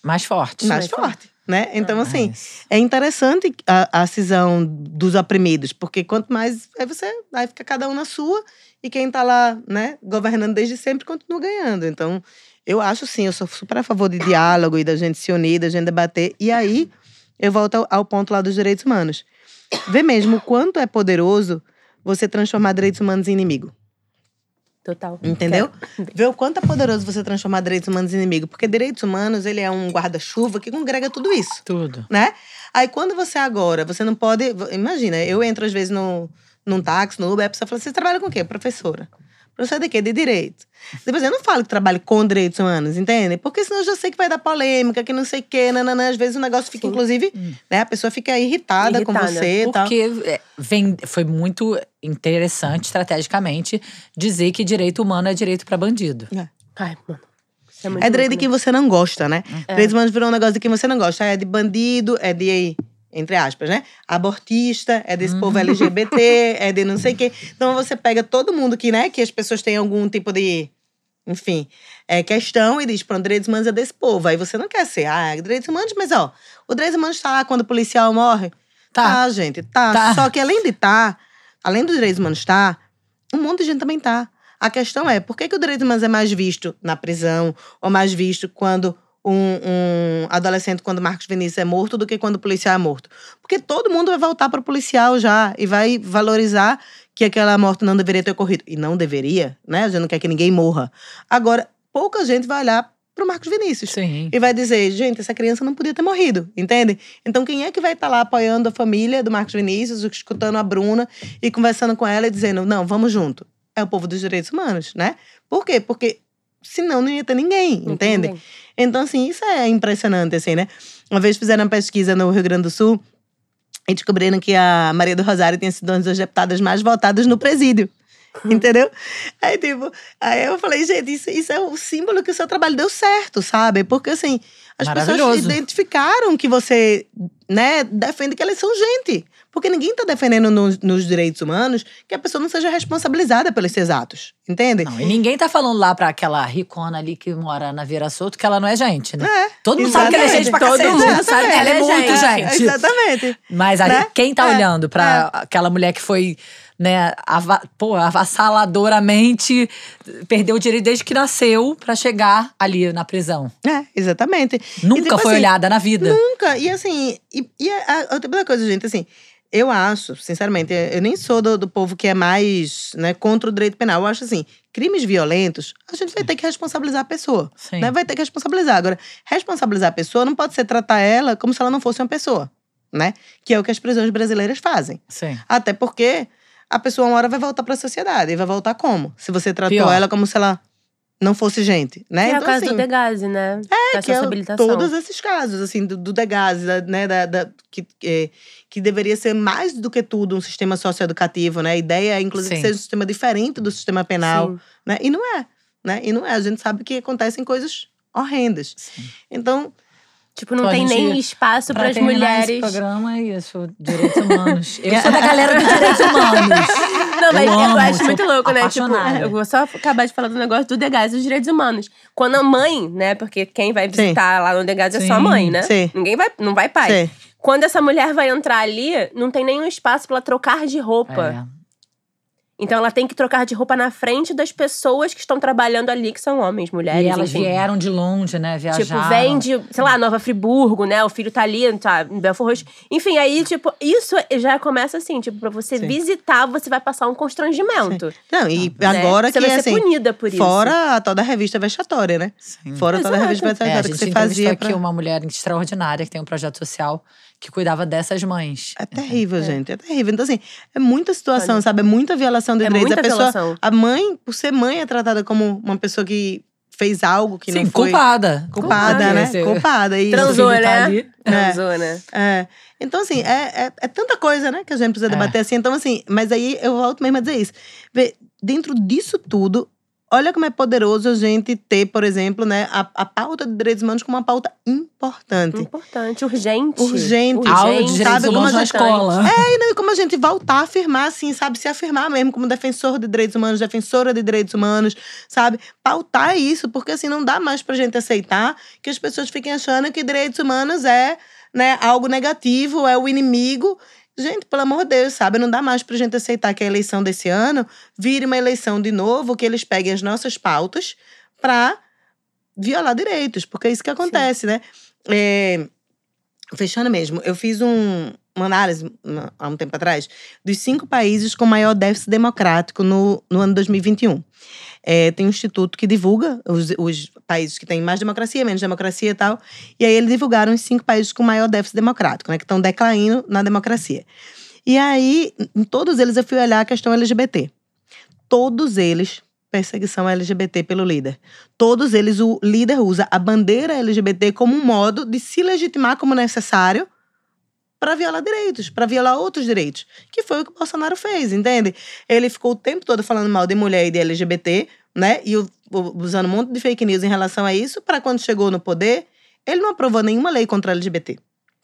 Mais forte. mais forte, né? Então, É assim, isso. é interessante a, a cisão dos oprimidos, porque quanto mais aí você aí fica cada um na sua e quem tá lá, né, governando desde sempre continua ganhando. Então, eu acho sim, eu sou super a favor de diálogo e da gente se unir, da gente debater. E aí eu volto ao, ao ponto lá dos direitos humanos. Vê mesmo o quanto é poderoso você transformar direitos humanos em inimigo. Total. Entendeu? Vê o quanto é poderoso você transformar direitos humanos em inimigo. Porque direitos humanos, ele é um guarda-chuva que congrega tudo isso Tudo. né? Aí quando você agora, você não pode. Imagina, eu entro às vezes no, num táxi, no Uber, a pessoa fala: você trabalha com o quê? Professora. Professora de quê? De direito. Depois eu não falo que trabalho com direitos humanos, entende? Porque senão eu já sei que vai dar polêmica, que não sei o quê, nananã. Às vezes o negócio fica, Sim. inclusive, né? A pessoa fica irritada, com Irritada. você e tal. Porque é, vem, foi muito interessante, estrategicamente, dizer que direito humano é direito pra bandido. Ai, mano. É É direito de quem você não gosta, né? É. Direitos humanos virou um negócio de quem você não gosta. É de bandido, é de, entre aspas, né? Abortista, é desse povo LGBT, é de não sei o quê. Então você pega todo mundo que, né? Que as pessoas têm algum tipo de, enfim, é, questão e diz, pronto, direitos humanos é desse povo. Aí você não quer ser, ah, é direitos humanos, mas ó, o direitos humanos tá lá quando o policial morre. Tá. Tá, gente, tá. Tá. Só que além de estar, além dos direitos humanos estar, um monte de gente também tá. A questão é, por que, que o direito humanos é mais visto na prisão, ou mais visto quando um, um adolescente, quando Marcos Vinícius é morto, do que quando o policial é morto? Porque todo mundo vai voltar para o policial já e vai valorizar que aquela morte não deveria ter ocorrido. E não deveria, né? A gente não quer que ninguém morra. Agora, pouca gente vai olhar para o Marcos Vinícius. Sim. E vai dizer, gente, essa criança não podia ter morrido, entende? Então, quem é que vai estar lá apoiando a família do Marcos Vinícius, escutando a Bruna e conversando com ela e dizendo, não, vamos junto? É o povo dos direitos humanos, né? Por quê? Porque senão não ia ter ninguém, Não entende? ninguém. Então, assim, isso é impressionante, assim, né? Uma vez fizeram uma pesquisa no Rio Grande do Sul e descobriram que a Maria do Rosário tinha sido uma das deputadas mais votadas no presídio. Entendeu? Aí, tipo, aí eu falei, gente, isso, isso é o símbolo que o seu trabalho deu certo, sabe? Porque, assim, as pessoas identificaram que você, né, defende que elas são gente. Porque ninguém tá defendendo nos, nos direitos humanos que a pessoa não seja responsabilizada pelos seus atos. Entende? Não, e ninguém tá falando lá pra aquela ricona ali que mora na Vieira Solto que ela não é gente, né? É, Todo mundo sabe que ela é gente pra Todo cacete. mundo sabe que ela é é muito gente. gente. Exatamente. Mas aí, Né? quem tá É, olhando pra aquela mulher que foi, né, ava pô, avassaladoramente perdeu o direito desde que nasceu pra chegar ali na prisão. É, exatamente. Nunca E, tipo foi assim, olhada na vida. Nunca. E assim, e, e a, a outra coisa, gente, assim, eu acho, sinceramente, eu nem sou do, do povo que é mais né, contra o direito penal. Eu acho assim, crimes violentos, a gente vai ter que responsabilizar a pessoa. Sim. Né? Vai ter que responsabilizar. Agora, responsabilizar a pessoa não pode ser tratar ela como se ela não fosse uma pessoa, né? Que é o que as prisões brasileiras fazem. Sim. Até porque a pessoa uma hora vai voltar para a sociedade. E vai voltar como? Se você tratou Pior. ela como se ela não fosse gente, né? Que é o Então, caso assim, do Degase, né? É, que é todos esses casos, assim, do, do Degase, da- né, da, da- que, é, que deveria ser mais do que tudo um sistema socioeducativo, né? A ideia é, inclusive, Sim. que seja um sistema diferente do sistema penal, Sim. né? E não é, né? E não é. A gente sabe que acontecem coisas horrendas. Sim. Então, Tipo, não Então, tem nem espaço para as esse mulheres. programa é isso, direitos humanos. Eu sou da galera dos direitos humanos. Não, mas Eu eu, amo, acho sou muito louco, né? Tipo, eu vou só acabar de falar do negócio do Degás dos direitos humanos. Quando a mãe, né? Porque quem vai Sim. visitar lá no Degás é só a Sim, mãe, né? sim. Ninguém vai, não vai pai. Sim. Quando essa mulher vai entrar ali, não tem nenhum espaço pra ela trocar de roupa. É. Então ela tem que trocar de roupa na frente das pessoas que estão trabalhando ali, que são homens, mulheres. E elas enfim. vieram de longe, né? Viajaram. Tipo, vem de, sei lá, Nova Friburgo, né? O filho tá ali, tá em Belfort Roxo. Enfim, aí, tipo, isso já começa assim, tipo, pra você Sim. visitar, você vai passar um constrangimento. Não, e né? agora você que vai é ser assim. punida por isso. Fora a toda a revista vexatória, né? Sim. Fora toda a Exato. revista É, vexatória que gente você fazia aqui pra... uma mulher extraordinária que tem um projeto social que cuidava dessas mães. É terrível, gente. É terrível. Então, assim, é muita situação, Olha. sabe? É muita violação de É direitos. muita a pessoa, violação. a mãe, por ser mãe, é tratada como uma pessoa que fez algo que Sim, não foi culpada. culpada, Culpada. né? Você- Culpada. E, Transou, tá né? ali. Transou, né? É. Então, assim, é, é, é tanta coisa, né, que a gente precisa É. debater assim. Então, assim, mas aí eu volto mesmo a dizer isso. Vê, dentro disso tudo, olha como é poderoso a gente ter, por exemplo, né, a, a pauta de direitos humanos como uma pauta importante. Importante, urgente. Urgente. Aula de Urgente, direitos sabe como humanos a na gente- escola. É, e não, e como a gente voltar a afirmar, assim, sabe? Se afirmar mesmo como defensor de direitos humanos, defensora de direitos humanos, sabe? Pautar isso, porque assim, não dá mais pra gente aceitar que as pessoas fiquem achando que direitos humanos é né, algo negativo, é o inimigo. Gente, pelo amor de Deus, sabe? Não dá mais pra gente aceitar que a eleição desse ano vire uma eleição de novo, que eles peguem as nossas pautas pra violar direitos, porque é isso que acontece, né? É, fechando mesmo, eu fiz um, uma análise há um tempo atrás dos cinco países com maior déficit democrático no, no ano 2021. É, tem um instituto que divulga os, os países que têm mais democracia, menos democracia e tal. E aí eles divulgaram os cinco países com maior déficit democrático, né? Que estão declaindo na democracia. E aí, em todos eles, eu fui olhar a questão LGBT. Todos eles, perseguição LGBT pelo líder. Todos eles, o líder usa a bandeira LGBT como um modo de se legitimar como necessário para violar direitos, para violar outros direitos. Que foi o que o Bolsonaro fez, entende? Ele ficou o tempo todo falando mal de mulher e de LGBT, né? E usando um monte de fake news em relação a isso, para quando chegou no poder, ele não aprovou nenhuma lei contra LGBT,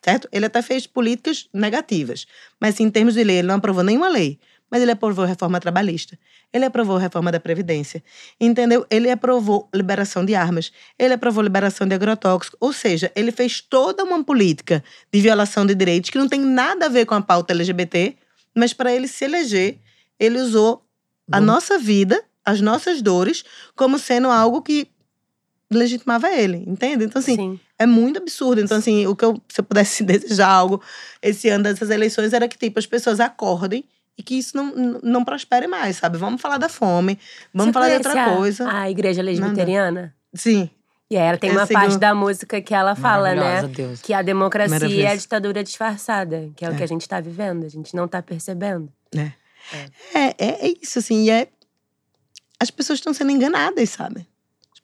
certo? Ele até fez políticas negativas, mas em termos de lei, ele não aprovou nenhuma lei. Mas ele aprovou a reforma trabalhista. Ele aprovou a reforma da Previdência. Entendeu? Ele aprovou liberação de armas. Ele aprovou liberação de agrotóxicos. Ou seja, ele fez toda uma política de violação de direitos que não tem nada a ver com a pauta LGBT, mas para ele se eleger, ele usou a Bom. nossa vida, as nossas dores, como sendo algo que legitimava ele, entende? Então, assim, Sim. é muito absurdo. Então, assim, o que eu, se eu pudesse desejar algo esse ano dessas eleições era que, tipo, as pessoas acordem e que isso não, não- prospere mais, sabe? Vamos falar da fome, vamos Você falar de outra a- coisa. A igreja lesbiteriana? Sim. E aí ela tem uma sigo- parte da música que ela fala, né? Deus. Que a democracia é a ditadura disfarçada, que é, o É. que a gente tá vivendo, a gente não tá percebendo. É, é, é isso, assim, e é. As pessoas estão sendo enganadas, sabe?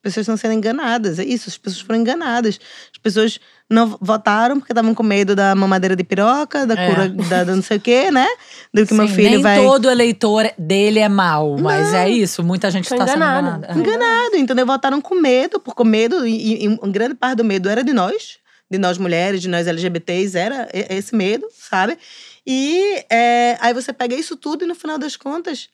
As pessoas estão sendo enganadas, é isso, as pessoas foram enganadas. As pessoas não votaram porque estavam com medo da mamadeira de piroca, da É. cura da, da não sei o quê, né? Do que meu Sim, filho nem vai. todo eleitor dele é mau, mas é isso. Muita gente está sendo enganada. É. enganado, entendeu? Votaram com medo, por com medo, e, e uma grande parte do medo era de nós, de nós mulheres, de nós LGBTs, era esse medo, sabe? E é, aí você pega isso tudo e no final das contas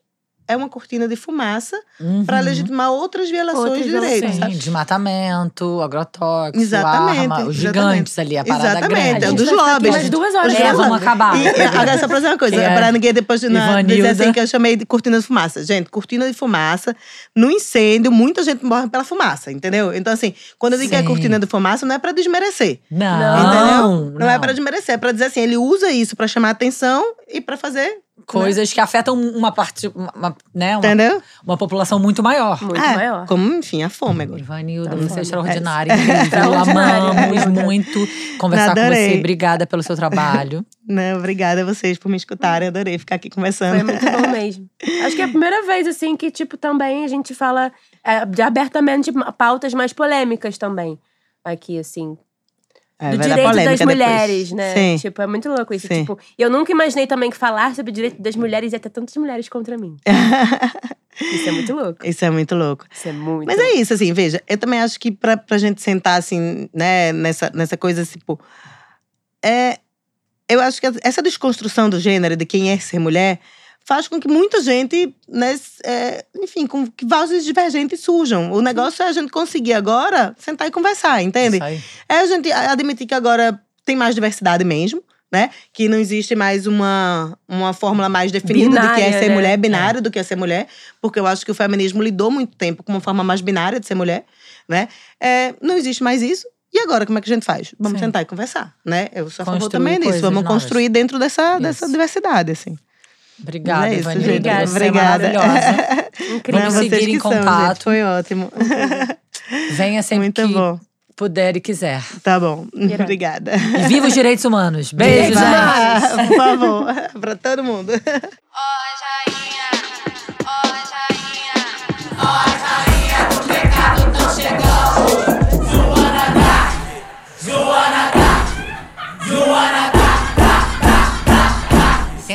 é uma cortina de fumaça Uhum. para legitimar outras violações Outras de direitos, Sim, desmatamento, agrotóxico, Exatamente, arma, os exatamente. gigantes ali, a parada Exatamente, grande. é um gente dos lobbies. mais duas horas É, vamos acabar. E, e agora, só pra dizer uma coisa, é para ninguém depois de na, dizer assim que eu chamei de cortina de fumaça. Gente, cortina de fumaça, no incêndio, muita gente morre pela fumaça, entendeu? Então, assim, quando eu digo que é Sim. cortina de fumaça, não é pra desmerecer. Não, Entendeu? Não, é pra desmerecer, é pra dizer assim, ele usa isso pra chamar atenção e pra fazer. Coisas que afetam uma parte, uma, uma- né, uma, Entendeu? uma população muito maior. Muito É, maior. Como, enfim, a fome agora. Ivanilda, Tá você é extraordinária. Extraordinária. Amamos muito conversar com você. Obrigada pelo seu trabalho. Né? Obrigada a vocês por me escutarem, adorei ficar aqui conversando. Foi muito bom mesmo. Acho que é a primeira vez, assim, que, tipo, também a gente fala é, de abertamente pautas mais polêmicas também. Aqui, assim. É, do direito das depois. mulheres, né? Sim. Tipo, é muito louco isso. Sim. Tipo, eu nunca imaginei também que falar sobre o direito das mulheres ia ter tantas mulheres contra mim. Isso é muito louco. Isso é muito louco. Isso é muito Mas é isso, assim, veja, eu também acho que pra, pra gente sentar, assim, né, nessa, nessa coisa, tipo. É, eu acho que essa desconstrução do gênero, de quem é ser mulher, faz com que muita gente, né, é, enfim, com que vozes divergentes surjam. O negócio é a gente conseguir agora sentar e conversar, entende? É a gente admitir que agora tem mais diversidade mesmo, né? Que não existe mais uma, uma fórmula mais definida do que é Binária, ser né? mulher, binário do que é ser mulher, porque eu acho que o feminismo lidou muito tempo com uma forma mais binária de ser mulher, né? É, não existe mais isso. E agora, como é que a gente faz? Vamos Sim. tentar e conversar, né? Eu sou a favor também disso. Vamos novas. construir dentro dessa, dessa diversidade, assim. Obrigada, é isso, Ivanilda. gente. Obrigada. Você é Obrigada. maravilhosa. Incrível. Seguir em são, gente. contato. Foi ótimo. Venha sempre Muito que bom. puder e quiser. Tá bom. Irado. Obrigada. E viva os direitos humanos. Beijo, gente. Por favor, pra todo mundo.